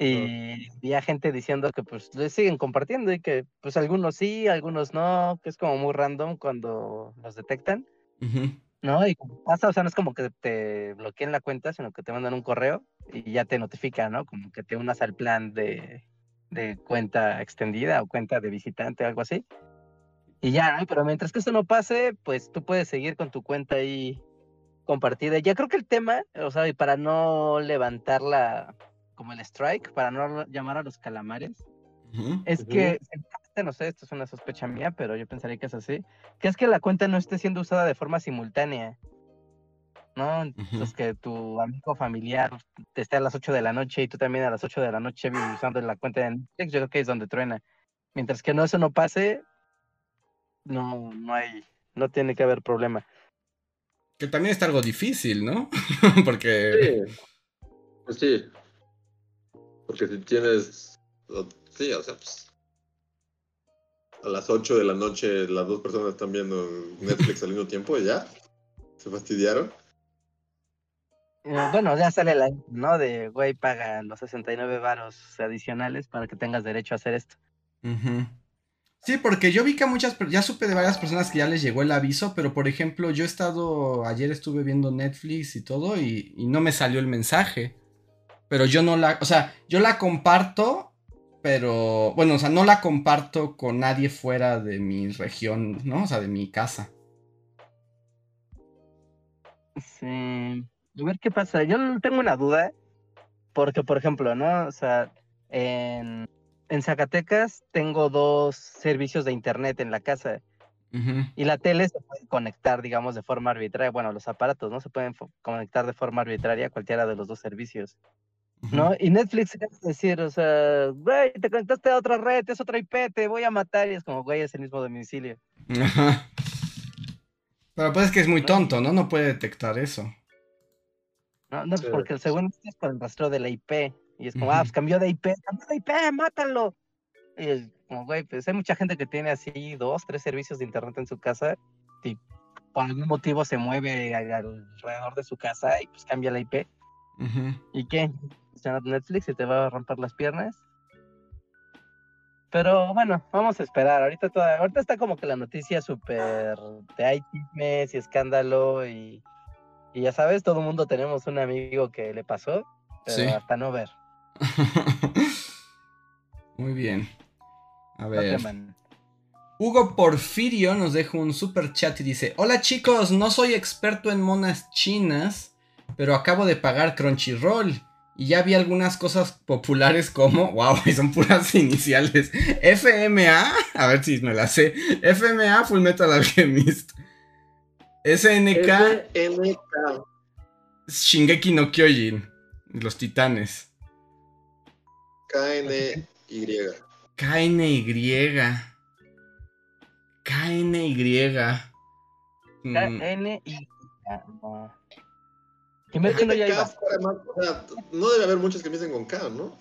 Y había gente diciendo que pues le siguen compartiendo y que pues algunos sí, algunos no, que es como muy random cuando los detectan. ¿No? Y como pasa, o sea, no es como que te bloqueen la cuenta, sino que te mandan un correo y ya te notifica, ¿no? Como que te unas al plan de, de cuenta extendida o cuenta de visitante, algo así. Y ya, pero mientras que esto no pase, pues tú puedes seguir con tu cuenta ahí compartida. Ya creo que el tema, o sea, y para no levantarla como el strike, para no llamar a los calamares, es que, no sé, esto es una sospecha mía, pero yo pensaría que es así, que es que la cuenta no esté siendo usada de forma simultánea. ¿no? Entonces que tu amigo familiar esté a las 8 de la noche y tú también a las 8 de la noche usando la cuenta de Netflix, yo creo que es donde truena. Mientras que no eso no pase, no, no hay, no tiene que haber problema. Que también está algo difícil, ¿no? Porque. Sí. Pues sí. Porque si tienes. Sí, o sea, pues. A las 8 de la noche las dos personas están viendo Netflix al mismo tiempo y ya. Se fastidiaron. Eh, bueno, ya sale la, ¿no? De, güey, paga los 69 varos adicionales para que tengas derecho a hacer esto. Sí, porque yo vi que a muchas, ya supe de varias personas que ya les llegó el aviso, pero por ejemplo, yo he estado, ayer estuve viendo Netflix y todo y, no me salió el mensaje. Pero yo no la, o sea, yo la comparto, pero, bueno, o sea, no la comparto con nadie fuera de mi región, ¿no? O sea, de mi casa. Sí. A ver qué pasa. Yo tengo una duda, porque, por ejemplo, ¿no? O sea, en, Zacatecas tengo dos servicios de internet en la casa. Y la tele se puede conectar, digamos, de forma arbitraria. Bueno, los aparatos, ¿no? Se pueden conectar de forma arbitraria a cualquiera de los dos servicios. ¿No? Y Netflix es decir, o sea, güey, te conectaste a otra red, es otra IP, te voy a matar. Y es como, güey, es el mismo domicilio. Pero pues es que es muy tonto, ¿no? No puede detectar eso. No, no, porque el segundo es por el rastro de la IP. Y es como, ah, pues cambió de IP, cambió de IP, mátalo. Y es como, güey, pues hay mucha gente que tiene así dos, tres servicios de internet en su casa y por algún motivo se mueve alrededor de su casa y pues cambia la IP. ¿Y qué? Netflix y te va a romper las piernas. Pero bueno, vamos a esperar. Ahorita, toda, ahorita está como que la noticia súper de hay chismes y escándalo y y ya sabes, todo el mundo tenemos un amigo que le pasó, pero hasta no ver. Muy bien. A ver. Hugo Porfirio nos deja un super chat y dice: Hola chicos, no soy experto en monas chinas, pero acabo de pagar Crunchyroll. Y ya vi algunas cosas populares como, wow, son puras iniciales. FMA, a ver si me la sé. FMA Full Metal Alchemist. SNK. SNK. Shingeki no Kyojin. Los titanes. KNY. KNY. KNY. KNY. Kimetsu no Yaiba. no debe haber muchos que empiecen con K, ¿no?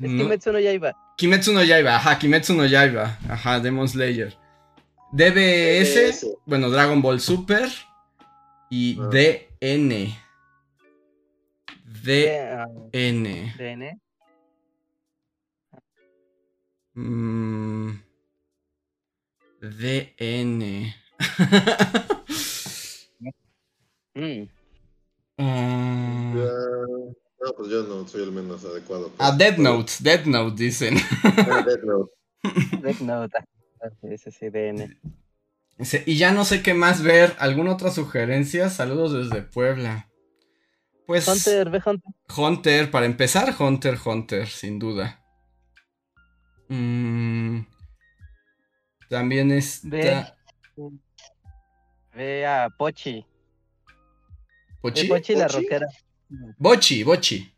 Es Kimetsu no Yaiba. Kimetsu no Yaiba, ajá, Kimetsu no Yaiba. Ajá, Demon Slayer. DBS, bueno, Dragon Ball Super y ah. DN. DN. DN. Mm, DN. mm. no, pues yo no soy el menos adecuado. Ah, Dead Note, Dead Note dicen. Ah, Dead Note. Dead Note. SCDN. Y ya no sé qué más ver. ¿Alguna otra sugerencia? Saludos desde Puebla. Pues. Hunter, ve Hunter. Hunter, para empezar, Hunter, Hunter, sin duda. Mm, también está. Ve, a Pochi. ¿Pochi? Pochi la rockera. Bochi, Bochi.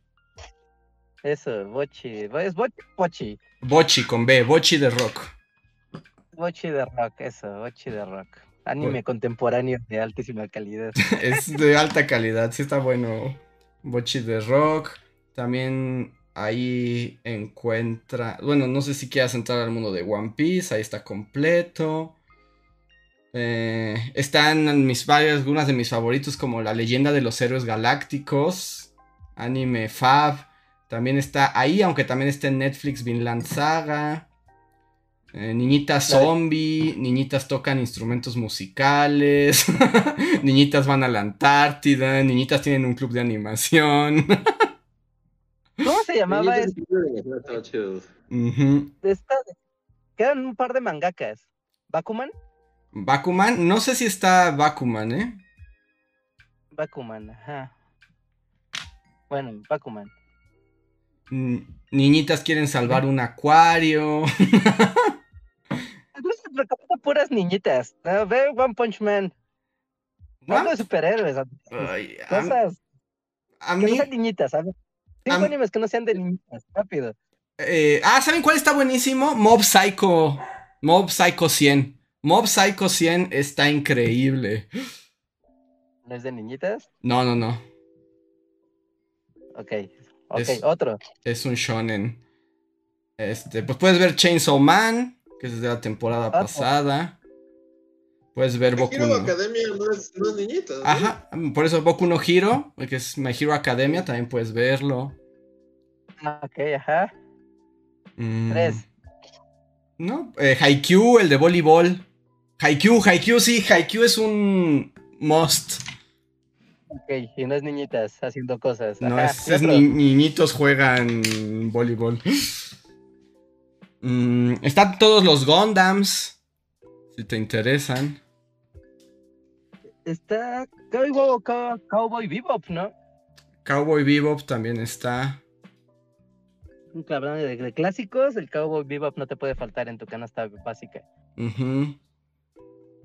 Eso, Bochi. ¿Es Bochi Pochi? Bochi con B, Bochi de rock. Bochi de rock, eso, Bochi de rock. Anime contemporáneo de altísima calidad. es de alta calidad, sí está bueno. Bochi de rock. También ahí encuentra. Bueno, no sé si quieras entrar al mundo de One Piece. Ahí está completo. Eh, están mis varias, algunas de mis favoritos, como La leyenda de los héroes galácticos. Anime Fab. También está ahí, aunque también está en Netflix Vinland Saga. Eh, niñitas zombie, niñitas tocan instrumentos musicales, niñitas van a la Antártida, niñitas tienen un club de animación. ¿Cómo se llamaba eso? Quedan un par de mangakas. ¿Bakuman? Bakuman, no sé si está Bakuman, ¿eh? Bakuman, ajá. Bueno, Bakuman. Niñitas quieren salvar un acuario. recomiendo puras niñitas. Ve One Punch Man. No de superhéroes. Cosas. A mí... Que no sean niñitas, ¿sabes? Cinco animes que no sean de niñitas, rápido. Eh, ah, ¿saben cuál está buenísimo? Mob Psycho. Mob Psycho 100. Mob Psycho 100 está increíble. ¿No es de niñitas? No, no, no. Ok. Ok, otro. Es un shonen. Este, pues puedes ver Chainsaw Man, que es de la temporada ah, pasada. Puedes ver Boku no Academia no es, no Ajá, por eso Boku no Hero, que es My Hero Academia, también puedes verlo. Ah, ok, ajá. Mm. Tres. No, eh, Haikyuu, el de voleibol. Haikyuu, Haikyuu, sí, Haikyuu es un must. Ok, y no es niñitas haciendo cosas. No, es, niñitos juegan voleibol. Mm, están todos los Gundams. Si te interesan. Está Cowboy, Cowboy Bebop, ¿no? Cowboy Bebop también está. Hablando de, de, clásicos, el Cowboy Bebop no te puede faltar en tu canasta básica.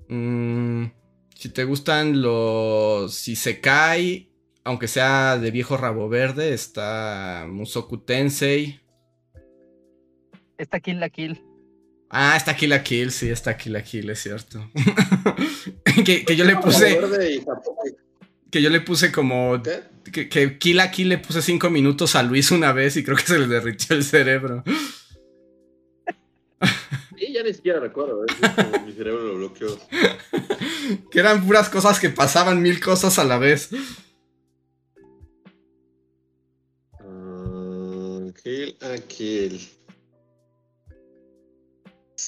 Mm, si te gustan los Si se cae, aunque sea de viejo rabo verde, está Musoku Tensei. Está Kill la Kill. Ah, está Kill la Kill, sí, está Kill la Kill, es cierto. que, yo le puse. Que yo le puse como. Que, que Kill la Kill le puse cinco minutos a Luis una vez y creo que se le derritió el cerebro. Sí, ya ni siquiera recuerdo, ¿eh? mi cerebro lo bloqueó. que eran puras cosas que pasaban mil cosas a la vez. Uh, kill a kill.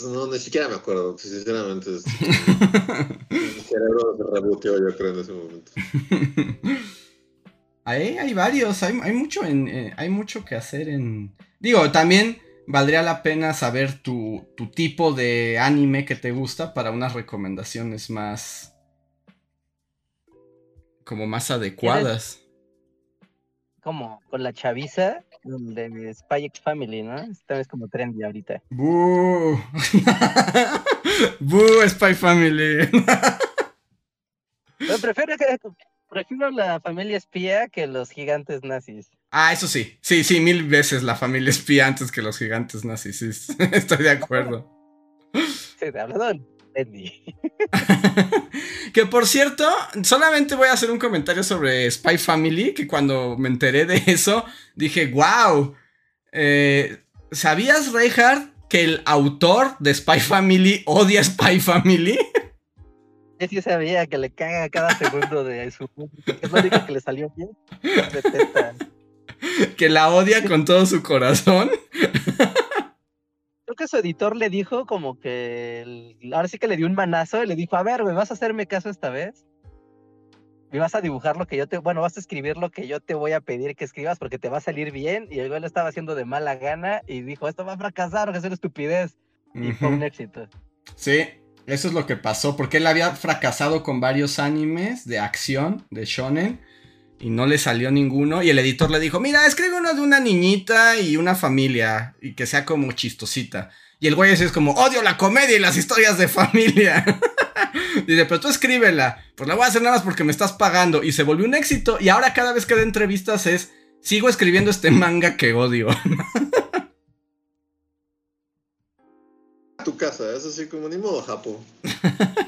No, ni siquiera me acuerdo, sinceramente. mi cerebro se reboteó, yo creo, en ese momento. Ahí hay varios, hay, mucho en, eh, hay mucho que hacer en... Digo, también valdría la pena saber tu, tipo de anime que te gusta para unas recomendaciones más... como más adecuadas. Como con la chaviza de Spy X Family, ¿no? Esta vez como trendy ahorita. ¡Boo! ¡Boo, Spy Family! prefiero, prefiero la familia espía que los gigantes nazis. Ah, eso sí. Sí, sí, mil veces la familia espía antes que los gigantes nazis. Sí, estoy de acuerdo. Sí, de que por cierto, solamente voy a hacer un comentario sobre Spy Family, que cuando me enteré de eso, dije, wow, eh, ¿sabías, Reinhardt, que el autor de Spy Family odia Spy Family? Sí sabía que le caga cada segundo de su... Es lo único que le salió bien. que la odia con todo su corazón. Que su editor le dijo como que, ahora sí que le dio un manazo y le dijo, a ver, ¿me vas a hacerme caso esta vez? Me vas a dibujar lo que yo te, bueno, vas a escribir lo que yo te voy a pedir que escribas porque te va a salir bien. Y el güey lo estaba haciendo de mala gana y dijo, esto va a fracasar, que es una estupidez. Y fue un éxito. Sí, eso es lo que pasó, porque él había fracasado con varios animes de acción, de shonen, y no le salió ninguno. Y el editor le dijo, mira, escribe uno de una niñita y una familia y que sea como chistosita. Y el güey así es como, odio la comedia y las historias de familia. Dice, pero tú escríbela. Pues la voy a hacer nada más porque me estás pagando. Y se volvió un éxito. Y ahora cada vez que da entrevistas es, sigo escribiendo este manga que odio. tu casa, es así como ni modo, Japo.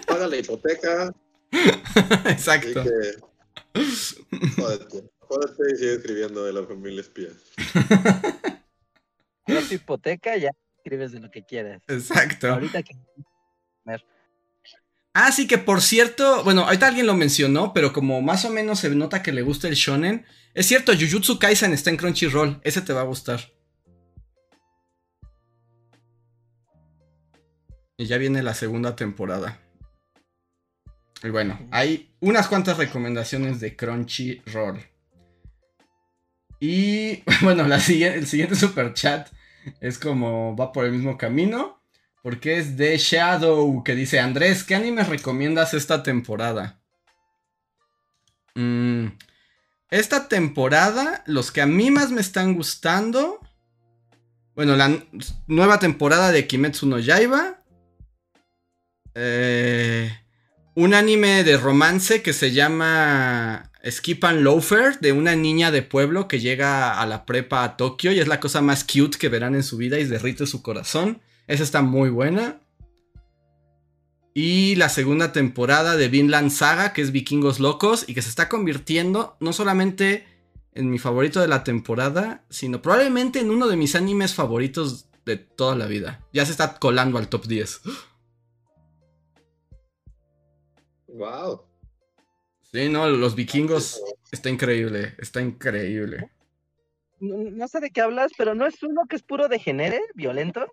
Paga la hipoteca. Exacto. Jódete, jódete y sigue escribiendo de la familia espía. La tu hipoteca, ya escribes de lo que quieras. Exacto. Ahorita que... Ah, sí, que por cierto, bueno, ahorita alguien lo mencionó, pero como más o menos se nota que le gusta el shonen, es cierto, Jujutsu Kaisen está en Crunchyroll, ese te va a gustar. Y ya viene la segunda temporada. Y bueno, hay unas cuantas recomendaciones de Crunchyroll. Y bueno, la el siguiente super chat es como va por el mismo camino. Porque es de Shadow que dice, Andrés, ¿qué animes recomiendas esta temporada? Mm, esta temporada, los que a mí más me están gustando. Bueno, la nueva temporada de Kimetsu no Yaiba. Eh, un anime de romance que se llama Skip and Loafer de una niña de pueblo que llega a la prepa a Tokio y es la cosa más cute que verán en su vida y derrite su corazón. Esa está muy buena. Y la segunda temporada de Vinland Saga, que es Vikingos Locos y que se está convirtiendo no solamente en mi favorito de la temporada, sino probablemente en uno de mis animes favoritos de toda la vida. Ya se está colando al top 10. Wow. Sí, no, los vikingos está increíble, está increíble. No, sé de qué hablas, pero no es uno que es puro de genere, violento.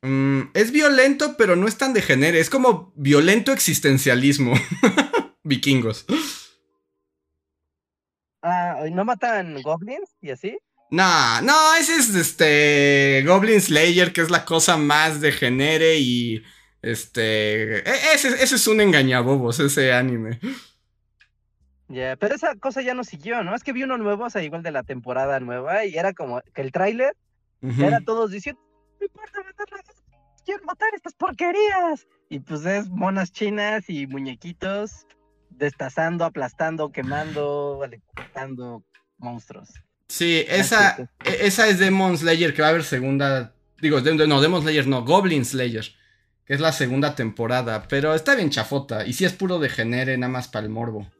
Mm, es violento, pero no es tan de genere, es como violento existencialismo. vikingos. Ah, ¿no matan goblins y así? No, no, ese es este Goblin Slayer, que es la cosa más de genere y este, e, ese, ese es un engañabobos, ese anime. Ya, pero esa cosa ya no siguió, ¿no? Es que vi uno nuevo, o sea, igual de la temporada nueva, y era como que el tráiler, era todos diciendo, no importa matarlas, quiero matar estas porquerías. Y pues es monas chinas y muñequitos destazando, aplastando, quemando, ejecutando monstruos. Sí, esa, e, esa es Demon Slayer, que va a haber segunda. Digo, no, Demon Slayer no, Goblin Slayer que es la segunda temporada, pero está bien chafota. Y si es puro de genere, nada más para el morbo.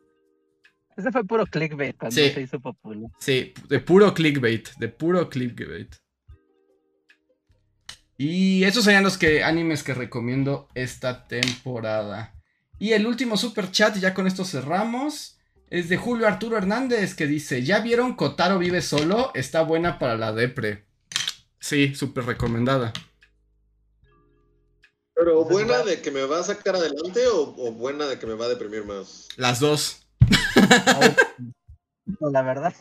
Ese fue puro clickbait cuando se hizo popular. Sí, de puro clickbait, de puro clickbait. Y esos serían los que, animes que recomiendo esta temporada. Y el último super chat, ya con esto cerramos, es de Julio Arturo Hernández que dice, ¿ya vieron Kotaro vive solo? Está buena para la depre. Sí, súper recomendada. Pero buena de que me va a sacar adelante o, buena de que me va a deprimir más. Las dos. La verdad.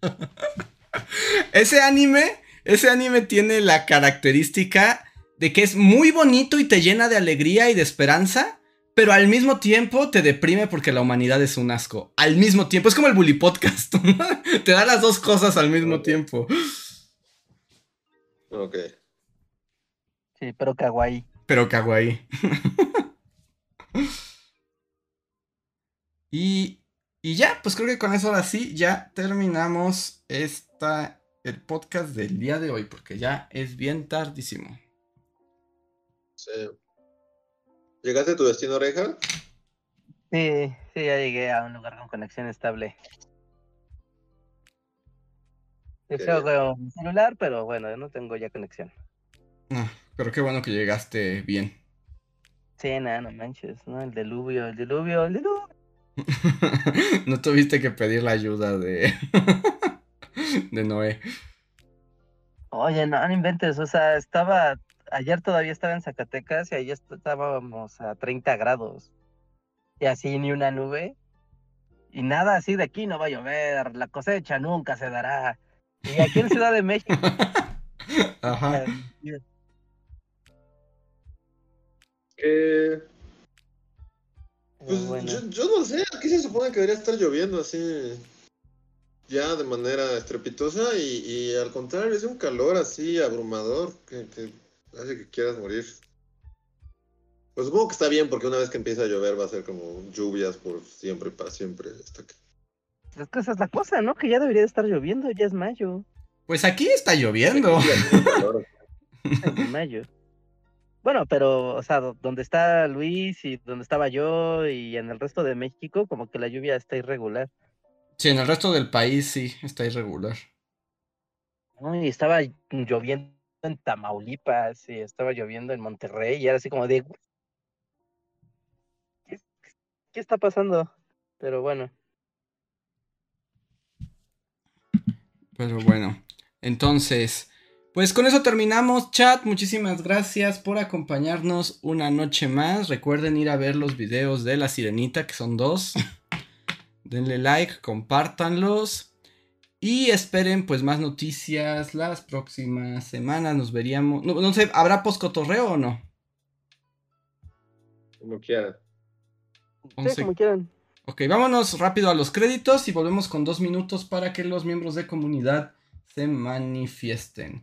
Ese anime, ese anime tiene la característica de que es muy bonito y te llena de alegría y de esperanza, pero al mismo tiempo te deprime porque la humanidad es un asco. Al mismo tiempo, es como el Bully Podcast. te da las dos cosas al mismo tiempo. Ok. Sí, pero kawaii. Pero kawaii. y, y ya, pues creo que con eso ahora sí ya terminamos esta, el podcast del día de hoy, porque ya es bien tardísimo. Sí. ¿Llegaste a tu destino, Reja? Sí, sí, ya llegué a un lugar con conexión estable. Yo con mi celular, pero bueno, no tengo ya conexión. Ah, pero qué bueno que llegaste bien. Sí, nada, no manches, ¿no? El diluvio, el diluvio, el diluvio. no tuviste que pedir la ayuda de, de Noé. Oye, no, no inventes, o sea, estaba, ayer todavía estaba en Zacatecas y ayer estábamos a 30 grados. Y así ni una nube. Y nada así de aquí no va a llover, la cosecha nunca se dará. Y aquí en Ciudad de México. Ajá. Que. Pues yo, no sé, aquí se supone que debería estar lloviendo así. Ya de manera estrepitosa y, al contrario, es un calor así abrumador que, hace que quieras morir. Pues supongo que está bien porque una vez que empieza a llover va a ser como lluvias por siempre, para siempre. Hasta que... Es que esa es la cosa, ¿no? Que ya debería de estar lloviendo, ya es mayo. Pues aquí está lloviendo. es mayo. Bueno, pero, o sea, donde está Luis y donde estaba yo y en el resto de México, como que la lluvia está irregular. Sí, en el resto del país sí, está irregular. y estaba lloviendo en Tamaulipas y estaba lloviendo en Monterrey y era así como de... ¿Qué, qué está pasando? Pero bueno. Pero bueno, entonces... Pues con eso terminamos, chat. Muchísimas gracias por acompañarnos una noche más. Recuerden ir a ver los videos de la sirenita, que son dos. Denle like, compártanlos. Y esperen pues más noticias las próximas semanas. Nos veríamos. No, sé, ¿habrá poscotorreo o no? Como quieran. Sí, como quieran. Ok, vámonos rápido a los créditos y volvemos con dos minutos para que los miembros de comunidad se manifiesten.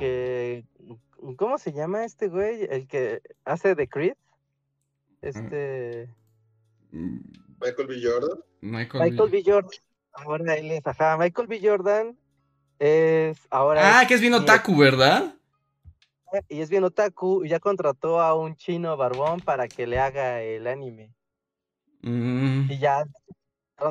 Porque, ¿cómo se llama este güey? El que hace The Creed. Este... Michael B. Jordan. Michael, B. Jordan. Ahora él es, ajá, Michael B. Jordan es ahora... Ah, que es bien otaku, ¿verdad? Y es bien otaku y ya contrató a un chino barbón para que le haga el anime. Mm. Y ya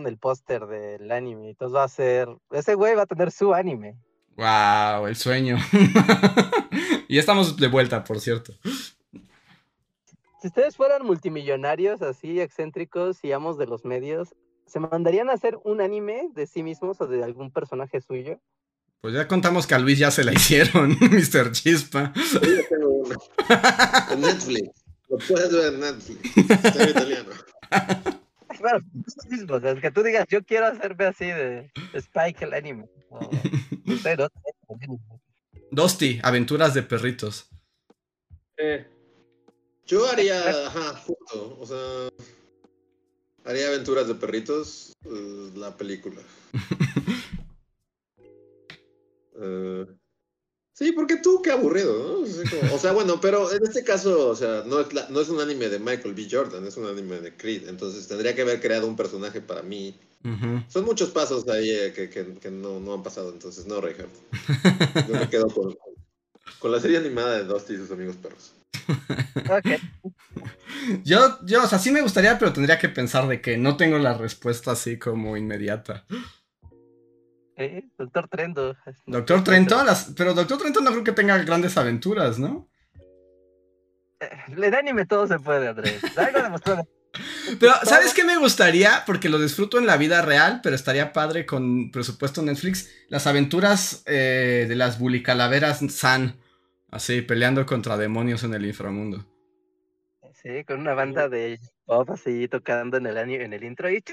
el póster del anime. Entonces va a ser. Ese güey va a tener su anime. Wow, el sueño. y estamos de vuelta, por cierto. Si ustedes fueran multimillonarios, así excéntricos y amos de los medios, ¿se mandarían a hacer un anime de sí mismos o de algún personaje suyo? Pues ya contamos que a Luis ya se la hicieron, Mr. Chispa. Sí, yo tengo uno. En Netflix. Lo puedes ver en Netflix. Está italiano. Bueno, mismo, es que tú digas, yo quiero hacerme así de Spike el anime. O, no sé, ¿no? Dosti, aventuras de perritos. Eh. Yo haría, ajá, justo, o sea, haría aventuras de perritos, uh, la película. uh, sí, porque tú, qué aburrido, ¿no? O sea, como, o sea, bueno, pero en este caso, o sea, no es, la, no es un anime de Michael B. Jordan, es un anime de Creed, entonces tendría que haber creado un personaje para mí. Uh -huh. Son muchos pasos ahí eh, que, que, que no, no, han pasado, entonces no, Reinhardt. Yo me quedo con, con la serie animada de Dusty y sus amigos perros. Okay. Yo, yo, o sea, sí me gustaría, pero tendría que pensar de que no tengo la respuesta así como inmediata. ¿Eh? Doctor Trento. Doctor Trento, las, pero Doctor Trento no creo que tenga grandes aventuras, ¿no? Le da anime todo se puede, Andrés. Algo demostrado. Pero, ¿sabes qué me gustaría? Porque lo disfruto en la vida real, pero estaría padre con presupuesto Netflix. Las aventuras eh, de las bulicalaveras San. Así, peleando contra demonios en el inframundo. Sí, con una banda de pop así tocando en el, en el intro y.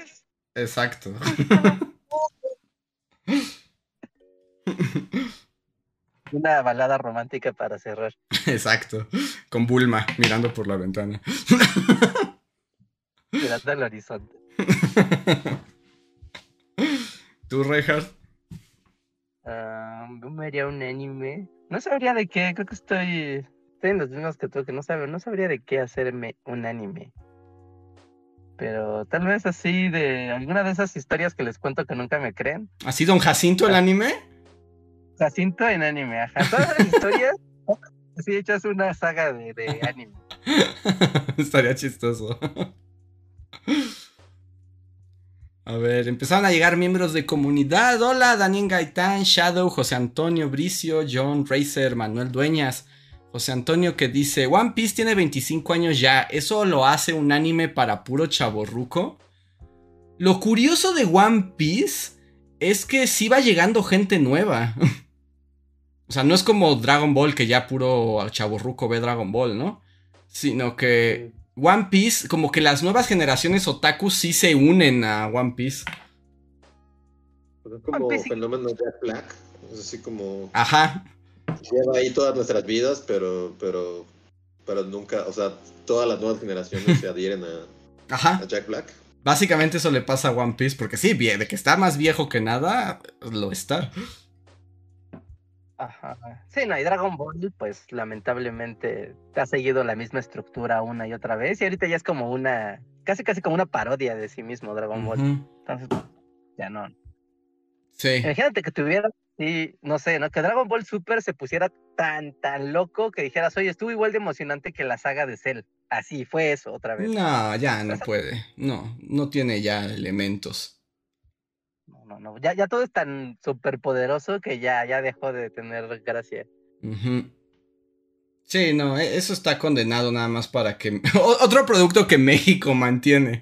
Exacto. Una balada romántica para cerrar. Exacto. Con Bulma mirando por la ventana. Mirando al horizonte. ¿Tú, Reinhardt? Uh, yo me haría un anime. No sabría de qué, creo que estoy, estoy en los mismos que tú, que no, sabe, no sabría de qué hacerme un anime. Pero tal vez así de alguna de esas historias que les cuento que nunca me creen. ¿Así Don Jacinto el anime? Jacinto en anime, ajá. Todas las historias, así hechas una saga de, de anime. Estaría chistoso. A ver, empezaron a llegar miembros de comunidad. Hola, Daniel Gaitán, Shadow, José Antonio Bricio, John Racer, Manuel Dueñas. José Antonio que dice, One Piece tiene 25 años ya, ¿eso lo hace un anime para puro chaborruco? Lo curioso de One Piece es que sí va llegando gente nueva. o sea, no es como Dragon Ball que ya puro chaborruco ve Dragon Ball, ¿no? Sino que One Piece, como que las nuevas generaciones otakus sí se unen a One Piece. Pues es como Piece, fenómeno Jack Black. Es así como. Ajá. Lleva ahí todas nuestras vidas, pero, pero, pero nunca, o sea, todas las nuevas generaciones se adhieren a, Ajá. a Jack Black. Básicamente eso le pasa a One Piece, porque sí, de que está más viejo que nada, lo está. Ajá. Sí, no, y Dragon Ball, pues lamentablemente ha seguido la misma estructura una y otra vez, y ahorita ya es como una, casi casi como una parodia de sí mismo Dragon Ball. Uh -huh. Entonces, ya no. Sí. Imagínate que tuviera, sí, no sé, ¿no? Que Dragon Ball Super se pusiera tan, tan loco que dijeras, oye, estuvo igual de emocionante que la saga de Cell. Así fue eso otra vez. No, ya no puede. No, no tiene ya elementos. No, no, no. Ya, ya todo es tan súper poderoso que ya, ya dejó de tener gracia. Uh -huh. Sí, no, eso está condenado nada más para que. Otro producto que México mantiene.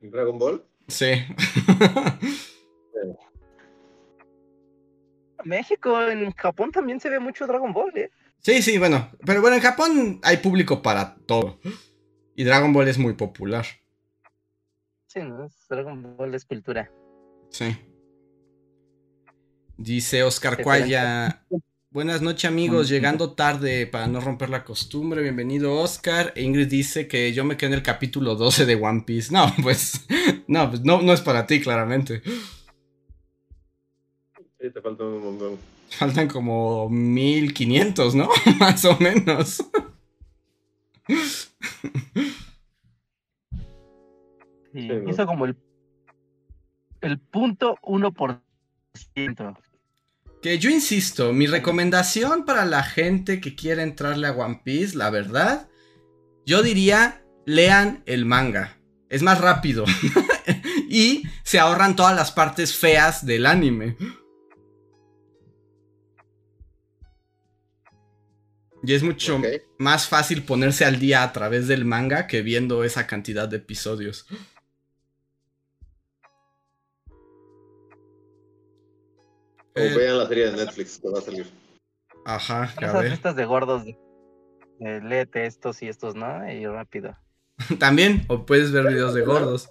¿Dragon Ball? Sí. México, en Japón también se ve mucho Dragon Ball, ¿eh? Sí, sí, bueno. Pero bueno, en Japón hay público para todo. Y Dragon Ball es muy popular. Sí, ¿no? Dragon Ball es cultura. Sí. Dice Oscar Cuaya. Buenas noches amigos, llegando tarde para no romper la costumbre. Bienvenido Oscar. E Ingrid dice que yo me quedé en el capítulo 12 de One Piece. No, pues no, pues no, no es para ti claramente. Sí, te faltan un montón. Faltan como 1500, ¿no? Más o menos. Sí, hizo como el, el punto 1%. Que yo insisto, mi recomendación para la gente que quiere entrarle a One Piece, la verdad, yo diría, lean el manga. Es más rápido. y se ahorran todas las partes feas del anime. Y es mucho más fácil ponerse al día a través del manga que viendo esa cantidad de episodios. O eh, vean la serie de Netflix que va a salir. Ajá, que Esas listas de gordos de, léete estos y estos, ¿no? Y rápido. También, o puedes ver videos de gordos.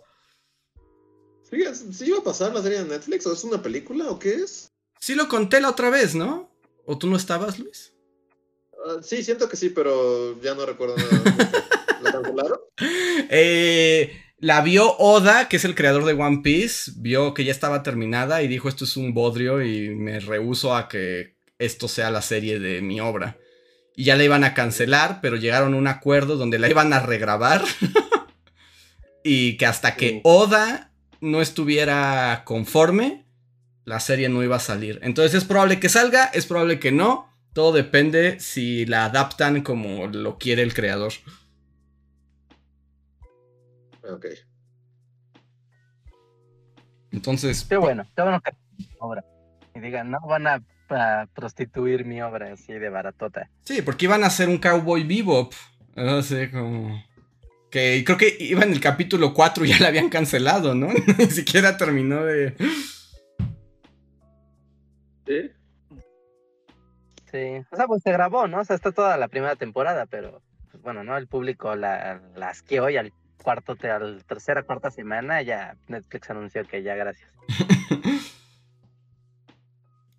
¿Sí, ¿Sí iba a pasar la serie de Netflix? ¿O es una película o qué es? Sí lo conté la otra vez, ¿no? ¿O tú no estabas, Luis? Ah, sí, siento que sí, pero ya no recuerdo nada. ¿La cancelaron? Eh, la vio Oda, que es el creador de One Piece, vio que ya estaba terminada y dijo esto es un bodrio y me rehuso a que esto sea la serie de mi obra. Y ya la iban a cancelar, pero llegaron a un acuerdo donde la iban a regrabar. y que hasta que Oda no estuviera conforme, la serie no iba a salir. Entonces es probable que salga, es probable que no. Todo depende si la adaptan como lo quiere el creador. Ok. Entonces. Qué bueno, qué bueno que obra. Y digan, no van a, prostituir mi obra así de baratota. Sí, porque iban a hacer un cowboy bebop. No sé, como. Que creo que iba en el capítulo 4 y ya la habían cancelado, ¿no? Ni siquiera terminó de. Sí. O sea, pues se grabó, ¿no? O sea, está toda la primera temporada, pero. Pues, bueno, ¿no? El público la, la asqueó y al cuarto, al tercera, cuarta semana, ya Netflix anunció que ya gracias.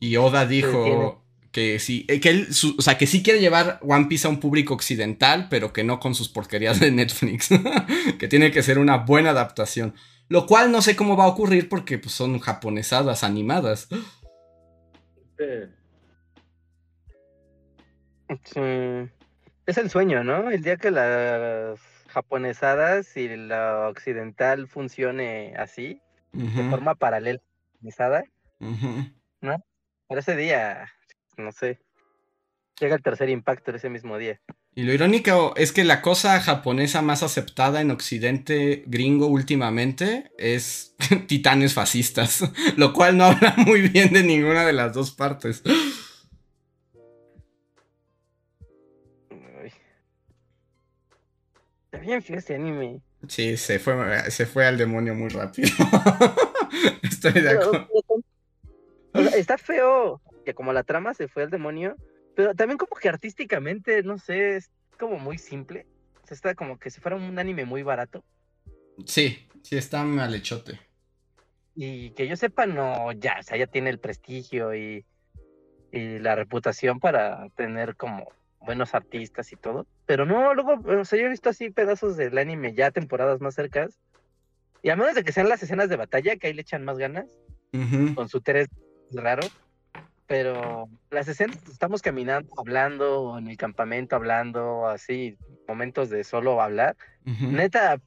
y Oda dijo que sí, eh, que él, o sea, que sí quiere llevar One Piece a un público occidental, pero que no con sus porquerías de Netflix. que tiene que ser una buena adaptación. Lo cual no sé cómo va a ocurrir porque pues, son japonesadas animadas. Es el sueño, ¿no? El día que las japonesadas y la occidental funcione así, de forma paralela, ¿no? Para ese día, no sé, llega el tercer impacto ese mismo día. Y lo irónico es que la cosa japonesa más aceptada en Occidente gringo últimamente es titanes fascistas, lo cual no habla muy bien de ninguna de las dos partes. Bien feo este anime. Sí, se fue, se fue al demonio muy rápido. Estoy de acuerdo. está feo que como la trama se fue al demonio, pero también como que artísticamente, no sé, es como muy simple. O sea, está como que si fuera un anime muy barato. Sí, sí, está malhechote. Y que yo sepa, no, ya, o sea, ya tiene el prestigio y, y la reputación para tener como buenos artistas y todo. Pero no, luego, o sea, yo he visto así pedazos del anime ya temporadas más cercas. Y a menos de que sean las escenas de batalla, que ahí le echan más ganas, con su Teres raro. Pero las escenas, estamos caminando, hablando, en el campamento hablando, así, momentos de solo hablar. Neta,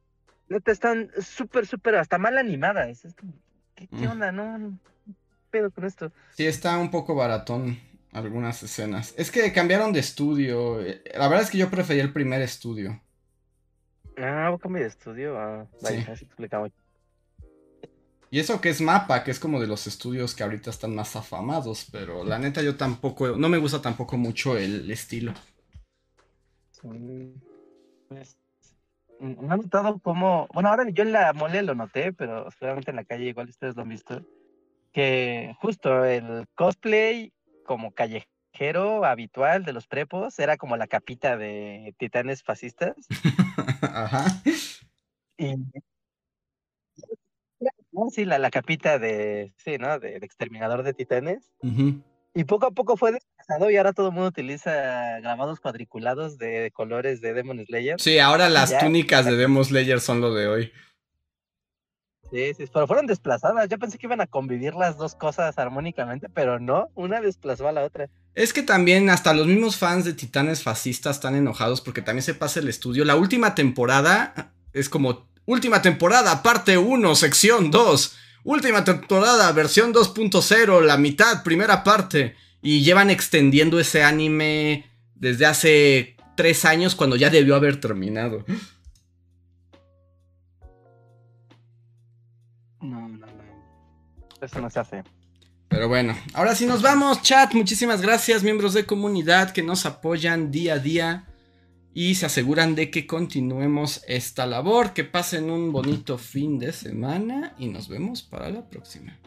neta, están súper, súper, hasta mal animadas. ¿qué, ¿qué, onda? No, no, pedo con esto. Sí, está un poco baratón algunas escenas. Es que cambiaron de estudio. La verdad es que yo preferí el primer estudio. Ah, cambié de estudio. Ah, vale, así explicamos. Y eso que es Mapa, que es como de los estudios que ahorita están más afamados, pero la neta yo tampoco, no me gusta tampoco mucho el estilo. Pues, no he notado cómo, bueno, ahora yo en la mole lo noté, pero seguramente en la calle igual ustedes lo han visto, que justo el cosplay como callejero habitual de los prepos, era como la capita de titanes fascistas. Ajá. Y sí, la, la capita de, sí, ¿no? De, exterminador de titanes. Y poco a poco fue desplazado y ahora todo el mundo utiliza grabados cuadriculados de colores de Demon Slayer. Sí, ahora las túnicas de Demon Slayer son lo de hoy. Sí, sí, pero fueron desplazadas. Yo pensé que iban a convivir las dos cosas armónicamente, pero no, una desplazó a la otra. Es que también hasta los mismos fans de Titanes Fascistas están enojados porque también se pasa el estudio. La última temporada es como última temporada, parte 1, sección 2. Última temporada, versión 2.0, la mitad, primera parte. Y llevan extendiendo ese anime desde hace tres años cuando ya debió haber terminado. Eso no se hace. Pero bueno, ahora sí nos vamos, chat. Muchísimas gracias, miembros de comunidad que nos apoyan día a día y se aseguran de que continuemos esta labor. Que pasen un bonito fin de semana y nos vemos para la próxima.